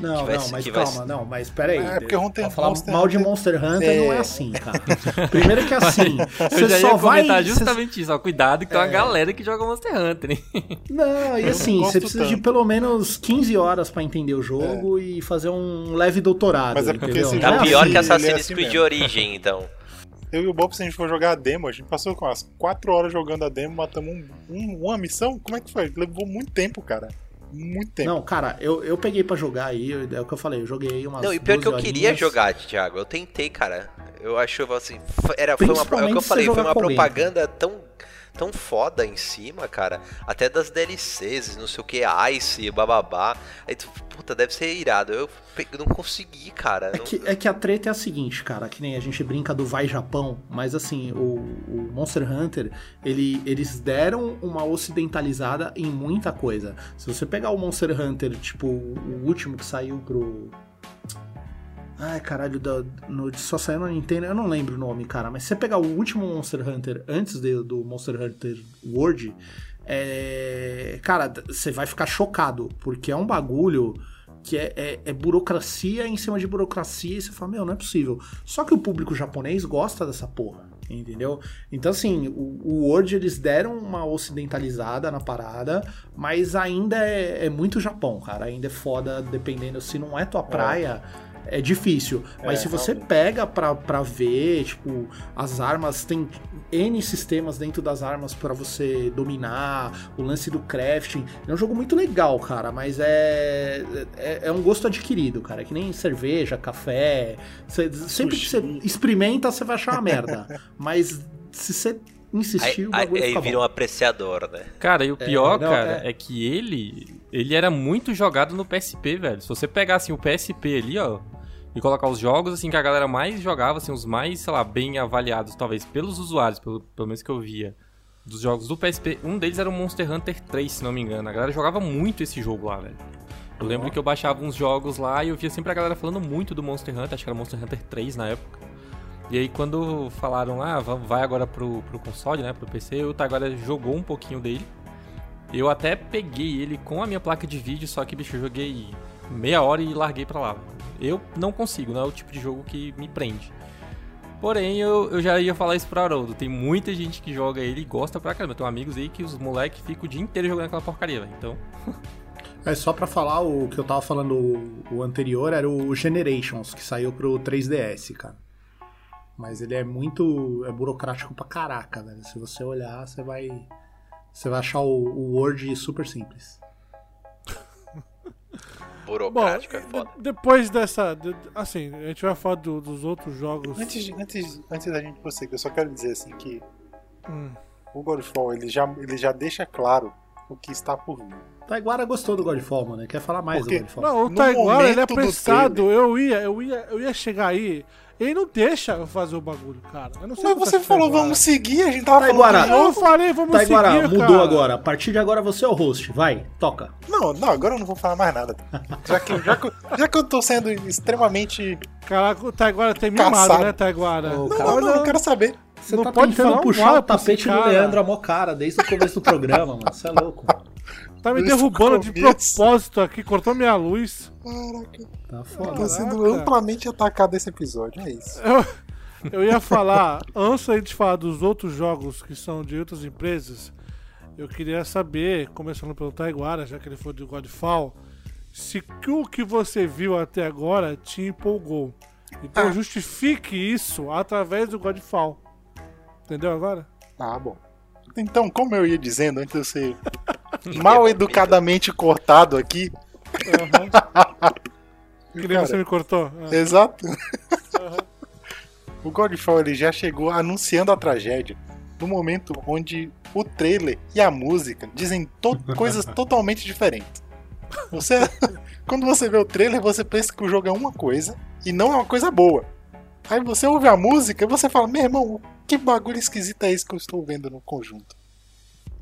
Não, vai não, mas vai calma, ser- não, mas peraí. É, porque Hunter- pra falar Monster mal de Hunter- Monster Hunter não é É. assim, cara. Primeiro que assim, Eu você já só ia vai. comentar cê- justamente isso, ó. Cuidado que tem uma galera que joga Monster Hunter, hein? Não, e assim, você precisa de tanto. pelo menos 15 horas pra entender o jogo e fazer um leve doutorado. Mas é porque entendeu? Tá é pior assim. que é Assassin's assim Creed mesmo. Origem, então. Eu e o Bob, se a gente for jogar a demo, a gente passou com umas 4 horas jogando a demo, matamos um- um- uma missão. Como é que foi? Levou muito tempo, cara. Muito tempo. Não, cara, eu, eu peguei pra jogar aí, eu- é o que eu falei, eu joguei umas Não, e pior que eu 12 queria horinhas. jogar, Thiago. Eu tentei, cara. Eu achava assim. Era, foi uma, é o que eu falei, foi uma com alguém, propaganda tão, tão foda em cima, cara. Até das DLCs, não sei o que, Ice, bababá. Aí tu, puta, deve ser irado. Eu não consegui, cara. É Não- que, é que a treta é a seguinte, cara, que nem a gente brinca do vai Japão, mas assim, o, o Monster Hunter, ele, eles deram uma ocidentalizada em muita coisa. Se você pegar o Monster Hunter, tipo, o último que saiu pro. Ai, caralho, da- no- só saiu na Nintendo, eu não lembro o nome, cara, mas se você pegar o último Monster Hunter antes de- do Monster Hunter World, é, cara, você vai ficar chocado, porque é um bagulho que é, é- é burocracia em cima de burocracia, e você fala, meu, não é possível. Só que o público japonês gosta dessa porra, entendeu? Então, assim, o, o Word eles deram uma ocidentalizada na parada, mas ainda é, é muito Japão, cara. Ainda é foda, dependendo, se não é tua praia. É difícil, mas É, se você realmente. pega pra, pra ver, tipo, as armas, tem N sistemas dentro das armas pra você dominar, o lance do crafting. É um jogo muito legal, cara, mas é, é, é um gosto adquirido, cara. É que nem cerveja, café. Você- sempre que você experimenta, você vai achar uma merda. mas se você Aí, o aí, bagulho aí vira um apreciador, né? Cara, e o pior, não, cara, é. é... que ele. Ele era muito jogado no PSP, velho. Se você pegar assim o PSP ali, ó. E colocar os jogos assim que a galera mais jogava, assim, os mais, sei lá, bem avaliados, talvez, pelos usuários, pelo, pelo menos que eu via. Dos jogos do PSP, um deles era o Monster Hunter 3, se não me engano. A galera jogava muito esse jogo lá, velho. Eu lembro que eu baixava uns jogos lá e eu via sempre a galera falando muito do Monster Hunter, acho que era Monster Hunter 3 na época. E aí quando falaram, ah, va- vai agora pro, pro console, né, pro PC, o agora jogou um pouquinho dele. Eu até peguei ele com a minha placa de vídeo, só que, bicho, eu joguei meia hora e larguei pra lá. Eu não consigo, não é o tipo de jogo que me prende. Porém, eu, eu já ia falar isso pro Haroldo. Tem muita gente que joga ele e gosta pra caramba. Eu tenho amigos aí que os moleques ficam o dia inteiro jogando aquela porcaria, velho. Então. É só pra falar o que eu tava falando o anterior era o Generations, que saiu pro 3DS, cara. Mas ele é muito. é burocrático pra caraca, velho. Se você olhar, você vai. Você vai achar o, o Word super simples. Burocrático Bom, é foda. de- depois dessa. de- assim, a gente vai falar do- dos outros jogos. Antes, de- antes, antes da gente prosseguir, eu só quero dizer assim que Hum. o Godfall ele já, ele já deixa claro o que está por vir. Taiguara gostou do Godfall, mano. Ele quer falar mais Por quê? do Godfall. Não, o No Taiguara, ele é apressado. Eu ia, eu ia, eu ia chegar aí. Ele não deixa eu fazer o bagulho, cara. Eu não sei Mas que você tá falou, Taiguara. vamos seguir, a gente tava Taiguara, falando do Eu falei, vamos Taiguara, seguir, mudou cara. agora. A partir de agora você é o host. Vai, toca. Não, não, agora eu não vou falar mais nada. Já que, já que, já que eu tô sendo extremamente. Caraca, o Taiguara tem mimado, Caçado. né, Taiguara? Ô, Não, não, não, eu quero saber. Você Não tá pode tentando falar um puxar o tapete do. Leandro a mó cara desde o começo do programa, mano. Você é louco. Tá me derrubando de propósito aqui, cortou minha luz. Caraca, Tá eu foda. tô sendo amplamente atacado nesse episódio, é isso. Eu, eu ia falar, antes da gente falar dos outros jogos que são de outras empresas, eu queria saber, começando pelo Taiguara, já que ele foi do Godfall, se o que você viu até agora te empolgou. Então Ah. justifique isso através do Godfall. Entendeu agora? Ah, bom. Então, como eu ia dizendo, antes de eu ser mal educadamente cortado aqui. Que nem você me cortou. Ah. Exato. o Godfall ele já chegou anunciando a tragédia no momento onde o trailer e a música dizem to- coisas totalmente diferentes. Você, quando você vê o trailer, você pensa que o jogo é uma coisa e não é uma coisa boa. Aí você ouve a música e você fala: Meu irmão, que bagulho esquisito é esse que eu estou vendo no conjunto?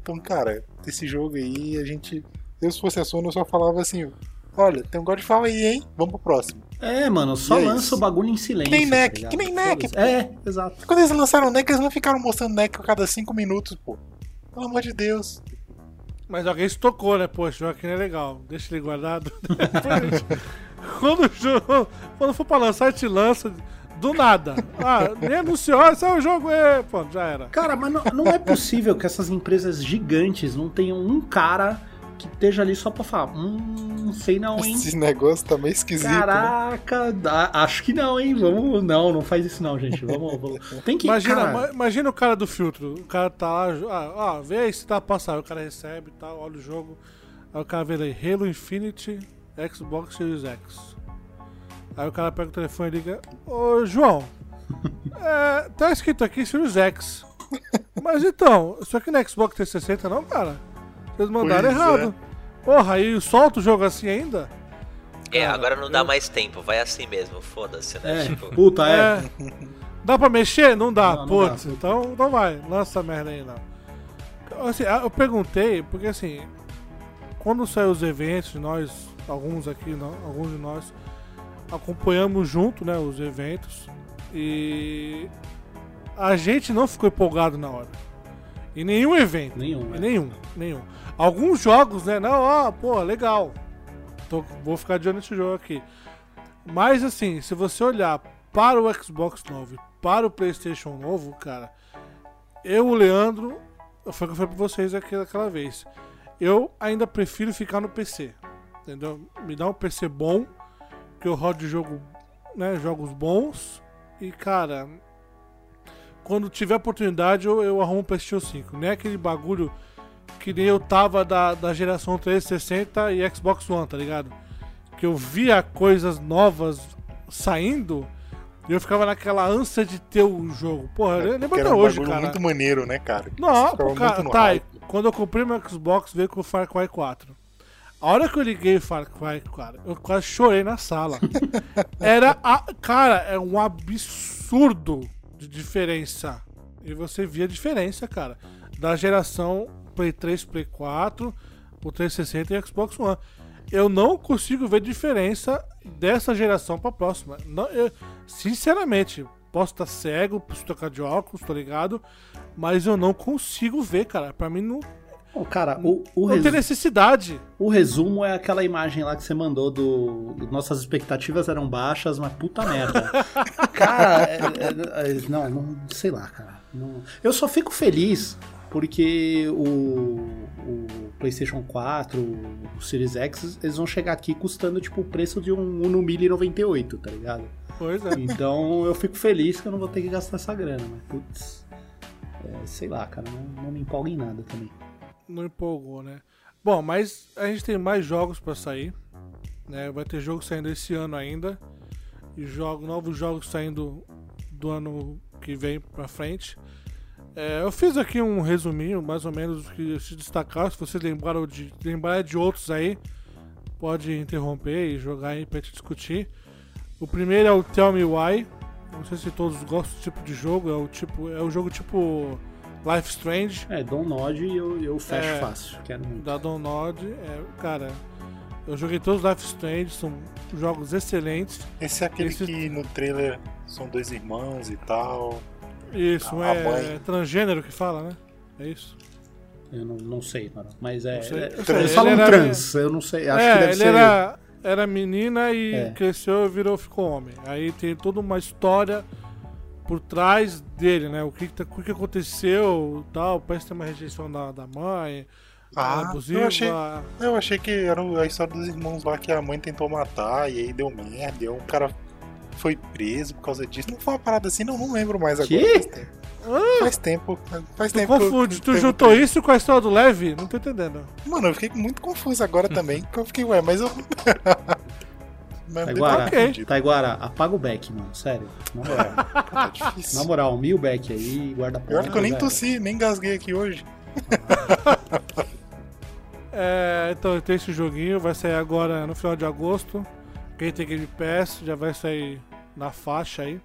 Então, cara, esse jogo aí, a gente. Eu, se fosse a Sony, eu só falava assim: Olha, tem um Godfall aí, hein? Vamos pro próximo. É, mano, só E é lança isso. o bagulho em silêncio. Que nem tá Neck, ligado? que nem Neck. Foda-se. É, exato. Quando eles lançaram o NEC, eles não ficaram mostrando NEC a cada 5 minutos, pô. Pelo amor de Deus. Mas alguém se tocou, né? Poxa, o Joaquim é legal. Deixa ele guardado. quando, o jogo, quando for pra lançar, a gente lança do nada. Ah, nem anunciou, esse é o jogo. É, pô, já era. Cara, mas não, não é possível que essas empresas gigantes não tenham um cara que esteja ali só pra falar, hum, sei não, hein? Esse negócio tá meio esquisito. né? Caraca, dá- acho que não, hein? Vamos, não, não faz isso não, gente. Vamos, vamos. Tem que, Imagina, cara, ma- imagina o cara do filtro. O cara tá lá, ah, ah, vê aí se dá pra passar. Aí O cara recebe e tal, olha o jogo. Aí o cara vê aí, Halo Infinity, Xbox Series X. Aí o cara pega o telefone e liga, ô João, é, tá escrito aqui Series X. Mas então, isso aqui não é Xbox 360 não, cara? Vocês mandaram Pois errado. Porra, aí solta o jogo assim ainda? É, Cara, agora não dá eu- mais tempo, vai assim mesmo, foda-se, né? É, Tipo, puta, é. É. Dá pra mexer? Não dá. Não, não Putz, dá. então não vai. Lança essa merda aí, não. Assim, eu perguntei, porque assim, quando saiu os eventos, nós, alguns aqui, não, alguns de nós, acompanhamos junto, né, os eventos. E a gente não ficou empolgado na hora. Em nenhum evento. Nenhum, Em é. nenhum, nenhum. Alguns jogos, né? Não, ó, pô, legal. Tô- vou ficar de olho nesse jogo aqui. Mas assim, se você olhar para o Xbox novo para o PlayStation novo, cara, eu, o Leandro, foi o que eu falei pra vocês aqui daquela vez. Eu ainda prefiro ficar no PC. Entendeu? Me dá um PC bom, que eu rode jogo, né, jogos bons. E cara, quando tiver oportunidade, eu, eu arrumo um PlayStation 5. Nem aquele bagulho que nem eu tava da, da geração 360 e Xbox One, tá ligado? Que eu via coisas novas saindo e eu ficava naquela ânsia de ter o jogo. Porra, eu lembro Porque até um hoje, cara. muito maneiro, né, cara? Não, cara, tá, quando eu comprei meu Xbox, veio com o Far Cry 4. A hora que eu liguei Far Cry, cara, eu quase chorei na sala. Era, a, cara, é um absurdo de diferença. E você via a diferença, cara, da geração Play 3, Play 4, o 360 e Xbox One. Eu não consigo ver diferença dessa geração pra próxima. Não, eu- sinceramente, posso estar cego, posso tocar de óculos, tô ligado, mas eu não consigo ver, cara. Pra mim não. Cara, o, o, Não tem necessidade. o resumo é aquela imagem lá que você mandou do. Nossas expectativas eram baixas, mas puta merda. cara, é- é- é- não, não, sei lá, cara. Não- eu só fico feliz porque o, o PlayStation 4, o Series X, eles vão chegar aqui custando tipo o preço de um Uno 1098, tá ligado? Pois é. Então eu fico feliz que eu não vou ter que gastar essa grana, mas putz. é, sei lá, cara, não, não me empolga em nada também. Não empolgou, né? Bom, mas a gente tem mais jogos pra sair. Né? Vai ter jogo saindo esse ano ainda. E jogo, novos jogos saindo do ano que vem pra frente. É, eu fiz aqui um resuminho, mais ou menos, que se destacar. Se você lembraram de, lembrar de outros aí, pode interromper e jogar aí gente discutir. O primeiro é o Tell Me Why. Não sei se todos gostam desse tipo de jogo. É o tipo, é o jogo tipo Life Strange. É, Dom Nod e eu, eu fecho É. fácil. Quero muito. da Download. É, cara, eu joguei todos os Life Strange, são jogos excelentes. Esse é aquele Esse- que no trailer são dois irmãos e tal. Isso, A é mãe. transgênero que fala, né? É isso. Eu não, não sei, mano. Mas é. Sei. é- Eu sei, eles ele falam era- trans, eu não sei. Acho é, que deve ele ser. era, era menina e É. cresceu e virou, ficou homem. Aí tem toda uma história por trás dele, né? O que, tá- o que aconteceu e tal. Parece que tem uma rejeição da, da mãe. Ah, ela abusiva. eu achei, eu achei que era a história dos irmãos lá que a mãe tentou matar e aí deu merda. E aí o cara foi preso por causa disso. Não foi uma parada assim, não, não lembro mais agora. Que? Faz tempo. Faz tempo. Faz Tu, tempo. que eu- confunde, tu tempo juntou isso com a história do Leve? Não tô entendendo. Mano, eu fiquei muito confuso agora também. que Eu fiquei, ué, mas eu. Taiguara. Taiguara, apaga o back, mano. Sério. Na moral. Tá difícil. Na moral, mil back aí, guarda Pior que eu nem velho. tossi, nem gasguei aqui hoje. É, então tem esse joguinho, vai sair agora no final de agosto. Quem tem Game Pass já vai sair na faixa aí.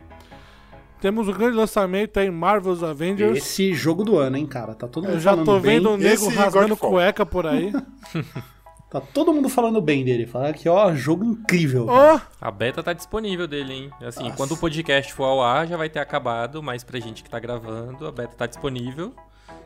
Temos o grande lançamento aí, Marvel's Avengers. Esse jogo do ano, hein, cara. Tá todo mundo Eu já falando tô bem. vendo o nego Esse rasgando cueca por aí. Tá todo mundo falando bem dele. Falando que, ó, jogo incrível. Ó, A beta tá disponível dele, hein? Assim, Nossa. quando o podcast for ao ar, já vai ter acabado, mas pra gente que tá gravando, a beta tá disponível.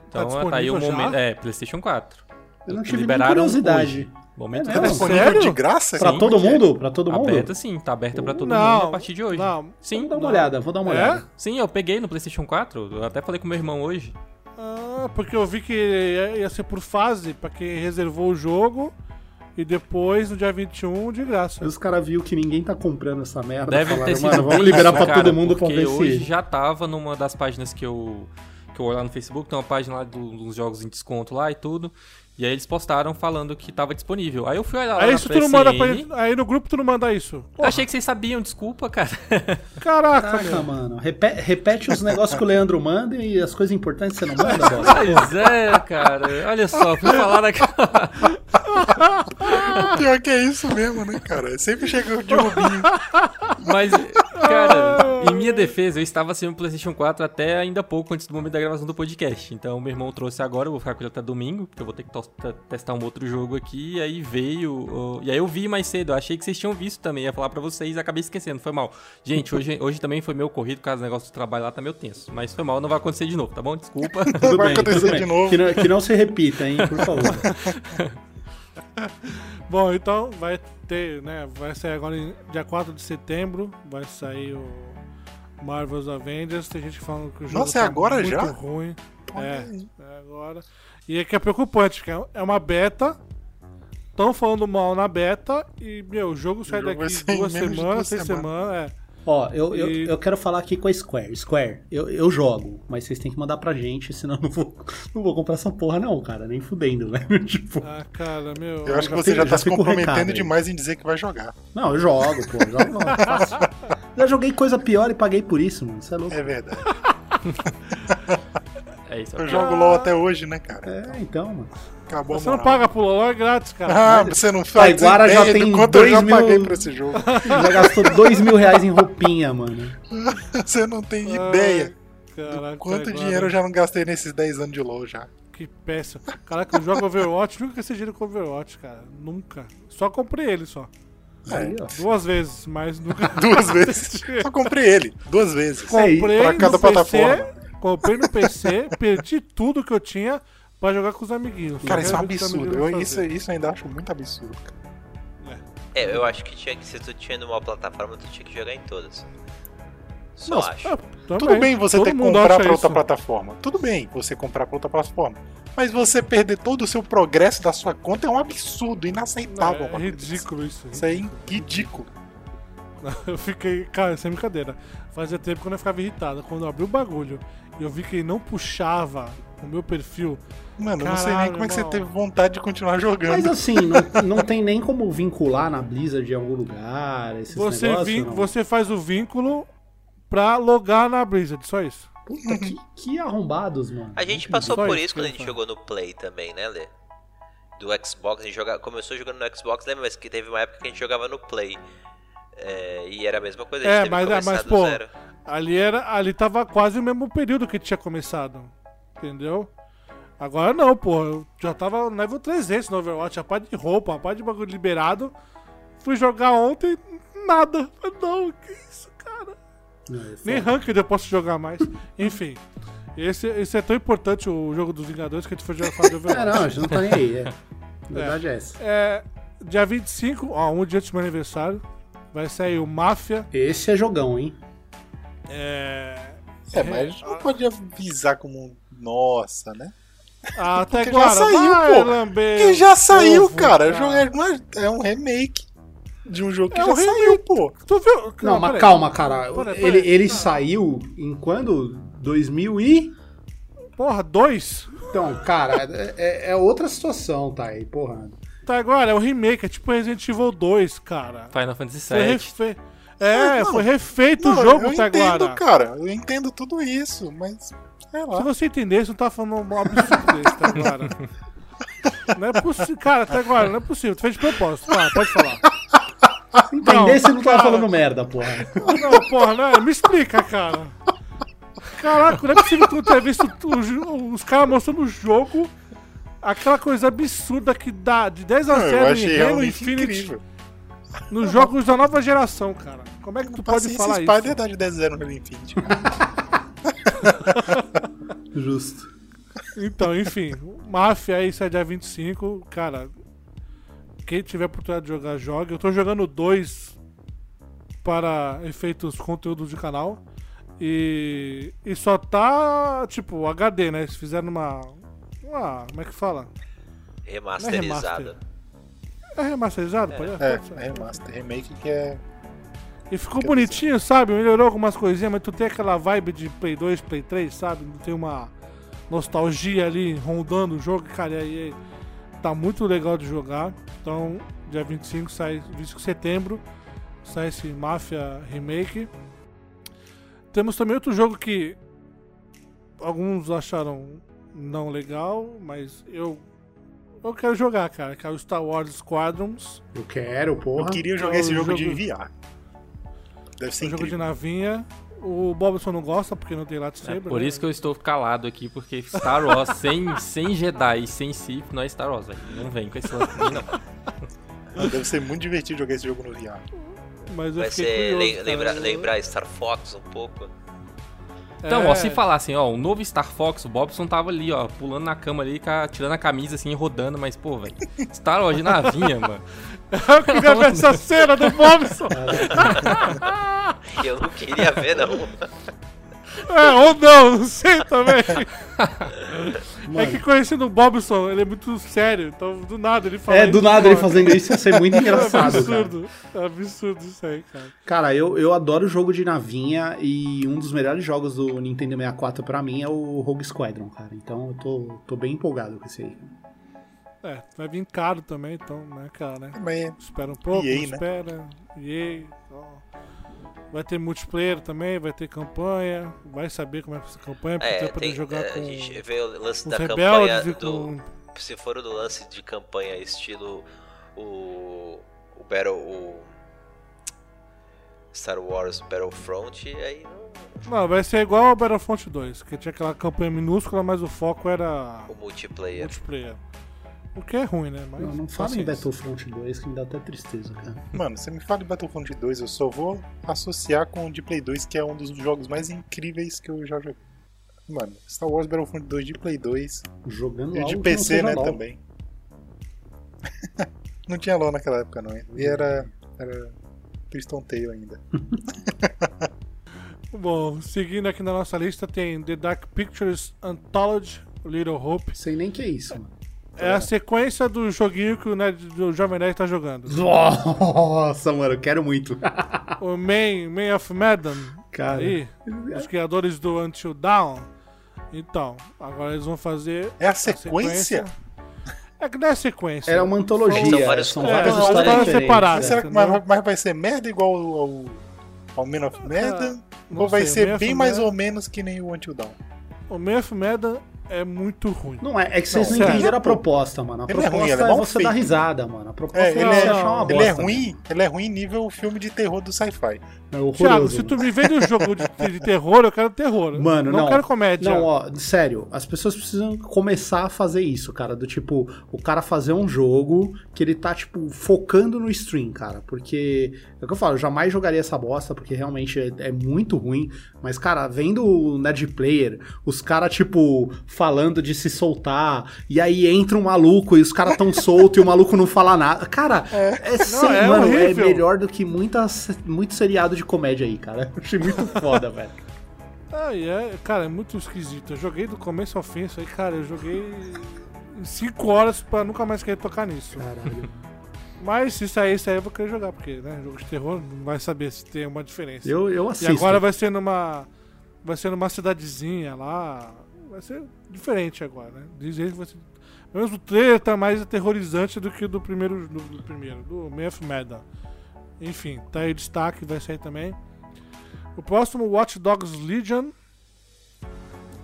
Então Tá tá, aí o disponível já? momento. É, PlayStation 4. Eu não tive nem Liberaram curiosidade. hoje. Momento É tá? Disponível de graça? Pra Como todo é? mundo? Pra todo A mundo? beta sim, tá aberta pra todo não, mundo a partir de hoje. Não. Sim, Vou dar uma não. olhada, vou dar uma É? olhada. Sim, eu peguei no PlayStation 4. Eu até falei com meu irmão hoje. Ah, porque eu vi que ia ia ser por fase, pra quem reservou o jogo. E depois, no dia 21, de graça. Os caras viram que ninguém tá comprando essa merda. Deve falaram, ter sido mano, vamos liberar isso, pra cara, todo mundo pra porque ver hoje se. já tava numa das páginas que eu que eu olho lá no Facebook, tem uma página lá do- dos jogos em desconto lá e tudo. E aí eles postaram falando que tava disponível. Aí eu fui olhar lá Aí na isso tu não manda pra PSN. gente- Aí no grupo tu não manda isso. Eu achei que vocês sabiam, desculpa, cara. Caraca, Caraca, mano. Repe- repete os negócios que o Leandro manda e as coisas importantes você não manda, bosta. Pois é, cara. Olha só, fui falar naquela. Pior que é isso mesmo, né, cara? Sempre chega de Rubinho. Mas, cara, em minha defesa, eu estava sem o PlayStation 4 até ainda pouco antes do momento da gravação do podcast. Então, meu irmão trouxe agora, eu vou ficar com ele até domingo, porque eu vou ter que testar um outro jogo aqui. E aí veio. E aí eu vi mais cedo, eu achei que vocês tinham visto também. Ia falar pra vocês, acabei esquecendo, foi mal. Gente, hoje, hoje também foi meu corrido, por causa do negócio do trabalho lá tá meio tenso. Mas foi mal, não vai acontecer de novo, tá bom? Desculpa. Tudo Vai bem, acontecer de novo. Que não, que não se repita, hein, por favor. Bom, então vai ter, né? Vai sair agora em dia 4 de setembro. Vai sair o Marvel's Avengers. Tem gente falando que o jogo Nossa, é tá agora muito já? ruim. É, é agora. E é que é preocupante, que é- é uma beta. Estão falando mal na beta e, meu, o jogo sai jogo vai daqui duas semanas, duas seis semanas. semanas, é. Ó, eu, eu, E- eu quero falar aqui com a Square. Square, eu, eu jogo, mas vocês têm que mandar pra gente, senão eu não vou, não vou comprar essa porra, não, cara. Nem fudendo, velho. Tipo, Ah, cara, meu. Eu acho que você já tá já se fica o comprometendo recado demais em dizer que vai jogar. não, eu jogo, pô. Jogo, fácil. Já joguei coisa pior e paguei por isso, mano. Você é louco. É verdade. É isso. Eu jogo LOL até hoje, né, cara? É, então, mano. Acabou Você não paga pro LOL, é grátis, cara. Ah, você não faz Taiguara já do tem quanto eu já dois mil- paguei pra esse jogo. Já gastou dois mil reais em roupinha, mano. Você não tem ideia Caraca, quanto agora- dinheiro eu já não gastei nesses 10 anos de LOL já. Que péssimo. Caraca, eu jogo Overwatch, nunca gastei dinheiro com Overwatch, cara. Nunca. Só comprei ele só. Aí, ó. Duas vezes, mas nunca. Duas vezes. Só comprei ele. Duas vezes. aí, Comprei pra cada no plataforma. Comprei no PC, perdi tudo que eu tinha, pra jogar com os amiguinhos. Cara, isso é um que absurdo. Eu, isso, isso ainda acho muito absurdo, cara. É, eu acho que tinha que se tu tinha numa plataforma, tu tinha que jogar em todas. Só Não, acho. Ah, Tudo bem você Todo ter que comprar pra outra isso. plataforma. Tudo bem você comprar pra outra plataforma. Mas você perder todo o seu progresso da sua conta é um absurdo, inaceitável. É, dessa. ridículo isso. Isso é ridículo. Eu fiquei, cara, sem brincadeira. Fazia tempo quando eu ficava irritado. Quando eu abri o bagulho eu vi que ele não puxava o meu perfil. Mano, eu não sei nem Caralho, como é que você teve vontade de continuar jogando. Mas assim, não, não tem nem como vincular na Blizzard em algum lugar, esses Você, negócios, vin- você faz o vínculo pra logar na Blizzard, só isso. Puta, que, que arrombados, mano. A gente passou Só por isso quando a gente jogou no Play também, né, Lê? Do Xbox, a gente joga... começou jogando no Xbox, lembra? Mas que teve uma época que a gente jogava no Play. É, e era a mesma coisa, a gente É, teve mas- começar mas, do pô, zero. Ali era, ali tava quase o mesmo período que tinha começado. Entendeu? Agora não, pô. Eu já tava no level 300 no Overwatch, a parte de roupa, a parte de bagulho liberado. Fui jogar ontem, nada. Não, que isso, cara? É Nem ranked eu posso jogar mais. Enfim. Esse, esse é tão importante o jogo dos Vingadores que a gente foi jogar falar do É, Overwatch. não, a gente não tá nem aí, é. A verdade é, essa. É, dia 25, ó, um dia antes do meu aniversário, vai sair o Máfia. Esse é jogão, hein? É. É, mas a gente não pode avisar como. Nossa, né? Ah, até Porque já agora, saiu, vai, pô. lamber Porque já saiu, ovo, cara. Jogo É, não é- é um remake de um jogo que É já um saiu, pô. Tu viu? Não, mas peraí. calma, cara. Peraí, Ele, peraí. ele Não. saiu em quando? 2000 e... Porra, dois? Então, cara, é, é outra situação, tá aí, porra. Tá agora, é o remake, é tipo Resident Evil 2, cara. Final Fantasy Foi VII. refe... É, Não, foi refeito Não, o jogo, eu tá entendo, agora. cara. Eu entendo tudo isso, mas. Sei Se lá. você entender, você não tá falando um absurdo desse, tá agora. Não é possível, cara, até agora, não é possível. Tu fez de propósito, tá, pode falar. Entender se não tava cara. falando merda, porra. Não, porra, não, me explica, cara. Caraca, não é possível que tu tenha visto os caras mostrando o jogo, aquela coisa absurda que dá de 10 a Não, 0 eu em Halo Infinite incrível. Nos jogos da nova geração, cara. Como é que tu pode falar Spider isso? dá de 10 a 0 no Infinity. Justo. Então, enfim, Mafia aí sai dia 25, cara. Quem tiver oportunidade de jogar, joga. Eu tô jogando dois para efeitos conteúdos de canal. E, e só tá, tipo, HD, né? Eles fizeram uma. uma como é que fala? Remasterizada. É remasterizado? Pode, É, pode ser. é remaster, remake que é. E ficou bonitinho, sabe? Melhorou algumas coisinhas, mas tu tem aquela vibe de Play 2, Play 3, sabe? Tem uma nostalgia ali rondando o jogo, cara, e aí tá muito legal de jogar. Então, dia 25 sai, 25 de setembro, sai esse Mafia Remake. Temos também outro jogo que alguns acharam não legal, mas eu eu quero jogar, cara, que é o Star Wars Squadrons. Eu quero, Eu porra. queria jogar É esse o jogo, de jogo- VR. Deve ser um jogo de navinha. O Bobson não gosta porque não tem É lightsaber. por né? isso que eu estou calado aqui, porque Star Wars sem, sem Jedi e sem Sith não é Star Wars, velho. Não vem com esse lance não. Deve ser muito divertido jogar esse jogo no VR. Mas eu Vai fiquei ser lembrar Star Fox um pouco. Então, É, ó, se falar assim, ó, o novo Star Fox, o Bobson tava ali, ó, pulando na cama ali, tirando a camisa assim, rodando, mas, pô, velho, Star Wars de navinha, mano. Eu queria ver essa cena do Bobson. Eu não queria ver, não. É, ou não, não sei também. É Mano. que conhecendo o Bobson, ele é muito sério. Então, do nada ele fala É, do nada ele cara. fazendo isso ia ser muito É engraçado, cara. absurdo. É absurdo isso aí, cara. Cara, eu, eu adoro jogo de navinha e um dos melhores jogos do Nintendo 64 pra mim é o Rogue Squadron, cara. Então eu tô, tô bem empolgado com esse aí. É, vai vir caro também, então, né, cara, né? Mas Espera um pouco, EA, né? espera. EA, ó. Vai ter multiplayer também, vai ter campanha. Vai saber como é que essa campanha, porque É, vai poder tem, jogar é, com a gente vê o lance da campanha do. com... Se for do lance de campanha estilo o. o Battle. o. Star Wars Battlefront, aí não. Não, vai ser igual ao Battlefront 2, que tinha aquela campanha minúscula, mas o foco era O multiplayer. multiplayer. O que é ruim, né? Mas, Não, não fala em. Battlefront 2 que me dá até tristeza, cara. Mano, você me fala de Battlefront 2, eu só vou associar com o de Play 2, que é um dos jogos mais incríveis que eu já joguei. Mano, Star Wars Battlefront 2 de Play 2 Jogando e de PC, né, LOL. também. não tinha LoL naquela época, não. E era, era Twiston Tail ainda. Bom, seguindo aqui na nossa lista tem The Dark Pictures Anthology, Little Hope. Sei nem que é isso, mano. É a sequência do joguinho que o Nerd, do Jovem Nerd tá jogando. Nossa, mano, eu quero muito. O Man, Man of Medan, Cara. aí, os criadores do Until Dawn. Então, agora eles vão fazer É a sequência? É que não é sequência. Era uma antologia. São vários são várias É, histórias histórias separadas. é. Será que mas, mas vai ser merda igual ao, ao, ao Man of Medan? não ou vai sei, o ser bem mais ou menos que nem o Until Dawn? O Man of Medan é muito ruim. Não é, é que vocês não, Não, entenderam a proposta, mano. A Ele é proposta ruim, ele é é, você feito. dar risada, mano. A proposta É, é, ele, você é- achar uma bosta. ele é mano. ruim, ele é ruim nível filme de terror do sci-fi. É Thiago, se tu me vende um jogo de, de terror, eu quero terror. Mano, não. não quero comédia. Não, ó, sério, as pessoas precisam começar a fazer isso, cara. Do tipo, o cara fazer um jogo que ele tá, tipo, focando no stream, cara. Porque, é o que eu falo, eu jamais jogaria essa bosta, porque realmente é, é muito ruim. Mas, cara, vendo o Nerd Player, os caras, tipo, falando de se soltar, e aí entra um maluco e os caras tão soltos e o maluco não fala nada. Cara, é, sem- é mano, é horrível. melhor do que muitas, muito seriado de comédia aí, cara. Eu achei muito foda, velho. Ah, é, cara, é muito esquisito. Eu joguei do começo ao fim, isso aí, cara, eu joguei 5 horas pra nunca mais querer tocar nisso. Caralho. Mas se sair, isso aí eu vou querer jogar, porque, né, jogo de terror não vai saber se tem uma diferença. Eu, eu E assisto. agora vai ser numa. Vai ser numa cidadezinha lá. Vai ser diferente agora, né? Dizem que vai ser. Pelo menos o trailer tá mais aterrorizante do que o do primeiro. Do, do primeiro, do Man of Medan. Enfim, tá aí destaque, vai sair também. O próximo Watch Dogs Legion.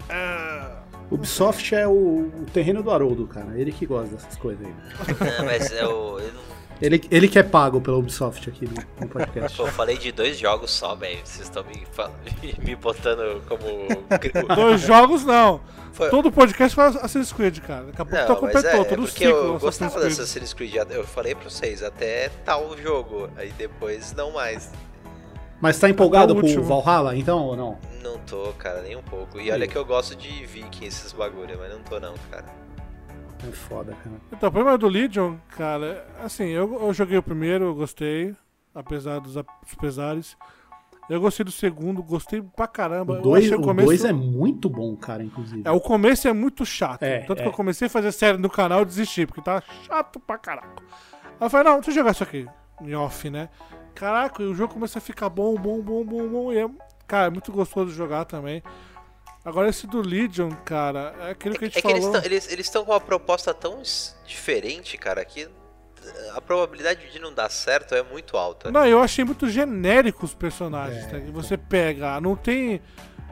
É. Ubisoft é o, o terreno do Haroldo, cara. Ele que gosta dessas coisas aí. Não, mas eu, eu, não- Ele, ele que é pago pela Ubisoft aqui no, podcast. pô, eu falei de dois jogos só, velho. Vocês estão me, me botando como. Dois jogos não. Foi- Todo podcast faz Assassin's Creed, cara. Daqui a pouco tu Não, mas completou é, todo o porque ciclo eu gostava Assassin's dessa Creed. Assassin's Creed. Eu falei pra vocês, até tal jogo. Aí depois não mais. Mas tá empolgado Até o com o último. Valhalla, então, ou não? Não tô, cara, nem um pouco. E olha que eu gosto de Viking, esses bagulho, mas não tô não, cara. É foda, cara. Então, o problema do Legion, cara, assim, eu, eu joguei o primeiro, eu gostei, apesar dos, dos pesares. Eu gostei do segundo, gostei pra caramba. O Eu 2 achei o começo- dois é muito bom, cara, inclusive. É, o começo é muito chato. É, Tanto é. que eu comecei a fazer série no canal e desisti, porque tava chato pra caraca. Aí eu falei, não, deixa eu jogar isso aqui. Em off, né? Caraca, e o jogo começa a ficar bom, bom, bom, bom, bom. E é, cara, é muito gostoso jogar também. Agora esse do Legion, cara, é aquilo que a É gente que eles falou. estão com uma proposta tão diferente, cara, que a probabilidade de não dar certo é muito alta. Não, eu achei muito genérico os personagens, É. tá? Que você pega, não tem.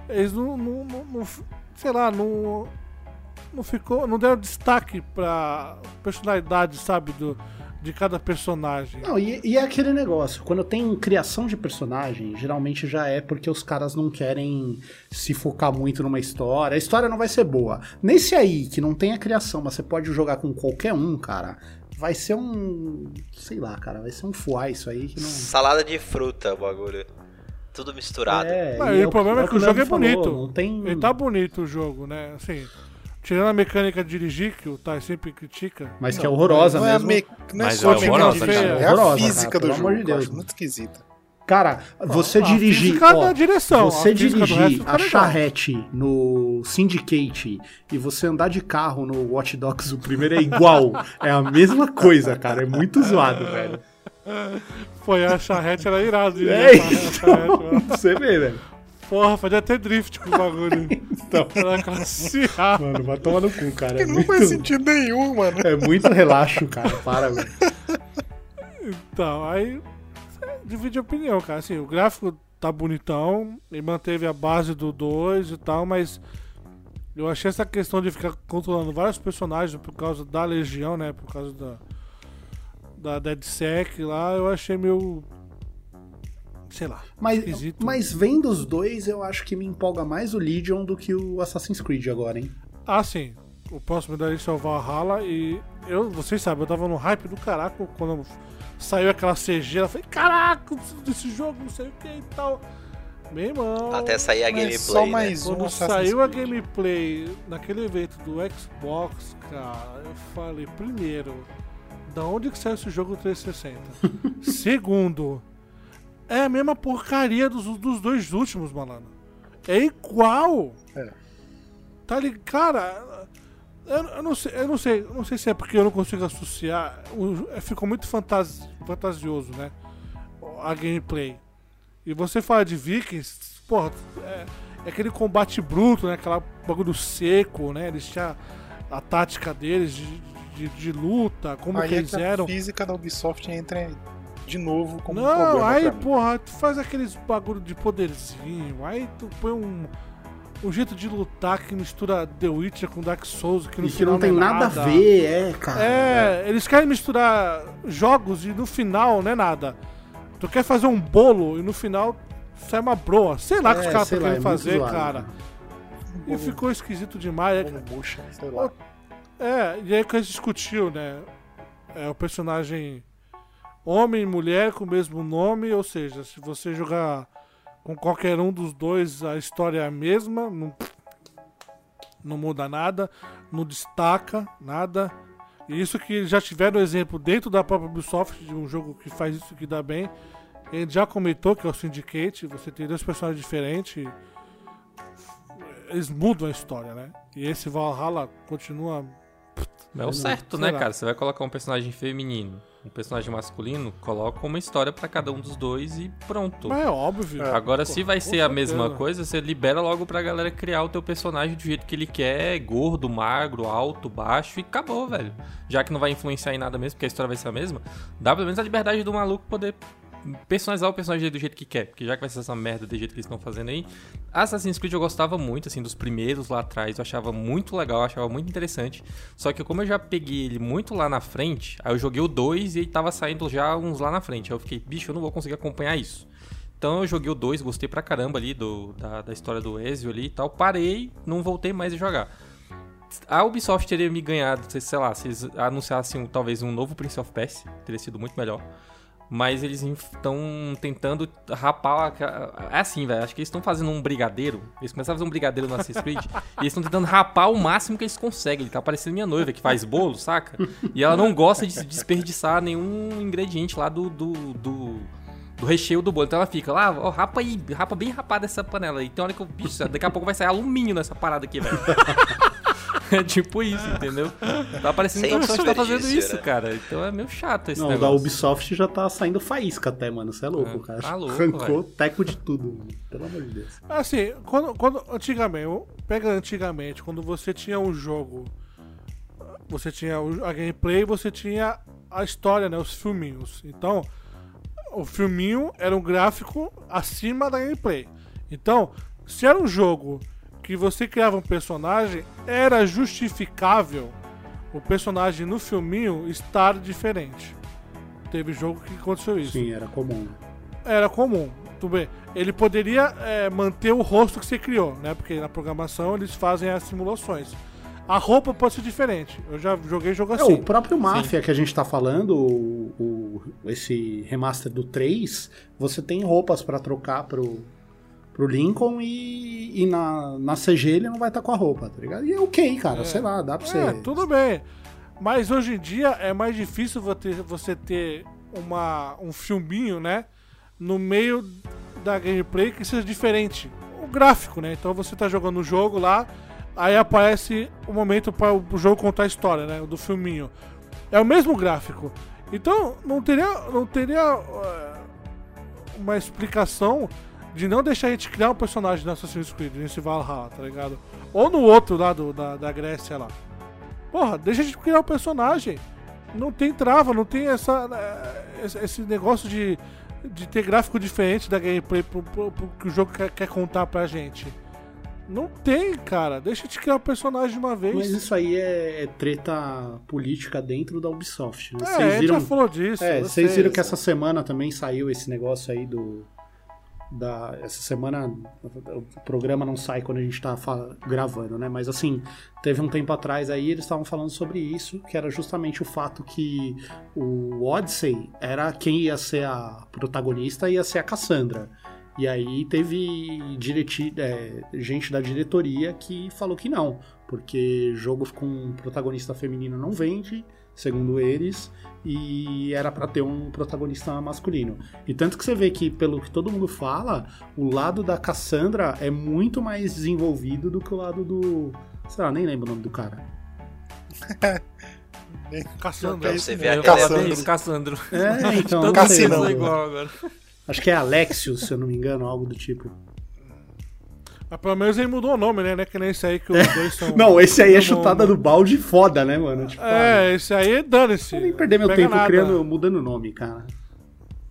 Eles não. não, não- não- sei lá, não. Não ficou. Não deram destaque pra personalidade, sabe? Do, de cada personagem. Não, e, e é aquele negócio, quando tem criação de personagem, geralmente já é porque os caras não querem se focar muito numa história. A história não vai ser boa. Nesse aí, que não tem a criação, mas você pode jogar com qualquer um, cara, vai ser um. Sei lá, cara, vai ser um fuá isso aí que não. Salada de fruta, o bagulho. Tudo misturado. É, Não, e o problema é que o jogo é bonito. falou, Não tem. Ele tá bonito o jogo, né? Assim. Tirando a mecânica de dirigir, que o Tai sempre critica. Mas que é horrorosa não é, a mesmo. me... não é Mas só é a mecânica, horrorosa, cara. é a Horrorosa, física cara, do pelo jogo. amor de eu Deus. acho muito esquisita. Cara, você a dirigir. física ó, da direção, Você a dirigir a charrete no Syndicate e você andar de carro no Watch Dogs, o primeiro é igual. é a mesma coisa, cara. É muito zoado, velho. Foi a charrete, era irado. de É a isso. mano. Você vê, velho. Porra, fazia até drift com o bagulho. Então, Era classe A. mano, vai tomar no cu, cara. É Não muito, faz sentido nenhum, mano. é muito relaxo, cara. Para, velho. Então, aí divide a opinião, cara. Assim, o gráfico tá bonitão, e manteve a base do 2 e tal, mas eu achei essa questão de ficar controlando vários personagens por causa da Legião, né? Por causa da, da DeadSec lá, eu achei meio. Sei lá. Mas, Esquisito. mas vendo os dois, eu acho que me empolga mais o Legion do que o Assassin's Creed agora, hein? Ah, sim. O próximo da lista é o Valhalla e eu, vocês sabem, eu tava no hype do caraca quando saiu aquela CG, eu falei, caraca, eu preciso desse jogo, não sei o que e tal. Meu irmão. Até sair a Mas é gameplay, só né? mais um Quando saiu a gameplay naquele evento do Xbox, cara, eu falei, primeiro, da onde que saiu esse jogo 360? Segundo, é a mesma porcaria dos, dos dois últimos, malandro. É igual. É. Tá ligado? Cara, eu, eu não sei, eu não sei, não sei se é porque eu não consigo associar. é, ficou muito fantasi- fantasioso, né? A gameplay. E você fala de Vikings, porra, é, é aquele combate bruto, né? Aquela bagulho seco, né? Eles tinham a tática deles de, de, de luta, como Aí que é eles que a eram. física da Ubisoft entra de novo como um Não, problema aí, porra, tu faz aqueles bagulho de poderzinho, aí tu põe um. Um jeito de lutar que mistura The Witcher com Dark Souls, que no E que não tem é nada a ver, é, cara. É, eles querem misturar jogos e no final não é nada. Tu quer fazer um bolo e no final sai uma broa. Sei lá o que os É, caras estão lá, querendo é fazer, zoado, cara. E ficou esquisito demais. Como murcha, sei lá. É, e aí que a gente discutiu, né? É o personagem homem e mulher com o mesmo nome, ou seja, se você jogar com qualquer um dos dois, a história é a mesma, não, não muda nada, não destaca nada. E isso que já tiveram exemplo dentro da própria Ubisoft de um jogo que faz isso que dá bem. Ele já comentou que é o Syndicate, você tem dois personagens diferentes. Eles mudam a história, né? E esse Valhalla continua É o certo, né, lá. cara? Você vai colocar um personagem feminino, um personagem masculino, coloca uma história pra cada um dos dois e pronto. Mas é óbvio. Agora, Pô, se vai ser a mesma coisa, você libera logo pra galera criar o teu personagem do jeito que ele quer, gordo, magro, alto, baixo, e acabou, velho. Já que não vai influenciar em nada mesmo, porque a história vai ser a mesma, dá pelo menos a liberdade do maluco poder personalizar o personagem do jeito que quer, porque já que vai ser essa merda do jeito que eles estão fazendo aí. Assassin's Creed eu gostava muito, assim, dos primeiros lá atrás, eu achava muito legal, eu achava muito interessante. Só que como eu já peguei ele muito lá na frente, aí eu joguei o 2 e ele tava saindo já uns lá na frente. Aí eu fiquei, bicho, eu não vou conseguir acompanhar isso. Então eu joguei o 2, gostei pra caramba ali do, da, da história do Ezio ali e tal. Parei, não voltei mais a jogar. A Ubisoft teria me ganhado, sei lá, se eles anunciassem talvez um novo Prince of Persia, teria sido muito melhor. Mas eles estão tentando rapar. a- É assim, velho. Acho que eles estão fazendo um brigadeiro. Eles começaram a fazer um brigadeiro no Assassin's Creed. e eles estão tentando rapar o máximo que eles conseguem. Ele tá parecendo minha noiva que faz bolo, saca? E ela não gosta de desperdiçar nenhum ingrediente lá do, do, do, do recheio do bolo. Então ela fica lá, ó, rapa aí, rapa bem rapada essa panela aí. Tem hora que eu, bicho, daqui a pouco vai sair alumínio nessa parada aqui, velho. É tipo isso, entendeu? Tá parecendo que a Ubisoft tá fazendo isso, né? cara. Então é meio chato esse Não, negócio. da Ubisoft já tá saindo faísca até, mano. Você é louco, É, cara. tá louco, Arrancou teco de tudo, mano. Pelo amor de Deus. Assim, quando, quando antigamente, pega antigamente, quando você tinha um jogo, você tinha o- a gameplay, você tinha a história, né, os filminhos. Então, o filminho era um gráfico acima da gameplay. Então, se era um jogo que você criava um personagem, era justificável o personagem no filminho estar diferente. Teve jogo que aconteceu isso Sim, era comum. era comum. Tudo bem. Ele poderia é, manter o rosto que você criou, né? Porque na programação eles fazem as simulações. A roupa pode ser diferente. Eu já joguei jogo É, assim. o próprio Mafia que a gente tá falando, o, o- esse remaster do 3, você tem roupas pra trocar pro, pro Lincoln e, e na, na CG ele não vai estar com a roupa, tá ligado? E é ok, cara, sei lá, dá pra você. É, tudo bem. Mas hoje em dia é mais difícil você ter uma, um filminho, né? No meio da gameplay que seja diferente. O gráfico, né? Então você tá jogando o jogo lá, aí aparece o momento para o jogo contar a história, né? Do filminho. É o mesmo gráfico. Então não teria, não teria eh, uma explicação de não deixar a gente criar um personagem no Assassin's Creed, nesse Valhalla, tá ligado? Ou no outro lá do, da, da Grécia lá. Porra, deixa a gente criar um personagem. Não tem trava, não tem essa, eh, esse- negócio de, de ter gráfico diferente da gameplay pro, pro- pro que o jogo quer, quer contar pra gente. Não tem, cara. Deixa a gente criar o personagem de uma vez. Mas isso aí é, é treta política dentro da Ubisoft. Né? é, a Vocês gente viram, já falou disso. é, eu vocês viram que essa semana também saiu esse negócio aí do. Da, essa semana o programa não sai quando a gente tá fa- gravando, né? Mas assim, teve um tempo atrás aí eles estavam falando sobre isso, que era justamente o fato que o Odyssey era quem ia ser a protagonista, ia ser a Cassandra. E aí teve direti é, gente da diretoria que falou que não, porque jogo com protagonista feminino não vende, segundo eles, e era para ter um protagonista masculino. E tanto que você vê que, pelo que todo mundo fala, o lado da Cassandra é muito mais desenvolvido do que o lado do. Sei lá, nem lembro o nome do cara. Caçando. Pra você ver Eu a Cassandro. Cassandro. É, então. É agora. Acho que é Alexios, se eu não me engano, algo do tipo. Mas pelo menos ele mudou o nome, né? Não é que nem esse aí que os dois são. Não, esse aí é chutada do balde foda, né, mano? Tipo, ah, É, esse aí dane-se. Vou nem perder meu tempo nada. criando, mudando o nome, cara.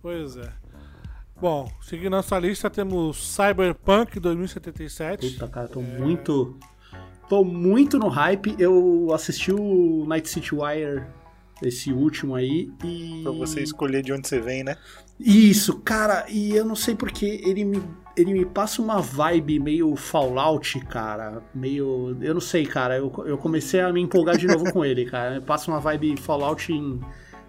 Pois é. Bom, seguindo nossa lista, temos Cyberpunk 2077. Puta, cara, É. tô muito. Tô muito no hype. Eu assisti o Night City Wire, esse último aí, e. Pra você escolher de onde você vem, né? Isso, cara, e eu não sei porque ele me, ele me passa uma vibe meio Fallout, cara. Meio. Eu não sei, cara. Eu, eu comecei a me empolgar de novo com ele, cara. Me passa uma vibe Fallout em,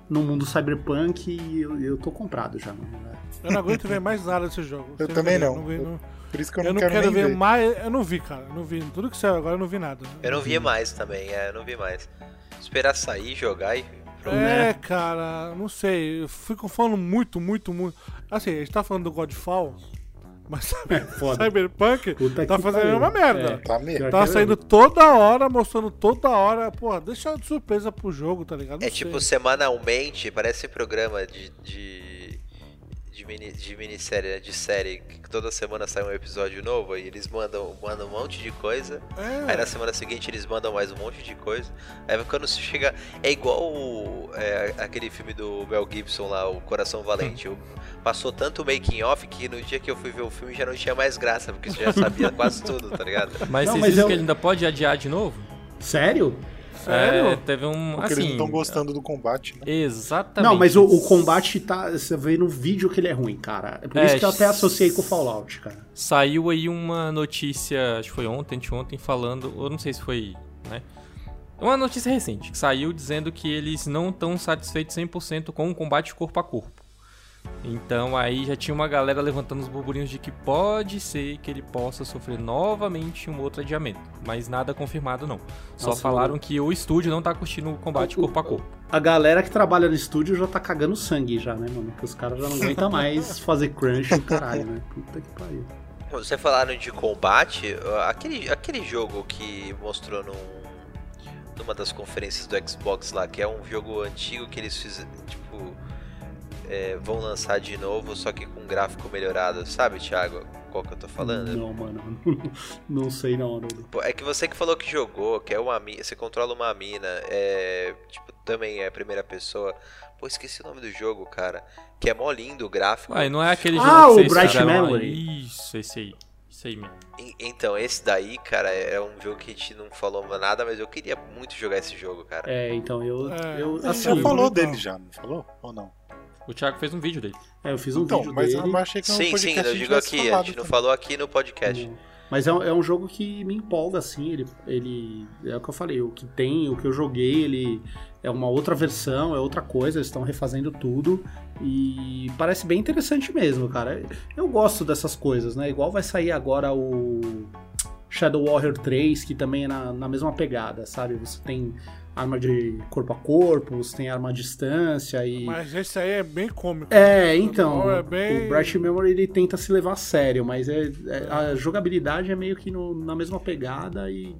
no mundo cyberpunk e eu, eu tô comprado já, mano. né? Eu não aguento ver mais nada desse jogo. Eu Sem também brincadeira, não. vi- Eu- não- Por isso que eu, eu não não quero, quero nem ver ver. mais. Eu não vi, cara. Eu não vi. Tudo que saiu agora eu não vi nada. Eu não vi mais também, é, eu não vi mais. Esperar sair, jogar e. É, cara, não sei. Eu fico falando muito, muito, muito. Assim, a gente tá falando do Godfall, mas sabe, foda. Cyberpunk Puta tá fazendo pariu. uma merda. É. Tá mesmo. Tá é saindo toda hora, mostrando toda hora. Porra, deixa de surpresa pro jogo, tá ligado? Não É sei. tipo semanalmente, parece programa de. de... De, mini, de minissérie, né? de série, que toda semana sai um episódio novo e eles mandam, mandam um monte de coisa. Aí na É, semana seguinte eles mandam mais um monte de coisa. Aí quando se chega. É igual o- é, aquele filme do Mel Gibson lá, O Coração Valente. Eu- passou tanto o making off que no dia que eu fui ver o filme já não tinha mais graça, porque você já sabia quase tudo, tá ligado? Mas Não, vocês mas eu- que ele ainda pode adiar de novo? Sério? Sério? É, teve um. Porque assim, eles não estão gostando do combate, né? Exatamente. Não, mas o, o combate tá. Você vê no vídeo que ele é ruim, cara. É por É, isso que eu até associei com o Fallout, cara. Saiu aí uma notícia, acho que foi ontem, anteontem, falando, eu não sei se foi, né? Uma notícia recente, que saiu dizendo que eles não estão satisfeitos 100% com o combate corpo a corpo. Então aí já tinha uma galera levantando os burburinhos de que pode ser que ele possa sofrer novamente um outro adiamento. Mas nada confirmado não. Só Nossa, falaram mano. que o estúdio não tá curtindo o combate O- corpo a corpo. A galera que trabalha no estúdio já tá cagando sangue já, né, mano? Porque os caras já não aguentam mais fazer crunch e caralho, né? Puta que pariu. Você falaram de combate, aquele, aquele jogo que mostrou num, numa das conferências do Xbox lá, que é um jogo antigo que eles fizeram, tipo, é, vão lançar de novo, só que com gráfico melhorado, sabe, Thiago? Qual que eu tô falando? Não, mano. Não sei não, Haroldo. É que você que falou que jogou, que é uma mina, você controla uma mina, é, tipo, também é primeira pessoa. Pô, esqueci o nome do jogo, cara. Que é mó lindo o gráfico. Ah, não é aquele Ah, jogo que o Bright? Memory. Isso, esse aí. Isso aí mesmo. Então, esse daí, cara, é um jogo que a gente não falou nada, mas eu queria muito jogar esse jogo, cara. É, então eu. É, eu assim, Você falou dele já, não falou? Ou não? O Thiago fez um vídeo dele. é, eu fiz um então, vídeo mas dele. eu achei que no Sim, sim, eu digo aqui, a gente não também. falou aqui no podcast. Mas é, um- é um jogo que me empolga, assim. Ele, ele. É o que eu falei, o que tem, o que eu joguei, ele é uma outra versão, é outra coisa, eles estão refazendo tudo. E parece bem interessante mesmo, cara. Eu gosto dessas coisas, né? Igual vai sair agora o Shadow Warrior 3, que também é na, na mesma pegada, sabe? Você tem arma de corpo a corpo, você tem arma à distância e. Mas esse aí é bem cômico. É, então, É bem- o Bright Memory ele tenta se levar a sério, mas é, é- a jogabilidade é meio que no- na mesma pegada e,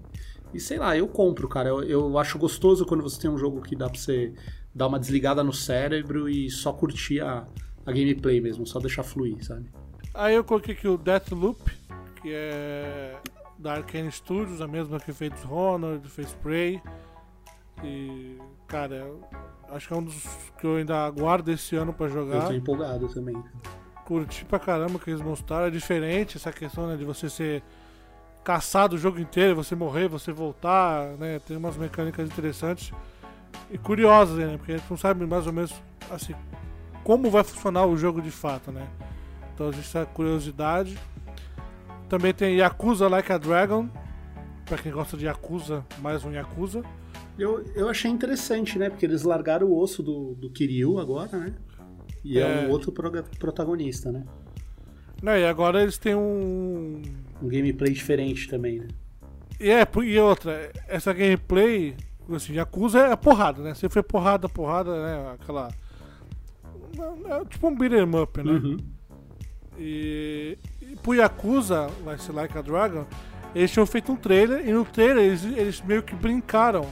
e sei lá, eu compro, cara. Eu, eu acho gostoso quando você tem um jogo que dá pra você dar uma desligada no cérebro e só curtir a, a gameplay mesmo, só deixar fluir, sabe? Aí eu coloquei aqui o Deathloop, que é da Arkane Studios, a mesma que fez Dishonored, fez Prey. E, cara, eu acho que é um dos que eu ainda aguardo esse ano pra Eu jogar. tô empolgado também. Curti pra caramba que eles mostraram. É diferente essa questão né, de você ser caçado o jogo inteiro, você morrer, você voltar, né? Tem umas mecânicas interessantes e curiosas, né? Porque a gente não sabe mais ou menos assim como vai funcionar o jogo de fato, né? Então existe essa curiosidade. Também tem Yakuza Like a Dragon. Pra quem gosta de Yakuza, mais um Yakuza. Eu, eu achei interessante, né? Porque eles largaram o osso do, do Kiryu agora, né? E é, É. um outro proga- protagonista, né? Não, e agora eles têm um. Um gameplay diferente também, né? E, é, e outra, essa gameplay, assim, Yakuza é porrada, né? Você foi porrada, porrada, né? Aquela. É tipo um beat'em up, né? Uhum. E pro Yakuza, Like, like a Dragon, eles tinham feito um trailer e no trailer eles, eles meio que brincaram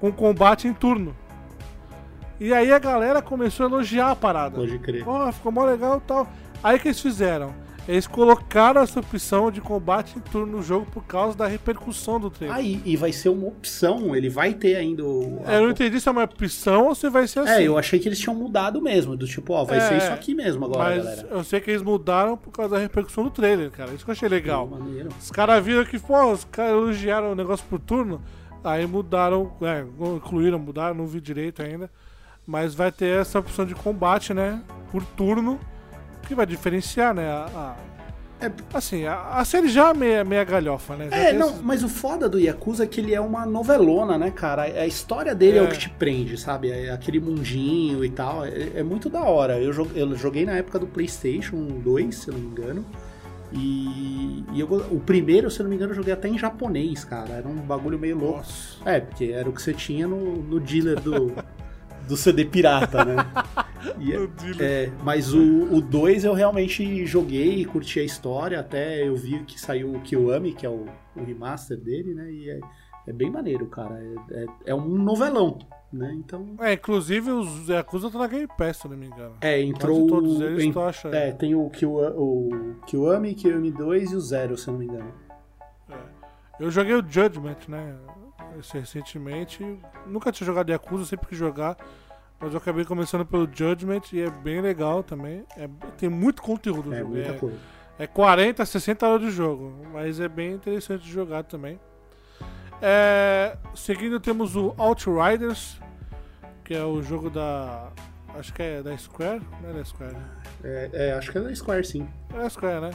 com combate em turno. E aí a galera começou a elogiar a parada. Pode crer. Pô, ficou mó legal e tal. Aí o que eles fizeram? Eles colocaram essa opção de combate em turno no jogo por causa da repercussão do trailer. Aí, e vai ser uma opção, ele vai ter ainda o. a- Eu não entendi se é uma opção ou se vai ser assim. É, eu achei que eles tinham mudado mesmo, do tipo, ó, vai É, ser isso aqui mesmo agora, Mas galera. eu sei que eles mudaram por causa da repercussão do trailer, cara. Isso que eu achei legal. Maneiro. Os caras viram que, pô, os caras elogiaram o negócio por turno, aí mudaram, é, incluíram, mudaram, não vi direito ainda. Mas vai ter essa opção de combate, né? Por turno, que vai diferenciar, né? A, a- É, assim, a, a série já é meia, meia galhofa, né? Já É, não, esses- mas o foda do Yakuza é que ele é uma novelona, né, cara? A história dele é, É. o que te prende, sabe? É aquele mundinho e tal. É, é muito da hora. Eu, eu joguei na época do PlayStation 2, se eu não me engano. E, e eu o primeiro, se eu não me engano, eu joguei até em japonês, cara. Era um bagulho meio louco. Nossa. É, porque era o que você tinha no, no dealer do, do CD pirata, né? E é- é, mas o 2 eu realmente joguei e curti a história, até eu vi que saiu o Kiwami, que é o, o remaster dele, né? E é, é bem maneiro, cara. É, é, é um novelão, né? Então. É, inclusive os Yakuza estão na Game Pass, se eu não me engano. É, entrou. Quase todos eles en- tu acha. é, tem o, Kiwa, o Kiwami, Kiwami 2 e o Zero, se eu não me engano. Eu joguei o Judgment, né? esse recentemente. Nunca tinha jogado Yakuza, sempre quis jogar. Mas eu acabei começando pelo Judgment e é bem legal também. É- tem muito conteúdo no É, jogo. muita É, coisa. é 40, 60 horas de jogo. Mas é bem interessante de jogar também. É, seguindo temos o Outriders, que é o jogo da. Acho que é da Square. Não é da Square, né? É, é, acho que é da Square, sim. É da Square, né?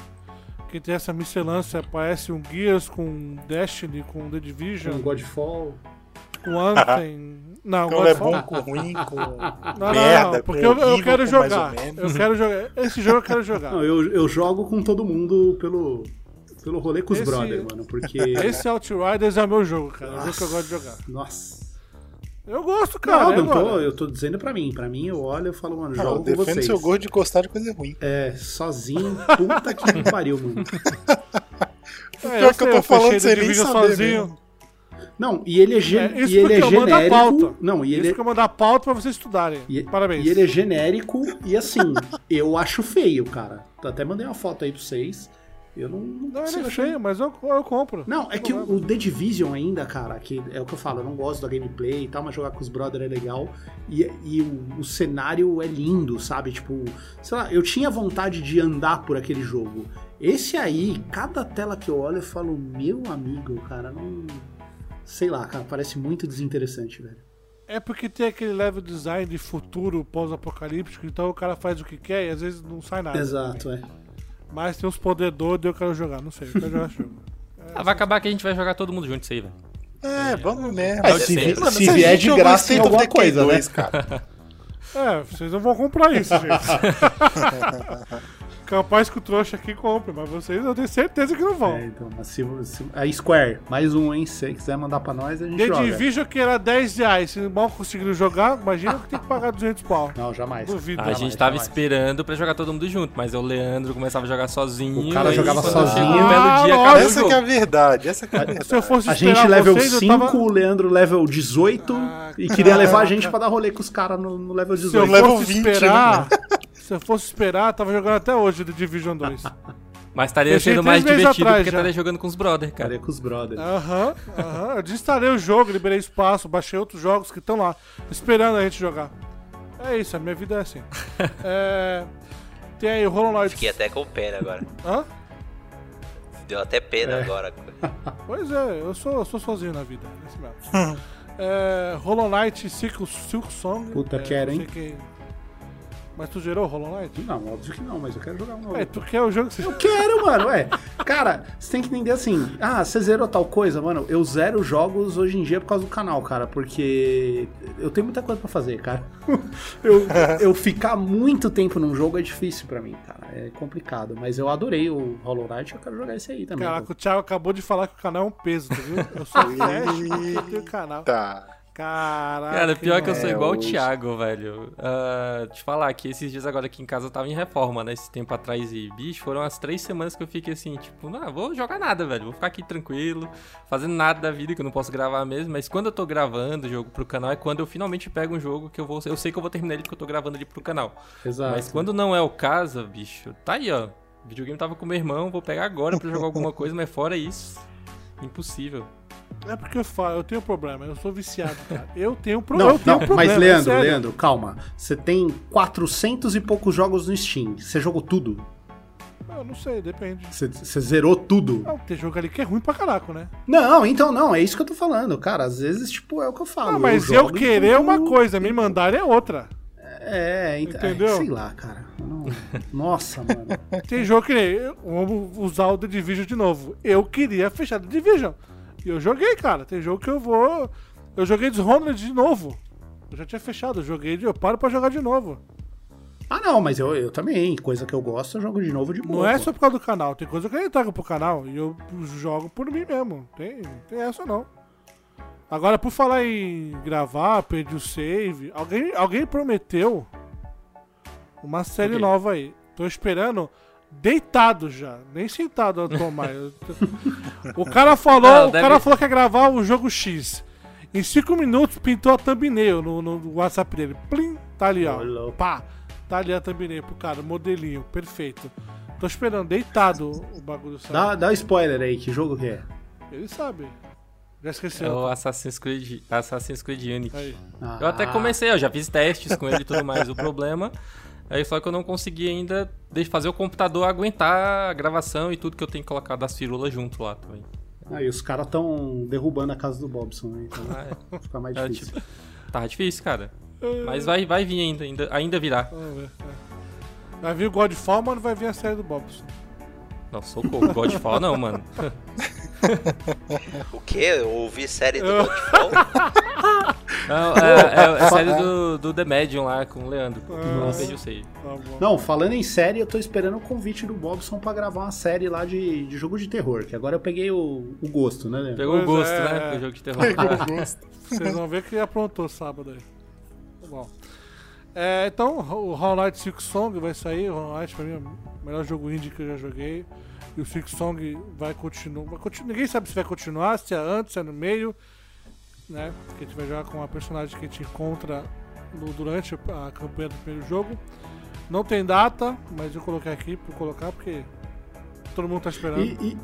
Que tem essa miscelância, parece um Gears com Destiny, com The Division, Com Godfall. Com Anthem. Não, Então é Godfall- bom com ruim, com Não, merda, não, porque com eu, eu quero jogar. Eu quero jogar. Esse jogo eu quero jogar. Não, eu, eu jogo com todo mundo pelo, pelo rolê com os Esse- brother, mano. Porque. Esse Outriders é o meu jogo, cara. É o jogo que eu gosto de jogar. Nossa. Eu gosto, cara. Não, eu não tô, eu tô dizendo pra mim. Pra mim, eu olho e falo, mano, eu jogo com vocês. seu gosto de gostar de coisa ruim. É, sozinho, puta que me pariu, mano. É, Pior que eu tô sei, falando The nem saber sozinho. mesmo. Não, e ele é, gen... É, isso e ele é eu mando a genérico. pauta. Não, e Isso ele, que eu mandar pauta pra vocês estudarem. e, Parabéns. e ele é genérico e assim, eu acho feio, cara. Até mandei uma foto aí pra vocês. Eu não, não Não, ele é feio, mas eu, eu compro. Não, é que o, o The Division ainda, cara, que é o que eu falo, eu não gosto da gameplay e tal, mas jogar com os brother é legal. E, e o, o cenário é lindo, sabe? Tipo, sei lá, eu tinha vontade de andar por aquele jogo. Esse aí, cada tela que eu olho, eu falo, meu amigo, cara, não. Sei lá, cara, parece muito desinteressante, velho. É porque tem aquele level design de futuro pós-apocalíptico, então o cara faz o que quer e às vezes não sai nada. Exato, é. Mas tem uns poder doidos e eu quero jogar. Não sei, eu quero jogar jogo. Ah, vai acabar que a gente vai jogar todo mundo junto isso aí, velho. É, vamos mesmo. É, se vi- mano, se a vier de graça em alguma coisa, né? 2, cara. É, vocês não vão comprar isso, gente. Capaz que o trouxa aqui compre, mas vocês eu tenho certeza que não vão. É, então, mas se, se, a Square, mais um, hein? Se você quiser mandar pra nós, a gente The joga. Division que era 10 reais, se mal conseguiram jogar, imagina que tem que pagar 200 pau. Não, jamais. Duvido. A né? gente tava jamais. esperando pra jogar todo mundo junto, mas o Leandro começava a jogar sozinho. O cara jogava sozinho. Um belo Ah, dia, lógico. acabou o Essa que é a verdade, essa que é a verdade. Se eu fosse A gente level vocês, 5, eu tava... o Leandro level 18 Ah, e queria levar a gente pra dar rolê com os caras no, no level Se eu 18. level fosse 20, esperar... Se eu fosse esperar, tava jogando até hoje The Division 2. Mas estaria sendo mais divertido atrás porque já. estaria jogando com os brother, cara. Cara, com os brothers. Aham, aham. Eu desinstalei o jogo, liberei espaço, baixei outros jogos que estão lá, esperando a gente jogar. É isso, a minha vida é assim. É... Tem aí o Hollow Knight. Fiquei até com pena agora. Hã? Deu até pena É. agora. Pois é, eu sou, eu sou sozinho na vida. é Esse mesmo. é, Hollow Knight Silk, Silk Song. Puta, é, quero, hein? quem- Mas tu zerou Hollow Knight? Não, óbvio que não, mas eu quero jogar um novo. É, tu quer o jogo que você... Eu quero, mano, ué. Cara, você tem que entender assim. Ah, você zerou tal coisa, mano. Eu zero jogos hoje em dia por causa do canal, cara. Porque eu tenho muita coisa pra fazer, cara. Eu, eu ficar muito tempo num jogo é difícil pra mim, cara. É complicado. Mas eu adorei o Hollow Knight eu quero jogar esse aí também. Caraca, o Thiago acabou de falar que o canal é um peso, tu viu? Eu sou Flash porque eu tenho canal. Tá. Caraca. Cara, pior que eu sou igual o. Thiago, velho. Ah, te falar que esses dias agora aqui em casa eu tava em reforma, né? Esse tempo atrás e, bicho, foram as três semanas que eu fiquei assim, tipo, não, vou jogar nada, velho. Vou ficar aqui tranquilo, fazendo nada da vida que eu não posso gravar mesmo. Mas quando eu tô gravando o jogo pro canal é quando eu finalmente pego um jogo que eu vou. Eu sei que eu vou terminar ele porque eu tô gravando ele pro canal. Exato. Mas quando não é o caso, bicho, tá aí, ó. O videogame tava com meu irmão, vou pegar agora pra jogar alguma coisa, mas fora isso, impossível. É porque eu falo, eu tenho problema, eu sou viciado, cara. Eu tenho um pro... Não, eu tenho não, um problema, mas é Leandro, sério. Leandro, calma. Você tem 400 e poucos jogos no Steam. Você jogou tudo? Eu não sei, depende. Você, zerou tudo? Não, tem jogo ali que é ruim pra caraca, né? Não, então não, é isso que eu tô falando, cara. Às vezes, tipo, é o que eu falo. Ah, mas eu, jogo querer é uma coisa, me mandar é outra. É, ent- Entendeu? é, sei lá, cara. Não- Nossa, mano. Tem jogo que nem. Vamos usar o The Division de novo. Eu queria fechar The Division. E eu joguei, cara. Tem jogo que eu vou. Eu joguei Dishonored de novo. Eu já tinha fechado, eu joguei, eu paro pra jogar de novo. Ah, não, mas eu, eu também. Coisa que eu gosto, eu jogo de novo de boa. Não é só por causa do canal, tem coisa que eu nem trago pro canal. E eu jogo por mim mesmo. Tem, tem essa não. Agora, por falar em gravar, perdi o save. Alguém, alguém prometeu uma série nova aí. Tô esperando deitado já, nem sentado tô- O cara falou, Não, o deve- cara falou que ia gravar o jogo X. Em 5 minutos pintou a thumbnail no, no WhatsApp dele. Plim, tá ali, ó. Louco. Pá, tá ali a thumbnail pro cara, modelinho, perfeito. Tô esperando, deitado o bagulho sair. Dá, dá um spoiler aí, que jogo que é? Ele sabe. Já É esqueceu. o Assassin's Creed, Assassin's Creed Unity. Ah, Eu até comecei, eu já fiz testes com ele e tudo mais. O problema é só que eu não consegui ainda fazer o computador aguentar a gravação e tudo que eu tenho que colocar das firulas junto lá também. Aí os caras tão derrubando a casa do Bobson, né? Então Ah, fica mais é, difícil. tipo, tava difícil, cara. Mas vai, vai vir ainda, ainda, ainda virá. Vamos ver. é. Vai vir o Godfall, mas não vai vir a série do Bobson. Não, socorro, Godfall não, mano. O quê? Eu ouvi série do Godfall? Não, é, é, é a série do, do The Medium lá com o Leandro. Eu Nossa. o save. Tá. Não, falando em série, eu tô esperando o convite do Bobson pra gravar uma série lá de, de jogo de terror, que agora eu peguei o, o gosto, né, Leandro? Pegou o Pois gosto, é. né? Do jogo de terror. Vocês vão ver que aprontou sábado aí. Tá bom. É, então, o Hollow Knight Six Song vai sair. O Hollow Knight pra mim é o melhor jogo indie que eu já joguei. E o Six Song vai continuar. Continu- Ninguém sabe se vai continuar, se é antes, se é no meio. Né? Porque a gente vai jogar com a personagem que a gente encontra no- durante a campanha do primeiro jogo. Não tem data, mas eu coloquei aqui pra colocar porque todo mundo tá esperando. E, e-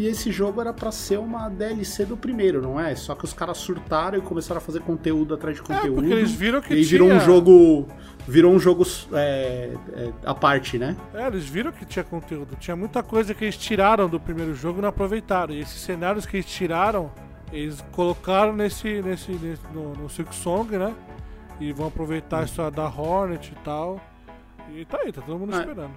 e esse jogo era pra ser uma DLC do primeiro, não é? Só que os caras surtaram e começaram a fazer conteúdo atrás de é, conteúdo. porque eles viram que e aí tinha... virou um jogo. Virou um jogo é, é, à parte, né? É, eles viram que tinha conteúdo. Tinha muita coisa que eles tiraram do primeiro jogo e não aproveitaram. E esses cenários que eles tiraram, eles colocaram nesse, nesse, nesse- no, no Silk Song, né? E vão aproveitar a história da Hornet e tal. E tá aí, tá todo mundo Ah, esperando.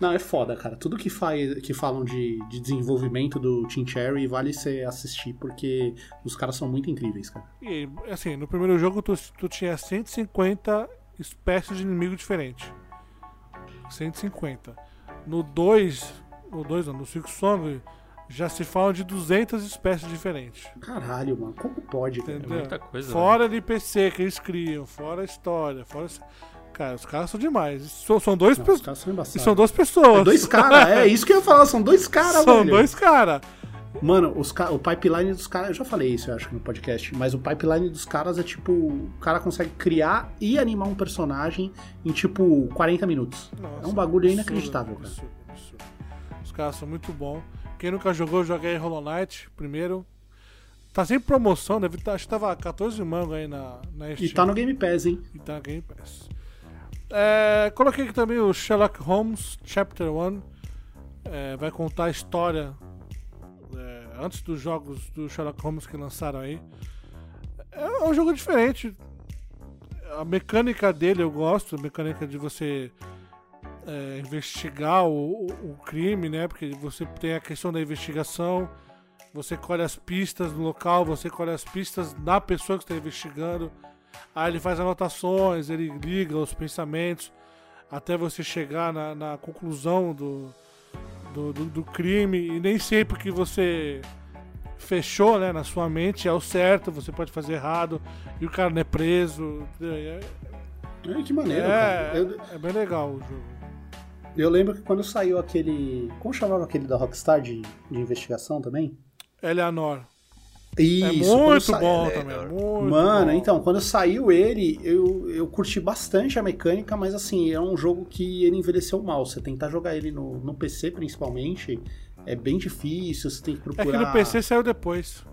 Não, é foda, cara. Tudo que, faz, que falam de, de desenvolvimento do Team Cherry vale você assistir, porque os caras são muito incríveis, cara. E assim, no primeiro jogo tu, tu tinha 150 espécies de inimigo diferentes. 150. No 2, no 2 não, no Silk Song já se falam de 200 espécies diferentes. Caralho, mano. Como pode, cara? Entendeu? muita coisa, Fora NPC que eles criam, fora a história, fora. Cara, os caras são demais. São, são dois Não, pe- os caras são e são duas pessoas. É dois caras, é isso que eu ia falar, são dois caras, São velho. dois caras. Mano, os ca- o pipeline dos caras, eu já falei isso, eu acho, no podcast, mas o pipeline dos caras é tipo, o cara consegue criar e animar um personagem em tipo 40 minutos. é um bagulho absurdo, inacreditável, cara. absurdo, absurdo. Os caras são muito bons. Quem nunca jogou, joguei Hollow Knight primeiro. Tá sem promoção, deve tá, acho que tava 14 mango aí na, na E Steam. tá no Game Pass, hein? E tá na Game Pass. É, coloquei aqui também o Sherlock Holmes Chapter 1. É, vai contar a história é, antes dos jogos do Sherlock Holmes que lançaram aí. É um jogo diferente. a mecânica dele eu gosto, a mecânica de você é, investigar o, o, o crime, né? Porque você tem a questão da investigação, você colhe as pistas no local, você colhe as pistas na pessoa que está investigando. Aí ele faz anotações, ele liga os pensamentos até você chegar na, na conclusão do, do, do, do crime. E nem sempre que você fechou né, na sua mente é o certo, você pode fazer errado e o cara não é preso. É, Ai, que maneiro, é, cara. Eu, é bem legal o jogo. eu lembro que quando saiu aquele. Como chamava aquele da Rockstar de, de investigação também? Eleanor. Isso, é muito bom é, também. é, Muito Mano, bom. então, quando saiu ele, eu, eu curti bastante a mecânica, mas assim, é um jogo que ele envelheceu mal. Você tentar jogar ele no, no PC, principalmente, é bem difícil, você tem que É procurar... que no PC saiu depois.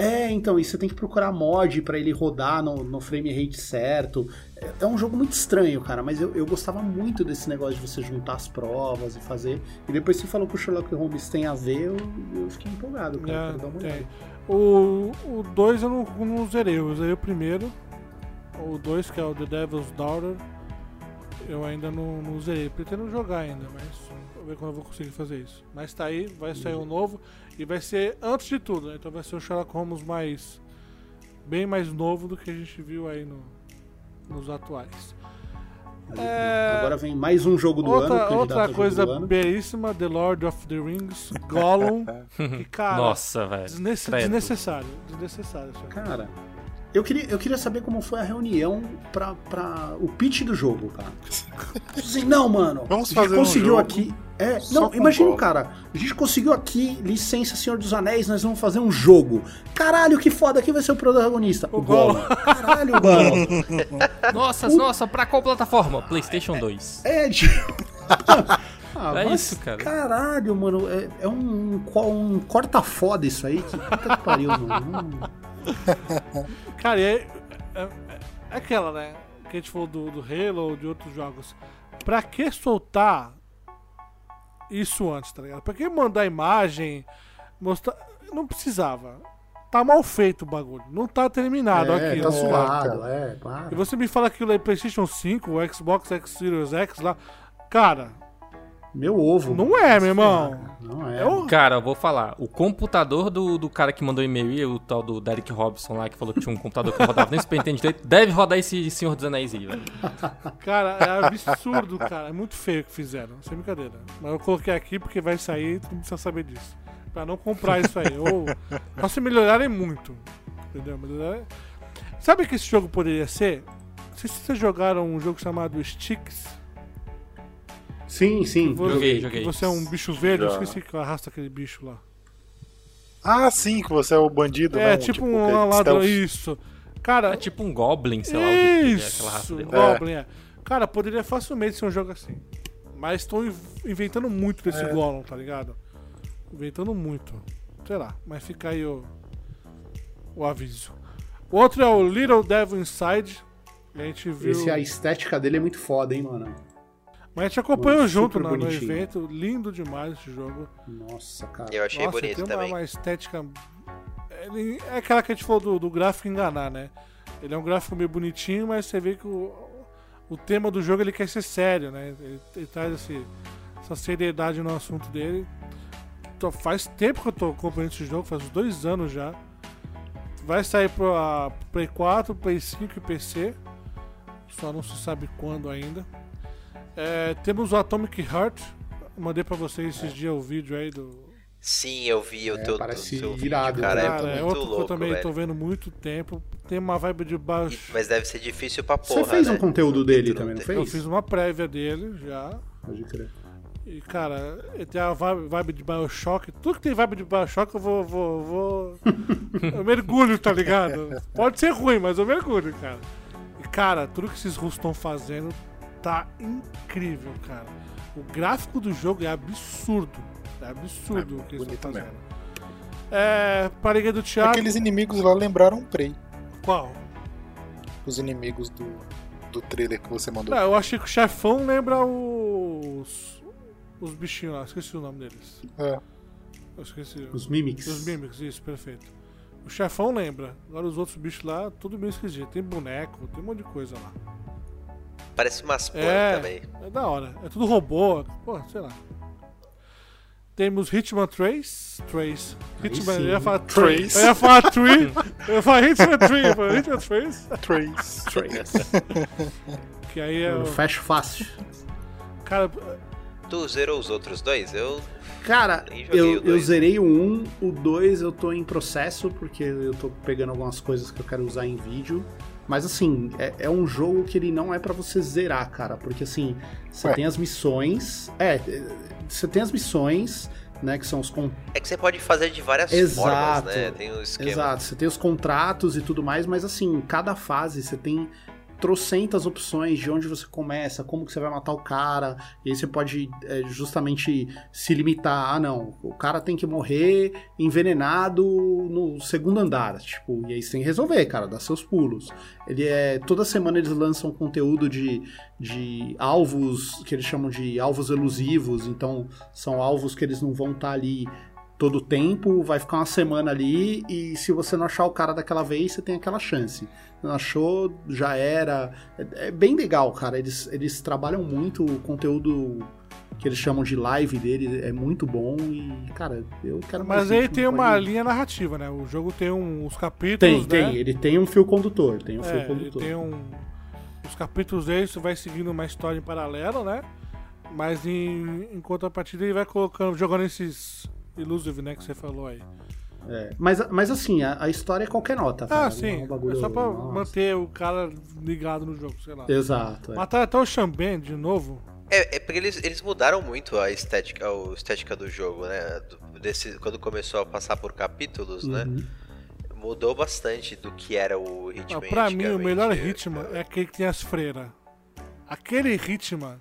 É, então, e você tem que procurar mod pra ele rodar no, no frame rate certo. É, é um jogo muito estranho, cara, mas eu, eu gostava muito desse negócio de você juntar as provas e fazer. E depois você falou que o Sherlock Holmes tem a ver, eu, eu fiquei empolgado, cara. É, quero dar uma olhada. O 2 eu não, não zerei, eu zerei o primeiro. O 2, que é o The Devil's Daughter, eu ainda não, não zerei. Pretendo jogar ainda, mas vou ver quando eu vou conseguir fazer isso. Mas tá aí, vai sair o novo e vai ser antes de tudo, né? Então vai ser o Sherlock Holmes mais. bem mais novo do que a gente viu aí no, nos atuais. É, Agora vem mais um jogo do ano, outra candidato outra coisa do ano. belíssima, The Lord of the Rings, Gollum. e cara, Nossa, velho. desnecessário. Desnecessário. Cara, eu queria, eu queria saber como foi a reunião pra, pra o pitch do jogo, cara. Assim, não, mano. Vamos a gente fazer um conseguiu jogo aqui. É, só não, imagina, Gollum. cara. A gente conseguiu aqui, licença, Senhor dos Anéis, nós vamos fazer um jogo. Caralho, que foda, quem vai ser o protagonista? O O Gollum. Caralho, mano. Nossa, nossa, pra qual plataforma? PlayStation 2. É, tipo. Ah, É mas, isso, cara. Caralho, mano, é, é um, co- um corta-foda isso aí. Que puta que pariu, mano. Cara, é, é, é aquela, né? Que a gente falou do, do Halo ou de outros jogos. Pra que soltar isso antes, tá ligado? Pra que mandar imagem, mostrar. Não precisava. Tá mal feito o bagulho. Não tá terminado é, aquilo. tá zoado, é, para. E você me fala aquilo aí, PlayStation 5, o Xbox X Series X lá. Cara, Meu ovo. não é, meu irmão. Não é. É. Cara, eu vou falar. O computador do, do cara que mandou e-mail o tal do Derek Robson lá, que falou que tinha um computador que rodava nem Super Nintendo direito, deve rodar esse Senhor dos Anéis aí, velho. Cara, é absurdo, cara. É muito feio o que fizeram, sem brincadeira. Mas eu coloquei aqui porque vai sair, tu não precisa saber disso. Pra não comprar isso aí. Ou. Só se melhorarem muito. Entendeu? Melhorarem... Sabe o que esse jogo poderia ser? Não sei se vocês jogaram um jogo chamado Sticks. Sim, sim. Você- Joguei, joguei. Você é um bicho verde, eu esqueci que arrasta aquele bicho lá. Ah, sim, que você é o bandido, É, não, tipo, que um é ladrão. stealth. Isso. Cara, É tipo um Goblin, sei lá, o que é Isso, aquela raça dele. Goblin, é. Cara, poderia facilmente ser um jogo assim. Mas estão inventando muito desse É. Gollum, tá ligado? Inventando muito. Sei lá, mas fica aí o, o aviso. O outro é o Little Devil Inside. A gente viu. Esse, a estética dele é muito foda, hein, mano. Mas a gente acompanhou Mano, junto super no, no evento. Lindo demais esse jogo. Nossa, cara. Eu achei Nossa, bonito tem uma, também. uma estética. ele- É aquela que a gente falou do, do gráfico enganar, né? Ele é um gráfico meio bonitinho, mas você vê que o, o tema do jogo ele quer ser sério, né? Ele, ele traz esse, essa seriedade no assunto dele. Então, faz tempo que eu tô acompanhando esse jogo, faz uns dois anos já. Vai sair pra Play 4, Play 5 e PC. Só não se sabe quando ainda. É, temos o Atomic Heart. Mandei pra vocês esses dias o vídeo aí do, Sim, eu vi o É, teu, parece teu vídeo, irado, cara. Cara, é é muito outro que eu louco, também velho. tô vendo muito tempo. Tem uma vibe de baixo. Mas deve ser difícil pra porra, Você fez né? um conteúdo dele também, não tem- Eu fez? fiz uma prévia dele já. Pode crer. E, cara, tem a vibe, vibe de Bioshock. Tudo que tem vibe de Bioshock eu vou. vou, vou... eu mergulho, tá ligado? Pode ser ruim, mas eu mergulho, cara. E, cara, tudo que esses russos estão fazendo tá incrível, cara. O gráfico do jogo é absurdo. É absurdo É o que eles estão fazendo. mesmo. É. Parede do Thiago. Aqueles inimigos lá lembraram Prey. Qual? Os inimigos do, do trailer que você mandou. Não, eu achei que o chefão lembra os. Os bichinhos lá, esqueci o nome deles. É. Eu esqueci. Os Mimics. Os Mimics, isso, perfeito. O chefão lembra. Agora os outros bichos lá, tudo meio esquisito. Tem boneco, tem um monte de coisa lá. Parece umas plantas É, também. é da hora. É tudo robô. Pô, sei lá. Temos Hitman 3. 3. Hitman, eu ia falar Trace. Eu ia falar 3. eu ia falar Hitman 3. Eu falei Hitman 3. Trace. Que aí é Eu fecho fácil. Cara, Tu zerou os outros dois? Eu. Cara, eu, eu zerei o 1, o 2 eu tô em processo, porque eu tô pegando algumas coisas que eu quero usar em vídeo. Mas assim, é, é um jogo que ele não é pra você zerar, cara. Porque assim, você Ué. tem as missões. É, é, você tem as missões, né? Que são os con- É que você pode fazer de várias Exato. formas, né? Tem um esquema. Exato, você tem os contratos e tudo mais, mas assim, cada fase você tem trocentas opções de onde você começa, como que você vai matar o cara, e aí você pode é, justamente se limitar, ah não, o cara tem que morrer envenenado no segundo andar, tipo, e aí você tem que resolver, cara, dar seus pulos. Ele é, toda semana eles lançam conteúdo de, de alvos, que eles chamam de alvos elusivos, então são alvos que eles não vão estar ali todo o tempo, vai ficar uma semana ali e se você não achar o cara daquela vez, você tem aquela chance. Não achou, já era. É, é bem legal, cara. Eles, eles trabalham muito o conteúdo que eles chamam de live dele, é muito bom e, cara, eu quero mais. mas aí tem uma linha narrativa, né? O jogo tem um- uns capítulos. Tem, né? tem. Ele tem um fio condutor. Tem um É, fio ele condutor. tem um. Os capítulos dele você vai seguindo uma história em paralelo, né? Mas em, em contrapartida ele vai colocando, jogando esses Illusive, né? Que você falou aí. É. Mas, mas assim, a, a história é qualquer nota. cara. Ah, Não sim. um bagulho- É só pra nossa. manter o cara ligado no jogo, sei lá. Exato. é. Mataram até o Xamben de novo. É, é porque eles, eles mudaram muito a estética, a estética do jogo, né? Do- desse, quando começou a passar por capítulos, né? Uhum. Mudou bastante do que era o Hitman. Não, pra mim, o melhor Hitman é aquele que tem as freiras. Aquele Hitman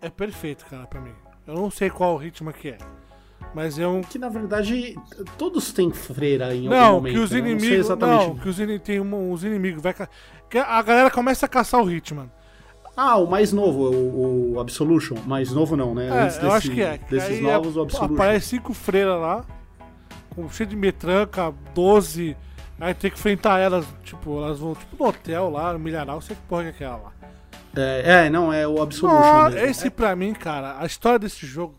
é perfeito, cara, pra mim. Eu não sei qual Hitman que é. Mas é um. Que na verdade todos têm freira em algum Não, momento. que os né? Eu não inimigos. exatamente. Não, que os inimigos. Tem um- uns inimigos. Vai, ca- a galera começa a caçar o Hitman. Ah, o mais novo, o, o Absolution. Mais novo não, né? É, Antes eu desse- acho que é. Desses aí novos, é- o Absolution. Aparece cinco freiras lá. Com, cheio de metranca, 12. Aí tem que enfrentar elas, tipo, elas vão tipo no hotel lá, no milharal, sei que porra que é aquela lá. É, é, não, é o Absolution Ah, mesmo. esse pra mim, cara, a história desse jogo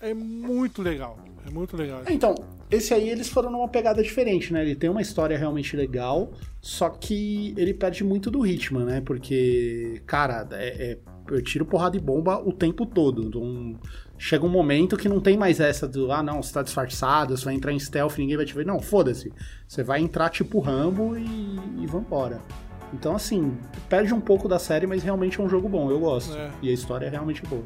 é muito legal. É muito legal. Então, esse aí eles foram numa pegada diferente, né? Ele tem uma história realmente legal, só que ele perde muito do Hitman, né? Porque, cara, é, é- eu tiro porrada e bomba o tempo todo. Então, chega um momento que não tem mais essa do, ah, não, você tá disfarçado, você vai entrar em stealth, ninguém vai te ver. Não, foda-se. Você vai entrar tipo Rambo e, e vambora. Então, assim, perde um pouco da série, mas realmente é um jogo bom, eu gosto. É. E a história é realmente boa.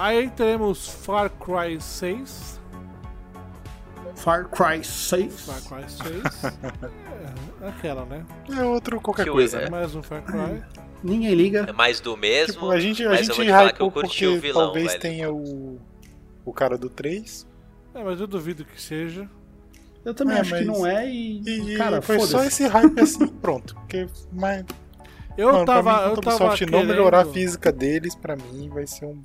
Aí teremos Far Cry 6. Far Cry 6. Far Cry 6. é, aquela, né? É outro qualquer Que coisa, é. né? Mais um Far Cry. Ninguém liga. É mais do mesmo. Tipo, a gente, a gente que hypou porque o vilão, talvez velho. tenha o, o cara do 3. É, mas eu duvido que seja. Eu também É, acho que mas- não é e, E cara, foi só esse hype assim, pronto. Porque, mas, Eu mano, tava. mim, eu tava Ubisoft não querendo... melhorar a física deles, pra mim vai ser um.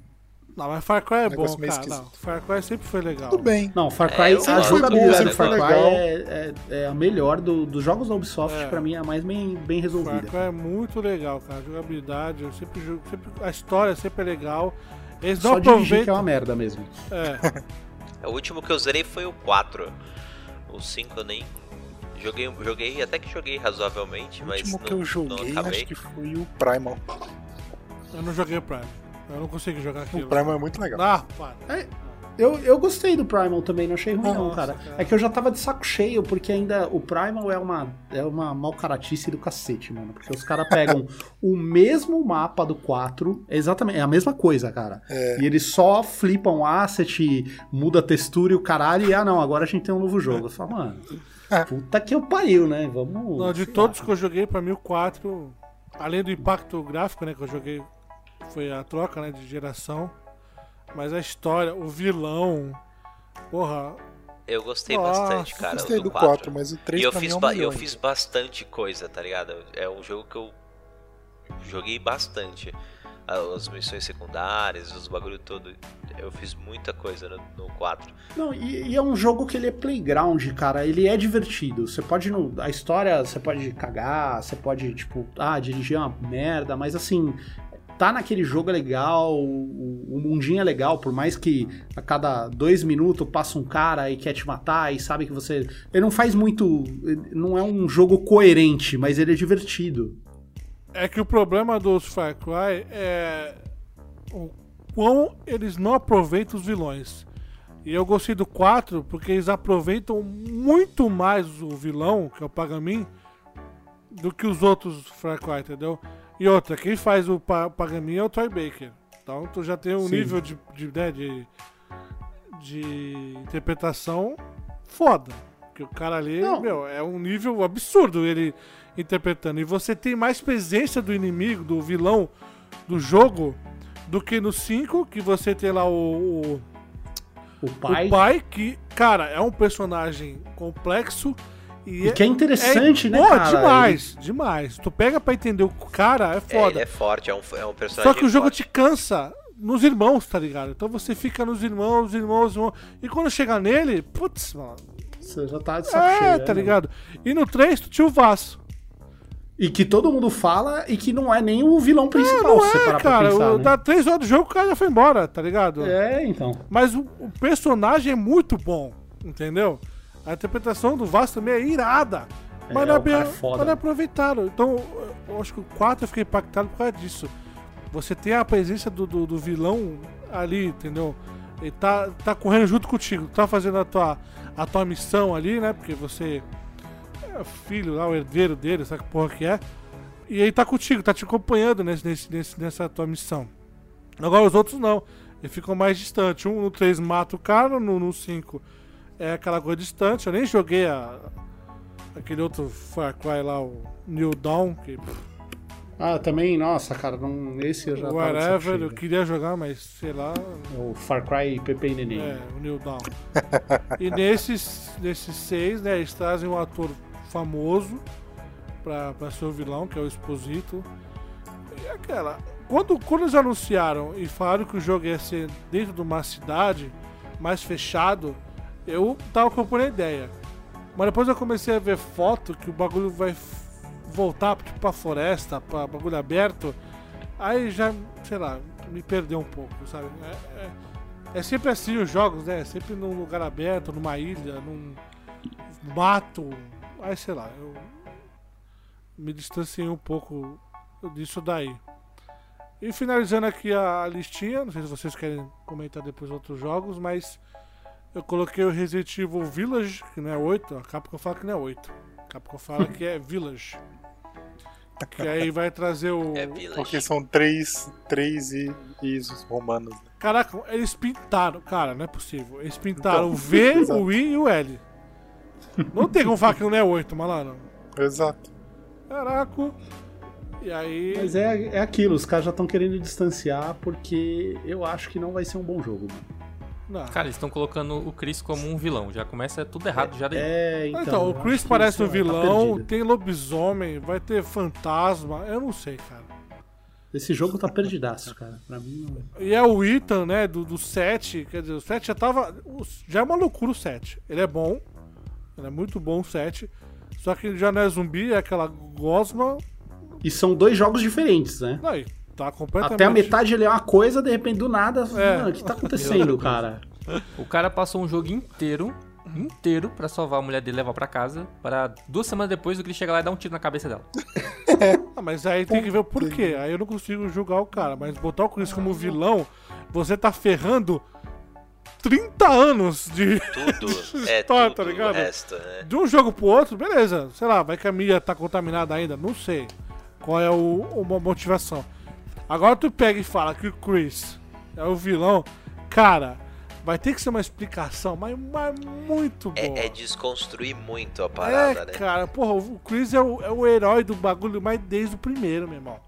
Não, mas Far Cry é bom, cara. esquisito. Não, Far Cry sempre foi legal. Tudo bem. Não, Far É, Cry, jogabilidade do do Far Cry legal. é, é- é a melhor do- dos jogos da Ubisoft, É. pra mim é a mais bem, bem Far resolvida. Cry é muito legal, cara. A jogabilidade, eu sempre jogo. Sempre, a história sempre é legal. Eles não Só dirigir que é aproveitam. uma merda mesmo. É, O último que eu zerei foi o 4. O 5 eu nem. Joguei, joguei, até que joguei razoavelmente, O mas último não, que eu não joguei, acho que foi o Primal. eu não joguei o Prime. Eu não consegui jogar O aquilo. Primal é muito legal. Ah, para. Eu, eu gostei do Primal também, não achei ruim não, Nossa, cara. cara. É que eu já tava de saco cheio, porque ainda o Primal é uma, é uma malcaratice do cacete, mano. Porque os caras pegam o mesmo mapa do 4, exatamente, é a mesma coisa, cara. É. E eles só flipam asset, muda a textura e o caralho, e ah não, agora a gente tem um novo jogo. Eu falo, mano, puta que eu pariu, né? Vamos. Não, de todos lá. que eu joguei, pra mim o 4, além do impacto gráfico, né, que eu joguei, foi a troca, né, de geração. Mas a história, o vilão, porra, Eu gostei Nossa, bastante, cara. Gostei do do 4. 4, mas o 3 E eu fiz, é melhor eu fiz bastante coisa, tá ligado? É um jogo que eu joguei bastante. as missões secundárias, os bagulho todo. Eu fiz muita coisa no, no 4. Não, e, e, é um jogo que ele é playground, cara. Ele é divertido. Você pode. No, a história, você pode cagar, você pode, tipo, ah, dirigir uma merda, mas assim. Tá naquele jogo é legal, o, o mundinho é legal, por mais que a cada dois minutos passa um cara e quer te matar e sabe que você. Ele não faz muito. Não é um jogo coerente, mas ele é divertido. É que o problema dos Far Cry é o quão eles não aproveitam os vilões. E eu gostei do 4 porque eles aproveitam muito mais o vilão, que é o Pagamin, do que os outros Far Cry, entendeu? E outra, quem faz o Pagamin é o Troy Baker. Então tu já tem um Sim. nível de, de, né, de, de interpretação foda. Porque o cara ali, não. meu, é um nível absurdo ele interpretando. E você tem mais presença do inimigo, do vilão do jogo, do que no 5, que você tem lá o, o. O pai. O pai, que, cara, é um personagem complexo. E, e que é interessante, é, né, pô, cara? demais, ele... demais. Tu pega pra entender o cara, é foda. É, ele é forte, é um, é um personagem Só que o jogo forte. te cansa nos irmãos, tá ligado? Então você fica nos irmãos, irmãos, irmãos. E quando chega nele, putz, mano. Você já tá de saco é, cheio. É, tá ligado? E no 3 tu tinha o Vasco. E que todo mundo fala e que não é nem o vilão principal, é, não é, cara. Pensar, o, né? Dá três horas do jogo o cara já foi embora, tá ligado? É, então. Mas o, o personagem é muito bom, entendeu? A interpretação do Vasco também é irada. É, mas, não é bem, é mas é aproveitaram. Então, eu acho que o 4 eu fiquei impactado por causa disso. Você tem a presença do, do, do vilão ali, entendeu? Ele tá, tá correndo junto contigo, tá fazendo a tua, a tua missão ali, né? Porque você é filho lá, o herdeiro dele, sabe que porra que é. E aí tá contigo, tá te acompanhando nesse, nesse, nessa tua missão. Agora os outros não. Eles ficam mais distantes. Um no 3 mata o cara, no 5 é aquela coisa distante. Eu nem joguei a, aquele outro Far Cry lá, o New Dawn, que. Ah, também, nossa, cara, não, esse eu já Whatever, eu queria jogar, mas sei lá. O Far Cry Pepe e Neném. É, o New Dawn. e nesses, nesses seis, né, eles trazem um ator famoso pra, pra ser o vilão, que é o Exposito. E aquela. Quando, quando eles anunciaram e falaram que o jogo ia ser dentro de uma cidade mais fechado, eu tava comprando a ideia. Mas depois eu comecei a ver foto que o bagulho vai voltar tipo, pra floresta, pra bagulho aberto. Aí já, sei lá, me perdeu um pouco, sabe? É, é, é sempre assim os jogos, né? É sempre num lugar aberto, numa ilha, num mato, Aí sei lá, eu me distanciei um pouco disso daí. E finalizando aqui a listinha, não sei se vocês querem comentar depois outros jogos, mas eu coloquei o Resident Evil Village, que não é 8, a Capcom fala que não é 8. A Capcom fala que é Village. Que aí vai trazer o. É Porque são três, três ISOs romanos. Né? Caraca, eles pintaram. Cara, não é possível. Eles pintaram então, o V, o I e o L. Não tem como falar que não é 8, malandro. Exato. Caraca. E aí. Mas é, é aquilo, os caras já estão querendo distanciar porque eu acho que não vai ser um bom jogo, mano. Não. Cara, eles estão colocando o Chris como um vilão. Já começa tudo errado já daí. É, então. então o Chris parece um tá vilão, tá tem lobisomem, vai ter fantasma. Eu não sei, cara. Esse jogo tá perdidaço, cara. Pra mim não... É. E é o Ethan, né, do, do 7. Quer dizer, o 7 já tava. Já é uma loucura o 7. Ele é bom. Ele é muito bom o 7. Só que já não é zumbi, é aquela gosma. E são dois jogos diferentes, né? Não, tá completamente... Até a metade ele é uma coisa, de repente do nada. É. Mano, o que tá acontecendo, cara? O cara passou um jogo inteiro, inteiro, pra salvar a mulher dele e levar pra casa. Para duas semanas depois o Chris chega lá e dá um tiro na cabeça dela. ah, mas aí tem que ver o porquê. Aí eu não consigo julgar o cara. Mas botar o Chris como vilão, você tá ferrando 30 anos de, tudo, de é, história, tá tudo, tá ligado? Resto, né? De um jogo pro outro, beleza. Sei lá, vai que a mídia tá contaminada ainda, não sei qual é o, uma motivação. Agora tu pega e fala que o Chris é o vilão, cara, vai ter que ser uma explicação, mas, mas muito é, boa. É, é, desconstruir muito a parada, é, né? cara, porra, o Chris é o, é o herói do bagulho, mas desde o primeiro, meu irmão.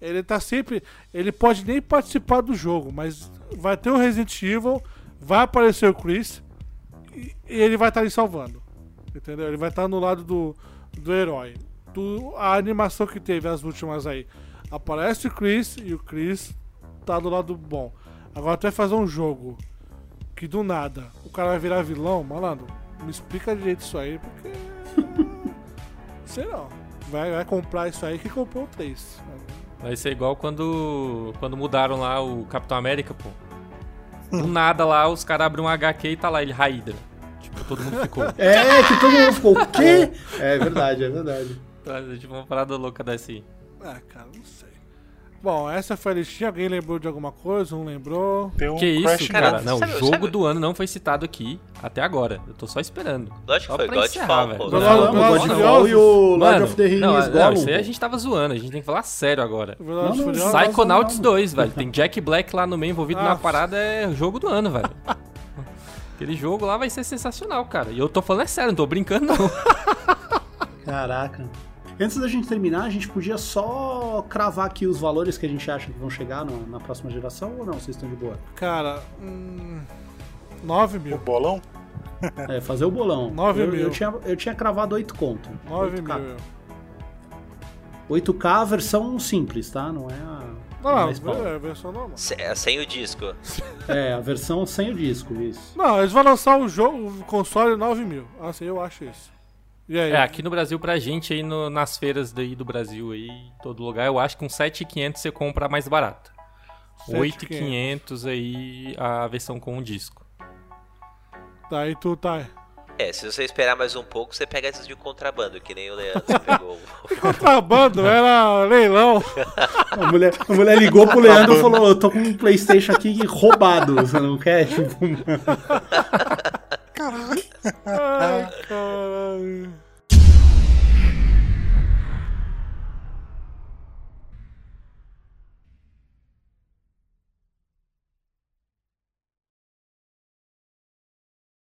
Ele tá sempre. Ele pode nem participar do jogo, mas vai ter o Resident Evil vai aparecer o Chris e, ele vai estar tá ali salvando. Entendeu? Ele vai estar tá no lado do, do herói. Do, a animação que teve, as últimas aí. Aparece o Chris e o Chris tá do lado bom. Agora tu vai fazer um jogo que do nada o cara vai virar vilão, malandro. Me explica direito isso aí, porque. Sei não. Vai, vai comprar isso aí que comprou o 3. Vai ser igual quando, quando mudaram lá o Capitão América, pô. Do nada lá, os caras abrem um HQ e tá lá ele, Raída. Tipo, todo mundo ficou. É, que todo mundo ficou, o quê? É verdade, é verdade. Tipo, uma parada louca dessa aí. Ah, cara, não sei. Bom, essa foi a listinha. Alguém lembrou de alguma coisa? Não lembrou? Tem um Que Crash isso, cara? Cara, Não, o jogo sabe- do ano não foi citado aqui até agora. Eu tô só esperando. Lógico Só que foi Godfall, velho. Não, Não, não, o não, Godfall e o Lord Mano, of the Rings não, não, Gollum, isso aí a gente tava zoando, a gente tem que falar sério agora. Não, não, Psychonauts não. 2, velho. Tem Jack Black lá no meio envolvido Ah. na parada, é o jogo do ano, velho. Aquele jogo lá vai ser sensacional, cara. E eu tô falando é sério, não tô brincando, não. Caraca. Antes da gente terminar, a gente podia só cravar aqui os valores que a gente acha que vão chegar na, na próxima geração ou não? Vocês estão de boa? Cara, hum, 9 O mil. bolão? É, fazer o bolão. Nove eu, mil. Eu tinha, eu tinha cravado 8 conto. 9 8K. mil. 8K a versão simples, tá? Não é a. Não, mais power. é a versão normal. Se- é, Sem o disco. É, a versão sem o disco, isso. Não, eles vão lançar o jogo, o console 9 mil. Assim, eu acho isso. E aí? É, aqui no Brasil, pra gente aí no- nas feiras daí do Brasil aí, em todo lugar, eu acho que com 7,500 você compra mais barato. 8,500 aí a versão com o disco. Daí tu tá. É, se você esperar mais um pouco, você pega esses de contrabando, que nem o Leandro pegou. Contrabando, era leilão. A mulher, a mulher ligou pro Leandro e falou: Eu tô com um PlayStation aqui roubado, você não quer? Tipo, Ai, caralho.